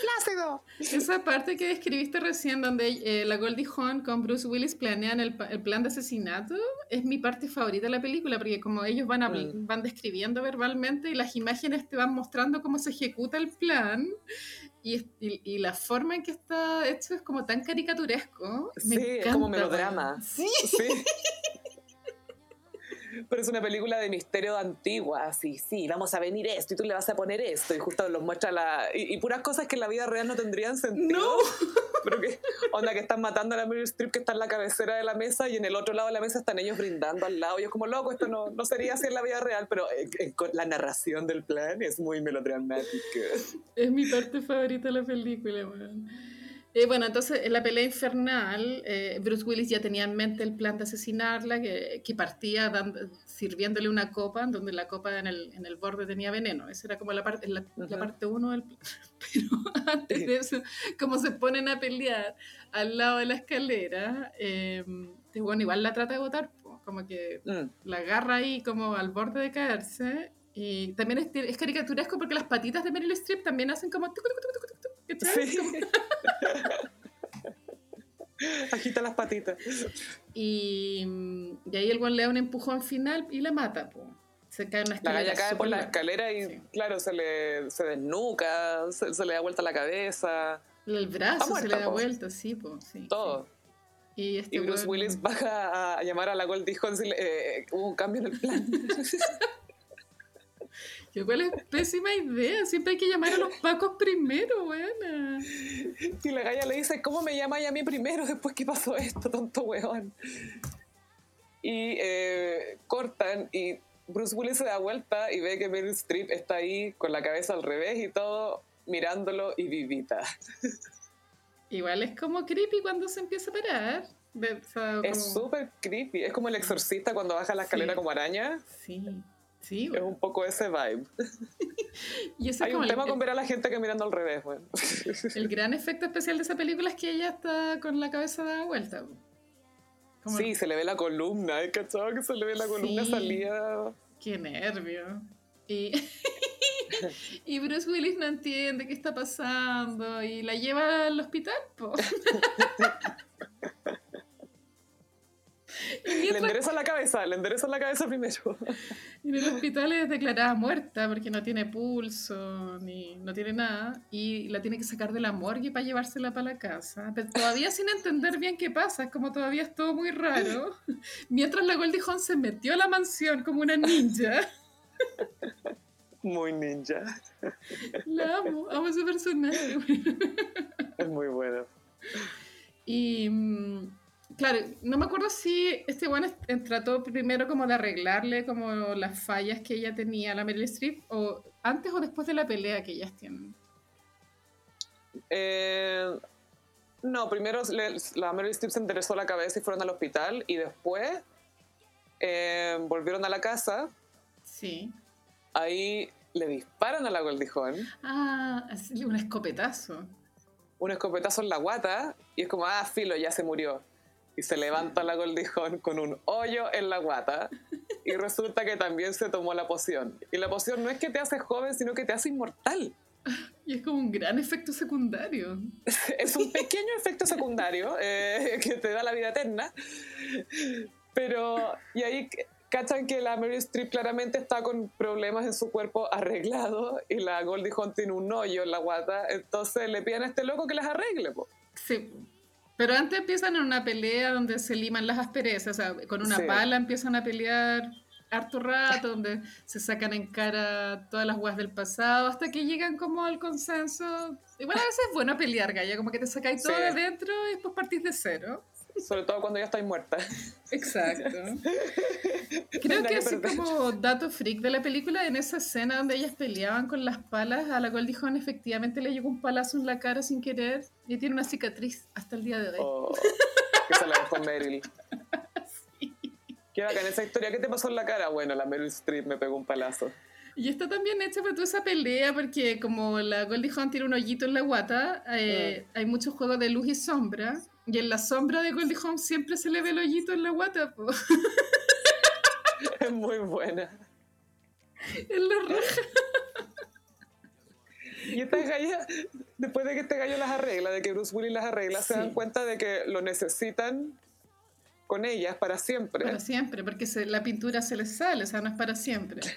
Flácido. Esa parte que describiste recién, donde eh, la Goldie Hawn con Bruce Willis planean el, el plan de asesinato, es mi parte favorita de la película, porque como ellos van, habl- Mm. van describiendo verbalmente y las imágenes te van mostrando cómo se ejecuta el plan, y, es- y- y la forma en que está hecho es como tan caricaturesco. Me Sí, es como encanta, melodrama. Sí. Sí. [LAUGHS] Pero es una película de misterio antigua, así, sí, vamos a venir esto y tú le vas a poner esto y justo los muestra la... Y, y puras cosas que en la vida real no tendrían sentido. No. [LAUGHS] Pero que, onda que están matando a la Meryl Streep que está en la cabecera de la mesa y en el otro lado de la mesa están ellos brindando al lado. Y es como, loco, esto no, no sería así en la vida real, pero eh, eh, la narración del plan es muy melodramática. Es mi parte favorita de la película, weón. Eh, bueno, entonces en la pelea infernal, eh, Bruce Willis ya tenía en mente el plan de asesinarla, que, que partía dando- sirviéndole una copa, donde la copa en el, en el borde tenía veneno. Esa era como la parte la, la Ujú. parte uno del plan. [LAUGHS] Pero antes de eso, como se ponen a pelear al lado de la escalera, eh, weón igual la trata de botar, po, como que Mm. la agarra ahí como al borde de caerse. Y también es, es caricaturesco porque las patitas de Meryl Streep también hacen como... Sí. [LAUGHS] Agita las patitas. Y, y ahí el guan le da un empujón final y la mata, po. Se cae en una La escalera. galla cae por la escalera y, Sí. claro, se le se desnuca, se, se le da vuelta la cabeza. El brazo se le da po. vuelta, sí, po. Sí, todo. Y, este Y Bruce weón- Willis baja a llamar a la Goldie Hawn y le- eh, hubo un cambio en el plan. [LAUGHS] Que cuál es pésima idea. Siempre hay que llamar a los pacos primero, buena. Y la galla le dice, ¿cómo me llamáis a mí primero después que pasó esto, tonto weón? Y eh, cortan y Bruce Willis se da vuelta y ve que Meryl Streep está ahí con la cabeza al revés y todo, mirándolo y vivita. Igual es como creepy cuando se empieza a parar. De- o sea, Es súper creepy. Es como el exorcista cuando baja la escalera Sí. como araña. Sí, sí. Es un poco ese vibe. Y ese es Hay un el, tema con ver a la gente caminando al revés, [LAUGHS] el gran efecto especial de esa película es que ella está con la cabeza dada vuelta. Como- Sí, se le ve la columna, ¿eh? ¿cachado? Que se le ve la columna Sí. salida. Qué nervio. Y, [LAUGHS] y Bruce Willis no entiende qué está pasando y la lleva al hospital, po. [LAUGHS] Le mientras endereza la cabeza, le endereza la cabeza primero. [LAUGHS] en el hospital es declarada muerta porque no tiene pulso ni no tiene nada y la tiene que sacar de la morgue para llevársela para la casa. Pero todavía sin entender bien qué pasa, es como todavía es todo muy raro. [LAUGHS] Mientras la Goldie Hawn se metió a la mansión como una ninja. Muy ninja. La amo, amo ese personaje. Es muy bueno. Y mm, claro, no me acuerdo si este bueno trató primero como de arreglarle como las fallas que ella tenía a la Meryl Streep o antes o después de la pelea que ellas tienen. Eh, no, primero le- la Meryl Streep se enderezó la cabeza y fueron al hospital y después eh, volvieron a la casa. Sí. Ahí le disparan a la Goldie Hawn, Ah, un escopetazo. un escopetazo en la guata y es como, ah, filo, ya se murió. Y se levanta la Goldie Hawn con un hoyo en la guata y resulta que también se tomó la poción. Y la poción no es que te hace joven, sino que te hace inmortal. [LAUGHS] Y es como un gran efecto secundario. [LAUGHS] es un pequeño efecto secundario eh, que te da la vida eterna. Pero, y ahí cachan que la Mary Streep claramente está con problemas en su cuerpo arreglado y la Goldie Hawn tiene un hoyo en la guata, entonces le piden a este loco que las arregle. po. Sí. Pero antes empiezan en una pelea donde se liman las asperezas, o sea, con una Sí. pala empiezan a pelear harto rato, donde se sacan en cara todas las guas del pasado, hasta que llegan como al consenso. Igual a veces es bueno pelear, Gaya, como que te sacáis todo Sí. de dentro y después partís de cero. [LAUGHS] Sobre todo cuando ya estáis muerta. Exacto. [LAUGHS] Creo que así como dato freak de la película, en esa escena donde ellas peleaban con las palas, a la Goldie Hawn efectivamente le llegó un palazo en la cara sin querer y tiene una cicatriz hasta el día de hoy. O que se la dejó Meryl. [LAUGHS] Qué bacán esa historia. ¿Qué te pasó en la cara? Bueno, la Meryl Streep me pegó un palazo. Y está también hecha para toda esa pelea porque como la Goldie Hawn tiene un hoyito en la guata, eh, hay muchos juegos de luz y sombra. Y en la sombra de Goldie Hawn siempre se le ve el hoyito en la guata. po. [LAUGHS] Es muy buena. En la raja. Y esta galla, después de que este gallo las arregla, de que Bruce Willis las arregla, se dan cuenta de que lo necesitan con ellas para siempre. Para siempre, porque se- la pintura se les sale, o sea, no es para siempre. [LAUGHS]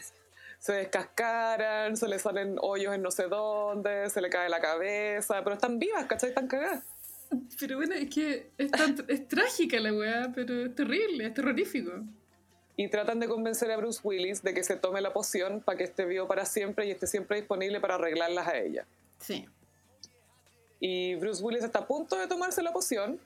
Se descascaran, se les salen hoyos en no sé dónde, se le cae la cabeza, pero están vivas, ¿cachai? Están cagadas. Pero bueno, es que es, tan- es trágica la weá, pero es terrible, es terrorífico. Y tratan de convencer a Bruce Willis de que se tome la poción para que esté vivo para siempre y esté siempre disponible para arreglarlas a ella. Sí. Y Bruce Willis está a punto de tomarse la poción,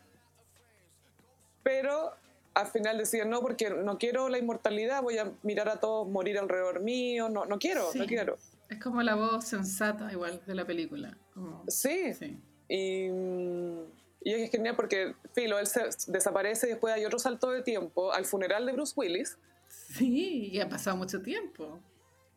pero al final deciden no, porque no quiero la inmortalidad, voy a mirar a todos morir alrededor mío, no, no quiero, no quiero. Es como la voz sensata igual de la película. como- Sí, sí. y, mm, y es genial porque, filo, él se desaparece y después hay otro salto de tiempo al funeral de Bruce Willis. Sí, y ha pasado mucho tiempo.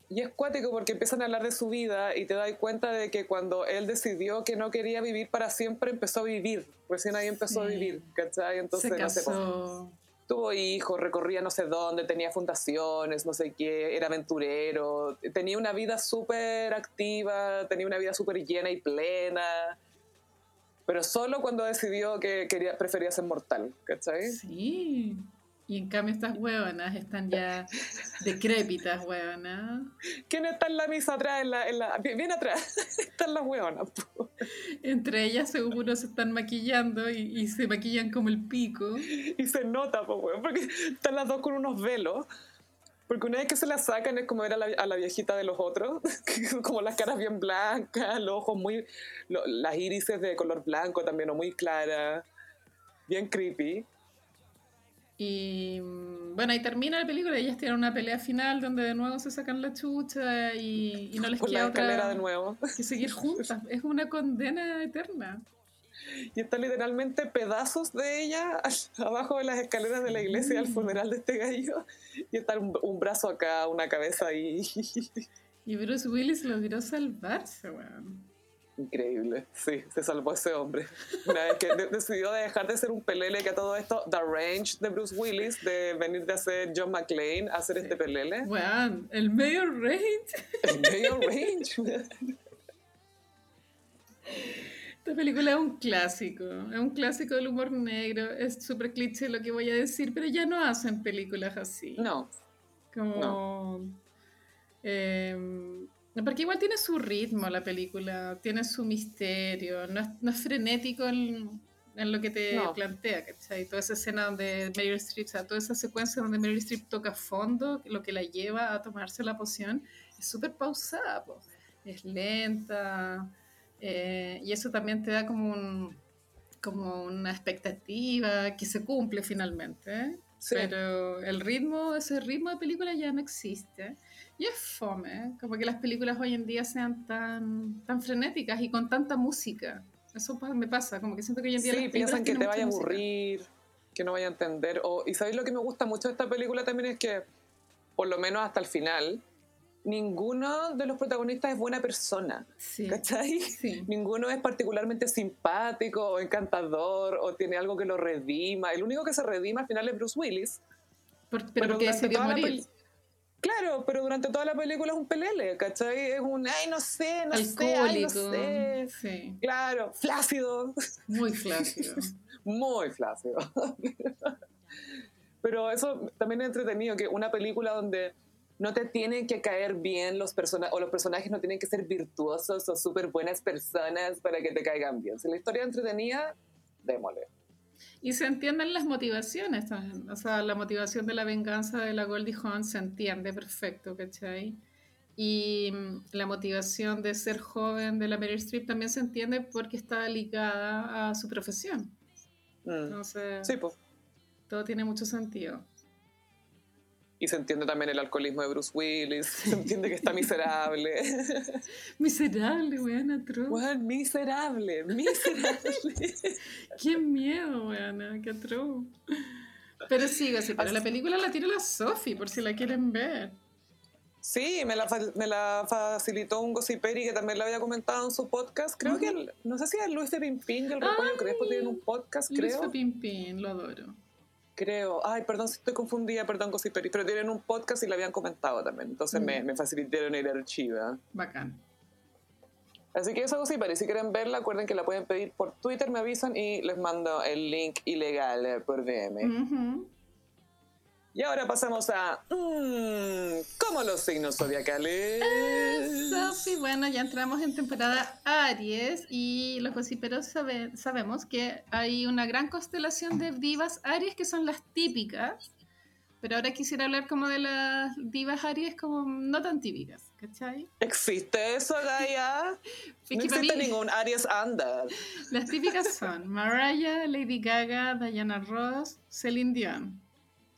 Y es cuático porque empiezan a hablar de su vida y te das cuenta de que cuando él decidió que no quería vivir para siempre, empezó a vivir. Recién ahí empezó a vivir, ¿cachai? Entonces, se no sé, pues, casó. tuvo hijos, recorría no sé dónde, tenía fundaciones, no sé qué, era aventurero, tenía una vida súper activa, tenía una vida súper llena y plena. Pero solo cuando decidió que quería, prefería ser mortal, ¿cachai? Sí. Y en cambio estas huevonas están ya decrépitas, huevonas. ¿Quién está en la misa atrás? En la, en la- bien, bien atrás. [LAUGHS] Están las hueonas. po. Entre ellas seguro se están maquillando y, y se maquillan como el pico. Y se nota, po, weón, porque están las dos con unos velos. Porque una vez que se las sacan es como ver a la, a la viejita de los otros, [LAUGHS] como las caras bien blancas, los ojos muy... lo- las irises de color blanco también, o muy claras, bien creepy. Y mm, bueno, ahí termina la película. Ellas tienen una pelea final donde de nuevo se sacan la chucha y, y no les Por queda la otra de nuevo. que seguir juntas. Es una condena eterna. Y están literalmente pedazos de ella [LAUGHS] abajo de las escaleras de la iglesia al funeral de este gallo. Y está un, un brazo acá, una cabeza ahí. [LAUGHS] Y Bruce Willis logró salvarse, weón. Increíble, sí, se salvó ese hombre. Una vez que de- decidió dejar de ser un pelele que a todo esto, The Range de Bruce Willis, de venir de hacer John McClane a hacer este pelele. Weón, el medio range. El medio range. [LAUGHS] Esta película es un clásico, es un clásico del humor negro, es súper cliché lo que voy a decir, pero ya no hacen películas así. No, Como... eh, porque igual tiene su ritmo la película, tiene su misterio, no es, no es frenético en, en lo que te No. plantea, ¿cachai? Toda esa escena donde Meryl Streep, o sea, toda esa secuencia donde Meryl Streep toca fondo, lo que la lleva a tomarse la poción, es súper pausada, po. es lenta, eh, y eso también te da como un como una expectativa que se cumple finalmente, ¿eh? Sí. pero el ritmo, ese ritmo de película ya no existe. Y es fome, como que las películas hoy en día sean tan, tan frenéticas y con tanta música. Eso me pasa, como que siento que hoy en día sí, las piensan que te vaya a música. aburrir, que no vaya a entender. O, y sabéis lo que me gusta mucho de esta película también es que, por lo menos hasta el final, ninguno de los protagonistas es buena persona. Sí, ¿Cachai? sí. [LAUGHS] Ninguno es particularmente simpático o encantador o tiene algo que lo redima. El único que se redima al final es Bruce Willis. Por- pero, Pero toda la morir. Claro, pero durante toda la película es un pelele, ¿cachai? Es un, ay, no sé, no sé, ay, no Alcohólico. sé. Sí, Claro, flácido, muy flácido. [LAUGHS] muy flácido. [LAUGHS] Pero eso también es entretenido, que una película donde no te tienen que caer bien los personajes, o los personajes no tienen que ser virtuosos o súper buenas personas para que te caigan bien. Si la historia es entretenida, démosle. Y se entienden las motivaciones también. O sea, la motivación de la venganza de la Goldie Hawn se entiende perfecto, ¿cachai? Y mm, la motivación de ser joven de la Meryl Streep también se entiende porque está ligada a su profesión. Mm. Entonces, Sí, pues. todo tiene mucho sentido. Y se entiende también el alcoholismo de Bruce Willis, [LAUGHS] se entiende que está miserable. [LAUGHS] Miserable, weón, atroz. Weón, miserable, miserable. [LAUGHS] Qué miedo, weón, qué atroz. Pero sí, sí, pero la película la tiene la Sophie, por si la quieren ver. Sí, me la, me la facilitó un gossiperi que también lo había comentado en su podcast. Creo que, el- no sé si es Luis de Pimpín y el Repollo Crespo tienen un podcast, Luis creo. Pimpín, lo adoro. Creo. Ay, perdón si estoy confundida, perdón, gossiperi. Pero tienen un podcast y lo habían comentado también. Entonces Mm. me, me facilitaron el archivo. Bacán. Así que eso gossiperi, si quieren verla, acuerden que la pueden pedir por Twitter, me avisan y les mando el link ilegal por DM. Y ahora pasamos a... Mmm, ¿Cómo los signos zodiacales? Bueno, ya entramos en temporada Aries y los gossiperos sabe- sabemos que hay una gran constelación de divas Aries que son las típicas, pero ahora quisiera hablar como de las divas Aries como no tan típicas, ¿cachai? ¿Existe eso, Gaia? [LAUGHS] No existe ningún Aries Under. Las típicas son Mariah, Lady Gaga, Diana Ross, Celine Dion,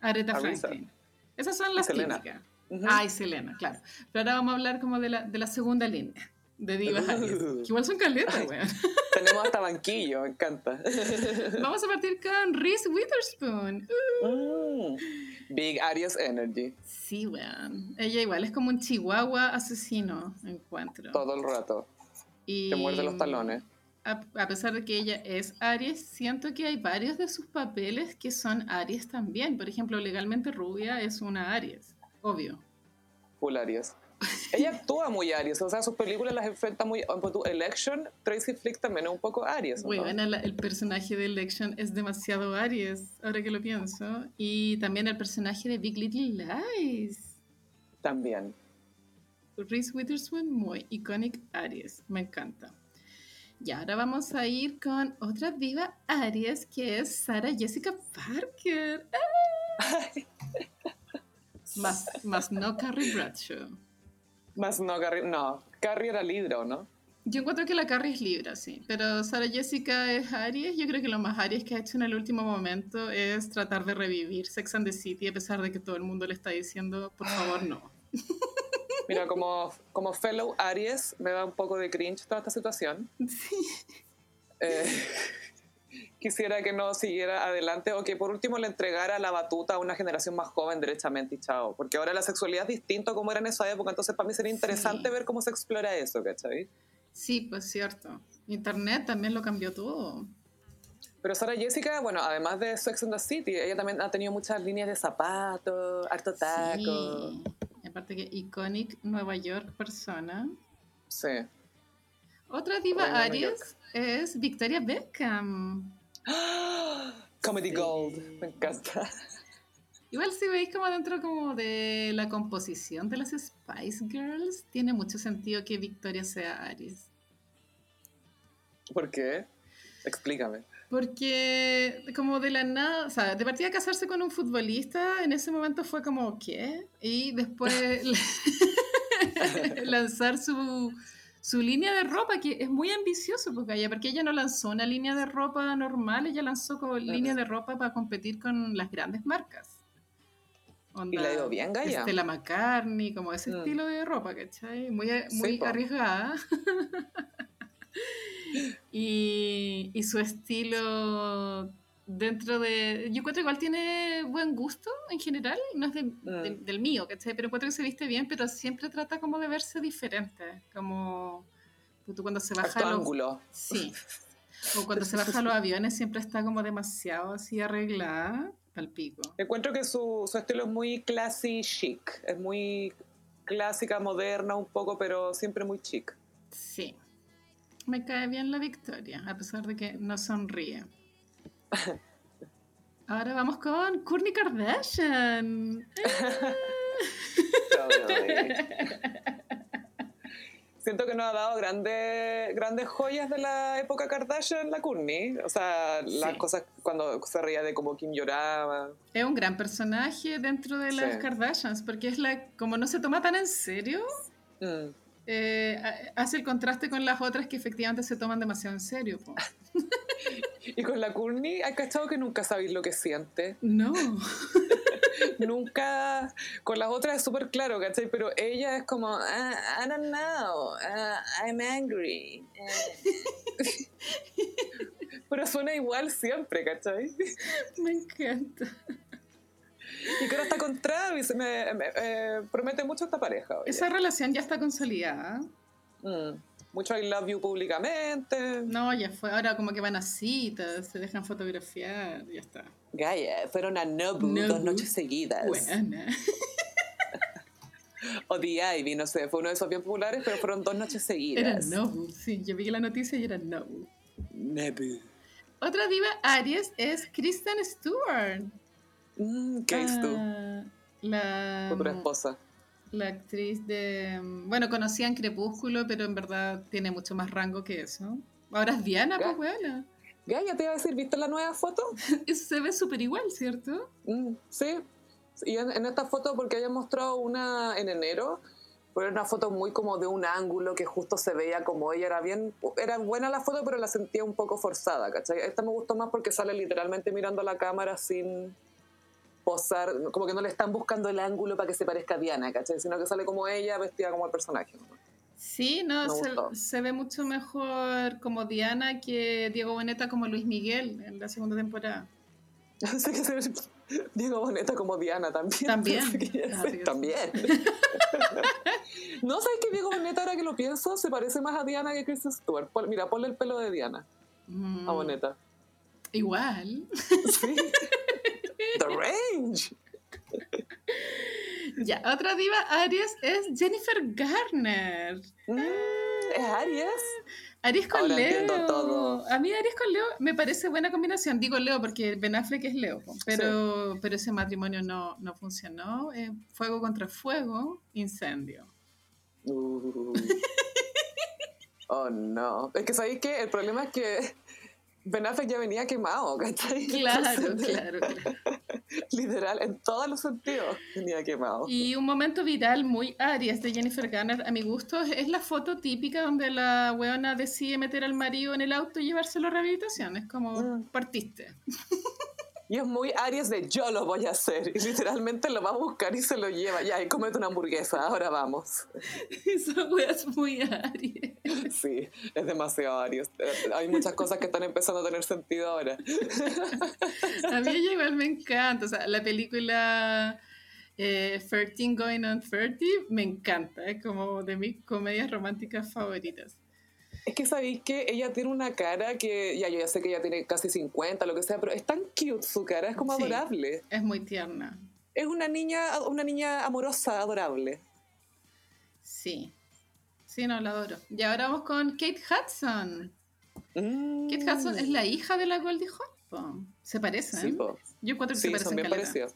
Aretha. Franklin. Esas son las Selena. típicas. Ujú. Ah, y Selena, claro. Pero ahora vamos a hablar como de la, de la segunda línea de divas que igual son caletas, weón. [LAUGHS] Tenemos hasta banquillo, me encanta. [LAUGHS] Vamos a partir con Reese Witherspoon. Mm. Big Aries Energy, Sí, weón. Ella igual es como un chihuahua asesino, encuentro. todo el rato. Y Te muerde los talones. A, a pesar de que ella es Aries, siento que hay varios de sus papeles que son Aries también. Por ejemplo, legalmente rubia es una Aries, obvio. Full Aries. [LAUGHS] Ella actúa muy Aries, o sea, sus películas las enfrenta muy. Election, Tracy Flick también es un poco Aries. ¿o no? El, el personaje de Election es demasiado Aries, ahora que lo pienso. Y también el personaje de Big Little Lies. También. Reese Witherspoon, muy iconic Aries, me encanta. Y ahora vamos a ir con otra diva Aries que es Sarah Jessica Parker. Más, más no Carrie Bradshaw. Más no, Carrie, no. Carrie era Libra, ¿o no? Yo encuentro que la Carrie es Libra, sí. Pero Sarah Jessica es Aries. Yo creo que lo más Aries que ha hecho en el último momento es tratar de revivir Sex and the City, a pesar de que todo el mundo le está diciendo, por favor, no. [LAUGHS] Mira, como, como fellow Aries, me da un poco de cringe toda esta situación. Sí. Eh, [LAUGHS] quisiera que no siguiera adelante o que por último le entregara la batuta a una generación más joven derechamente y chao. Porque ahora la sexualidad es distinto a como era en esa época, entonces para mí sería interesante Sí. ver cómo se explora eso, ¿cachai? Sí, pues cierto. Internet también lo cambió todo. Pero Sara Jessica, bueno, además de Sex and the City, ella también ha tenido muchas líneas de zapatos, harto taco. Sí. Aparte que iconic Nueva York persona. Sí. Otra diva Aries es Victoria Beckham. [GASPS] Comedy Sí. Gold, me encanta. Igual si veis como dentro como de la composición de las Spice Girls, tiene mucho sentido que Victoria sea Aries. ¿Por qué? Explícame. Porque como de la nada, o sea, de partida casarse con un futbolista, en ese momento fue como, ¿qué? Y después [LAUGHS] lanzar su, su línea de ropa, que es muy ambicioso, porque ella, porque ella no lanzó una línea de ropa normal, ella lanzó como línea de ropa para competir con las grandes marcas. Y le ha ido bien, Gaia. Stella McCartney, como ese Mm. estilo de ropa, ¿cachai? Muy, Sí, muy po. arriesgada. [LAUGHS] y, y su estilo dentro de... Yo encuentro igual tiene buen gusto en general, no es de- de- Mm. del mío, ¿cachai? Pero encuentro que se viste bien, pero siempre trata como de verse diferente, como tú cuando se baja los- ángulo. Sí. O cuando se baja [LAUGHS] los aviones siempre está como demasiado así arreglada, al pico. Encuentro que su, su estilo es muy classy chic. Es muy clásica, moderna un poco, pero siempre muy chic. Sí. Me cae bien la victoria, a pesar de que no sonríe. [LAUGHS] Ahora vamos con Kourtney Kardashian. [LAUGHS] Siento que nos ha dado grandes, grandes joyas de la época Kardashian, la Courtney. O sea, las Sí. cosas cuando se reía de cómo Kim lloraba. Es un gran personaje dentro de las Sí. Kardashians, porque es la, como no se toma tan en serio, Mm. Eh, ha- hace el contraste con las otras que efectivamente se toman demasiado en serio. po. [LAUGHS] Y con la Courtney, ¿hay cachado que nunca sabéis lo que siente? No. [LAUGHS] nunca. Con las otras es súper claro, ¿cachai? Pero ella es como, "Ah, I don't know, ah, I'm angry. eh". [LAUGHS] Pero suena igual siempre, ¿cachai? Me encanta. Y que ahora está con Travis, me, me- eh, promete mucho esta pareja. oye. Esa relación ya está consolidada. Mm. Mucho I love you públicamente. No, ya fue. Ahora como que van a citas, se dejan fotografiar, ya está. Gaia, fueron a Nobu, Nobu. dos noches seguidas. Buena. [LAUGHS] O The Ivy, no sé, fue uno de esos bien populares, pero fueron dos noches Era seguidas. Nobu, sí, yo vi la noticia y era Nobu. Nobu. Otra diva Aries es Kristen Stewart. Mm, ¿Qué es tú? Ah, La, Futura esposa. la actriz de... Bueno, conocía en Crepúsculo, pero en verdad tiene mucho más rango que eso. Ahora es Diana, pues Ga- buena. Gaia, te iba a decir, ¿viste la nueva foto? [LAUGHS] Se ve súper igual, ¿cierto? Mm, sí. Y en, en esta foto, porque había mostrado una en enero, pero era una foto muy como de un ángulo que justo se veía como ella era bien, era buena la foto, pero la sentía un poco forzada, ¿cachai? Esta me gustó más porque sale literalmente mirando a la cámara sin posar, como que no le están buscando el ángulo para que se parezca a Diana, ¿cachai? Sino que sale como ella vestida como el personaje. ¿no? Sí, no, se, se ve mucho mejor como Diana que Diego Boneta como Luis Miguel en la segunda temporada. [LAUGHS] Así que se ve Diego Boneta como Diana también. También. [LAUGHS] También. [LAUGHS] no, ¿sabes que Diego Boneta, ahora que lo pienso, se parece más a Diana que Kristen Stewart? Mira, ponle el pelo de Diana Mm, a Boneta. Igual. Sí. The range. [LAUGHS] Ya, otra diva Aries es Jennifer Garner. Mm, ¿Es Aries? Aries con Ahora Leo. todo. A mí Aries con Leo me parece buena combinación. Digo Leo porque Ben Affleck es Leo, pero, pero ese matrimonio no, no funcionó. Eh, fuego contra fuego, incendio. Uh. [LAUGHS] Oh, no. Es que, ¿sabéis qué? El problema es que Ben Affleck ya venía quemado, ¿cachai? Claro, claro, claro. [LAUGHS] Literal, en todos los sentidos venía quemado. Y un momento viral muy Aries de Jennifer Garner, a mi gusto, es- es la foto típica donde la weona decide meter al marido en el auto y llevárselo a rehabilitación. Es como, Mm. partiste. [LAUGHS] Y es muy Aries de yo lo voy a hacer. Y literalmente lo va a buscar y se lo lleva. Ya, y comete una hamburguesa, ahora vamos. Esa wea es muy Aries. Sí, es demasiado Aries. Hay muchas cosas que están empezando a tener sentido ahora. A mí ella igual me encanta. O sea, la película eh, 13 Going on 30 me encanta. Es como de mis comedias románticas favoritas. Es que sabéis que ella tiene una cara que, ya yo ya sé que ella tiene casi 50, lo que sea, pero es tan cute su cara, es como Sí. adorable. Es muy tierna. Es una niña, una niña amorosa, adorable. Sí. Sí, no, la adoro. Y ahora vamos con Kate Hudson. Mm. Kate Hudson es la hija de la Goldie Hawn. Se parecen. Sí. Yo encuentro que Sí, se parecen son bien caleta. parecidos.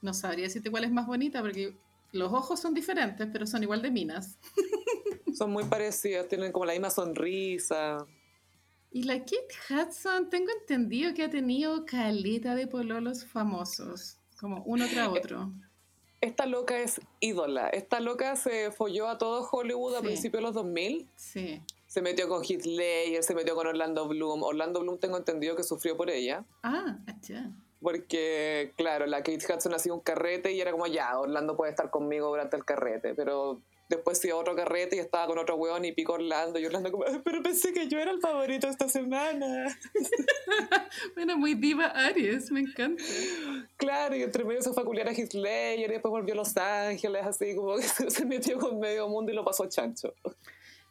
No sabría decirte cuál es más bonita porque los ojos son diferentes, pero son igual de minas. [LAUGHS] Son muy parecidas, tienen como la misma sonrisa. Y la Kate Hudson, tengo entendido que ha tenido caleta de pololos famosos, como uno tras otro. Esta loca es ídola. Esta loca se folló a todo Hollywood a Sí. principios de los 2000. Sí. Se metió con Heath Ledger, se metió con Orlando Bloom. Orlando Bloom tengo entendido que sufrió por ella. Ah, achá. Porque, claro, la Kate Hudson hacía un carrete y era como, ya, Orlando puede estar conmigo durante el carrete. Pero después hacía otro carrete y estaba con otro hueón y pico Orlando. Y Orlando como, "Ay, pero pensé que yo era el favorito esta semana. [LAUGHS] Bueno, muy diva Aries, me encanta. Claro, y entre medio se fue a culiar a Ledger y después volvió a Los Ángeles, así como que [LAUGHS] se, metió con medio mundo y lo pasó chancho.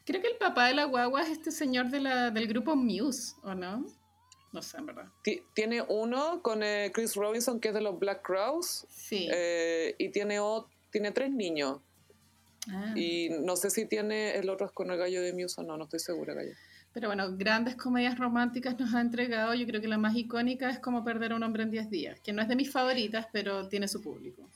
Creo que el papá de la guagua es este señor de la, del grupo Muse, ¿o no? No sé, en verdad. Ti- Tiene uno con eh, Chris Robinson, que es de los Black Crowes, Sí. eh, y tiene, o- tiene tres niños. Ah. Y no sé si tiene el otro es con el gallo de Muse o no, no estoy segura, gallo. Pero bueno, grandes comedias románticas nos ha entregado. Yo creo que la más icónica es como perder a un hombre en 10 días, que no es de mis favoritas, pero tiene su público.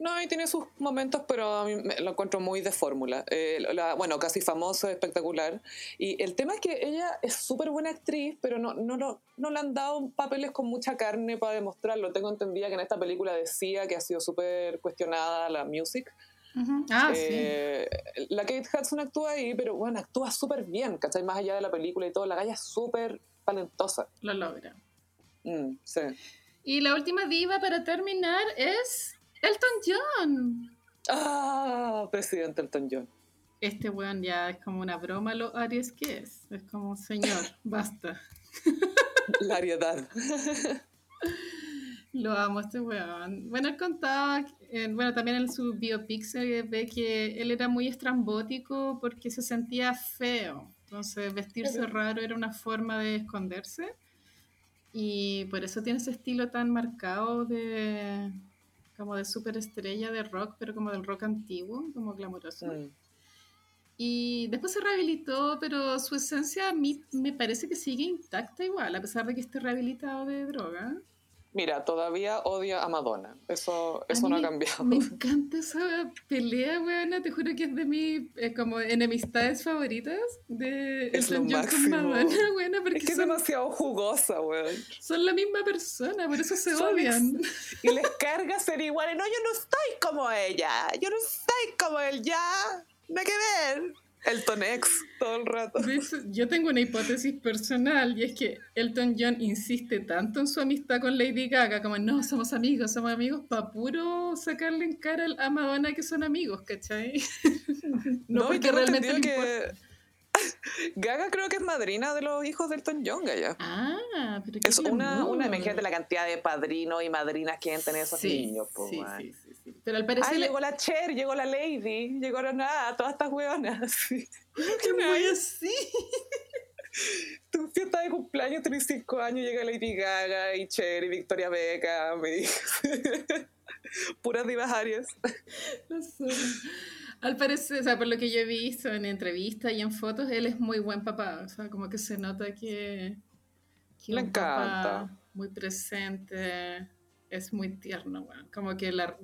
No, y tiene sus momentos, pero a mí me- lo encuentro muy de fórmula. Eh, la- bueno, casi famoso, espectacular. Y el tema es que ella es súper buena actriz, pero no, no, lo- no le han dado papeles con mucha carne para demostrarlo. Tengo entendida que en esta película decía que ha sido súper cuestionada la music. Ah, Eh, La Kate Hudson actúa ahí, pero bueno, actúa súper bien, ¿cachai? Más allá de la película y todo, la galla es súper talentosa. lo logra. Mm, sí. Y la última diva para terminar es Elton John. Ah, presidente Elton John. Este weón ya es como una broma lo Aries que es. Es como, señor, basta. La [LAUGHS] variedad. Lo amo, este weón. Bueno, él contaba, eh, bueno, también en su biopic se ve que él era muy estrambótico porque se sentía feo. Entonces, vestirse raro era una forma de esconderse. Y por eso tiene ese estilo tan marcado de como de superestrella de rock, pero como del rock antiguo, como glamoroso. Mm. Y después se rehabilitó, pero su esencia a mí me parece que sigue intacta igual, a pesar de que esté rehabilitado de droga. Mira, todavía odia a Madonna. Eso, A eso no ha cambiado. Me [LAUGHS] encanta esa pelea, weona. Te juro que es de mis eh, como enemistades favoritas de Es Elton John con. Madonna, weona, porque Es que es demasiado jugosa, weón. son la misma persona, por eso se Son odian. [LAUGHS] Y les carga ser iguales. No, yo no estoy como ella. Yo no estoy como él, ya. No hay que ver. Elton X, todo el rato. Yo tengo una hipótesis personal y es que Elton John insiste tanto en su amistad con Lady Gaga, como no, somos amigos, somos amigos, para puro sacarle en cara a Madonna que son amigos, ¿cachai? [LAUGHS] No, y porque realmente le que [LAUGHS] Gaga creo que es madrina de los hijos de Elton John, Gaya. Ah, pero qué Es una, una imagínate la cantidad de padrinos y madrinas que tener esos Sí, niños, po, sí, sí, sí. Pero al parecer Ay, llegó la Cher, llegó la Lady, llegaron nada, todas estas hueonas. [LAUGHS] Sí. ¡Qué muy así! Tu fiesta de cumpleaños, tenés cinco años, llega Lady Gaga y Cher y Victoria Beckham. [LAUGHS] Puras divas. La [LAUGHS] zorra. Al parecer, o sea, por lo que yo he visto en entrevistas y en fotos, él es muy buen papá. O sea, como que se nota que, que Le papá encanta. muy presente, es muy tierno, weón. Como que la-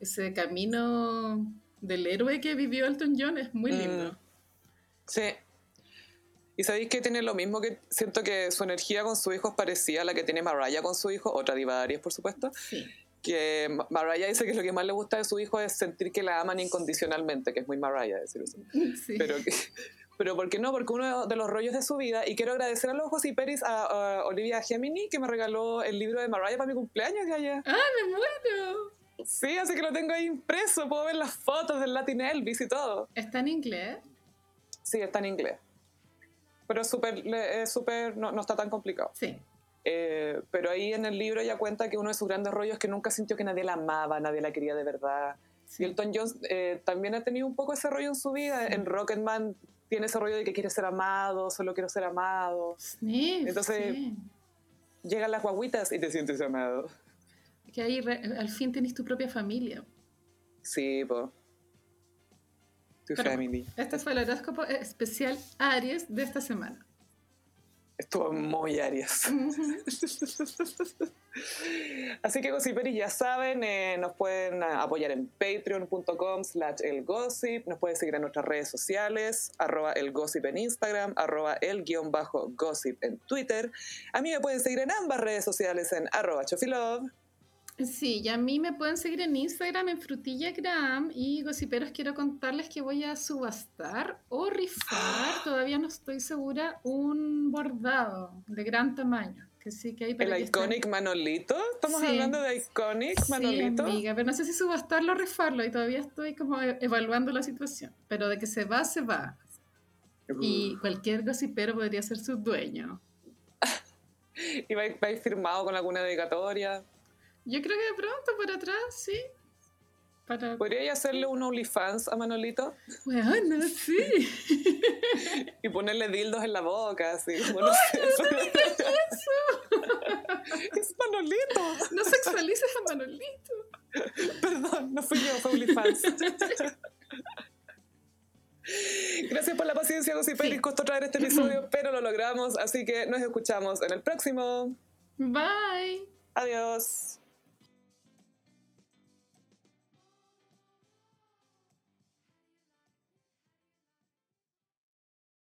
ese camino del héroe que vivió Elton John es muy lindo. Mm. Sí. Y sabéis que tiene lo mismo que siento que su energía con su hijo es parecida a la que tiene Mariah con su hijo, otra diva Aries, por supuesto. Sí. Que Ma- Mariah dice que lo que más le gusta de su hijo es sentir que la aman incondicionalmente, que es muy Mariah decir eso. [LAUGHS] sí. Pero, que, pero ¿por qué no? Porque uno de los rollos de su vida, y quiero agradecer a los José Peris, a, a Olivia Gemini, que me regaló el libro de Mariah para mi cumpleaños, Gaya. ¡Ah, me muero! Sí, así que lo tengo ahí impreso, puedo ver las fotos del Latin Elvis y todo. ¿Está en inglés? Sí, está en inglés. Pero súper, súper, no, no está tan complicado. Sí. Eh, pero ahí en el libro ella cuenta que uno de sus grandes rollos es que nunca sintió que nadie la amaba, nadie la quería de verdad. Y Elton John eh, también ha tenido un poco ese rollo en su vida. En Rocketman tiene ese rollo de que quiere ser amado, solo quiero ser amado. Sí, Entonces sí. llegan las guaguitas y te sientes amado. Que ahí al fin tenés tu propia familia. Sí, po. Tu Pero- family. Este fue el horóscopo especial Aries de esta semana. Estuvo muy Aries. Así que Gossiperis ya saben, eh, nos pueden apoyar en patreon.com slash elgossip, nos pueden seguir en nuestras redes sociales, arroba elgossip en Instagram, arroba el guion bajo gossip en Twitter. A mí me pueden seguir en ambas redes sociales en arroba chofilove. Sí, y a mí me pueden seguir en Instagram en frutillagram y gossiperos quiero contarles que voy a subastar o rifar, [GASPS] todavía no estoy segura, un bordado de gran tamaño. Que sí que hay para El Iconic Manolito. Estamos Sí. hablando de Iconic Sí, Manolito. amiga, pero no sé si subastarlo o rifarlo y todavía estoy como e- evaluando la situación. Pero de que se va, se va. Y cualquier gossipero podría ser su dueño. [LAUGHS] ¿Y va, va a ir firmado con alguna dedicatoria? Yo creo que de pronto por atrás, sí. Para... ¿Podría hacerle un OnlyFans a Manolito? Bueno, sí. [LAUGHS] Y ponerle dildos en la boca, así. como no sé. [LAUGHS] es Manolito. No sexualices a Manolito. Perdón, no fui yo, fue OnlyFans. Gracias por la paciencia, Gossiperis. Sí. Costó traer este episodio, [CLEARS THROAT] pero lo logramos. Así que nos escuchamos en el próximo. Bye. Adiós.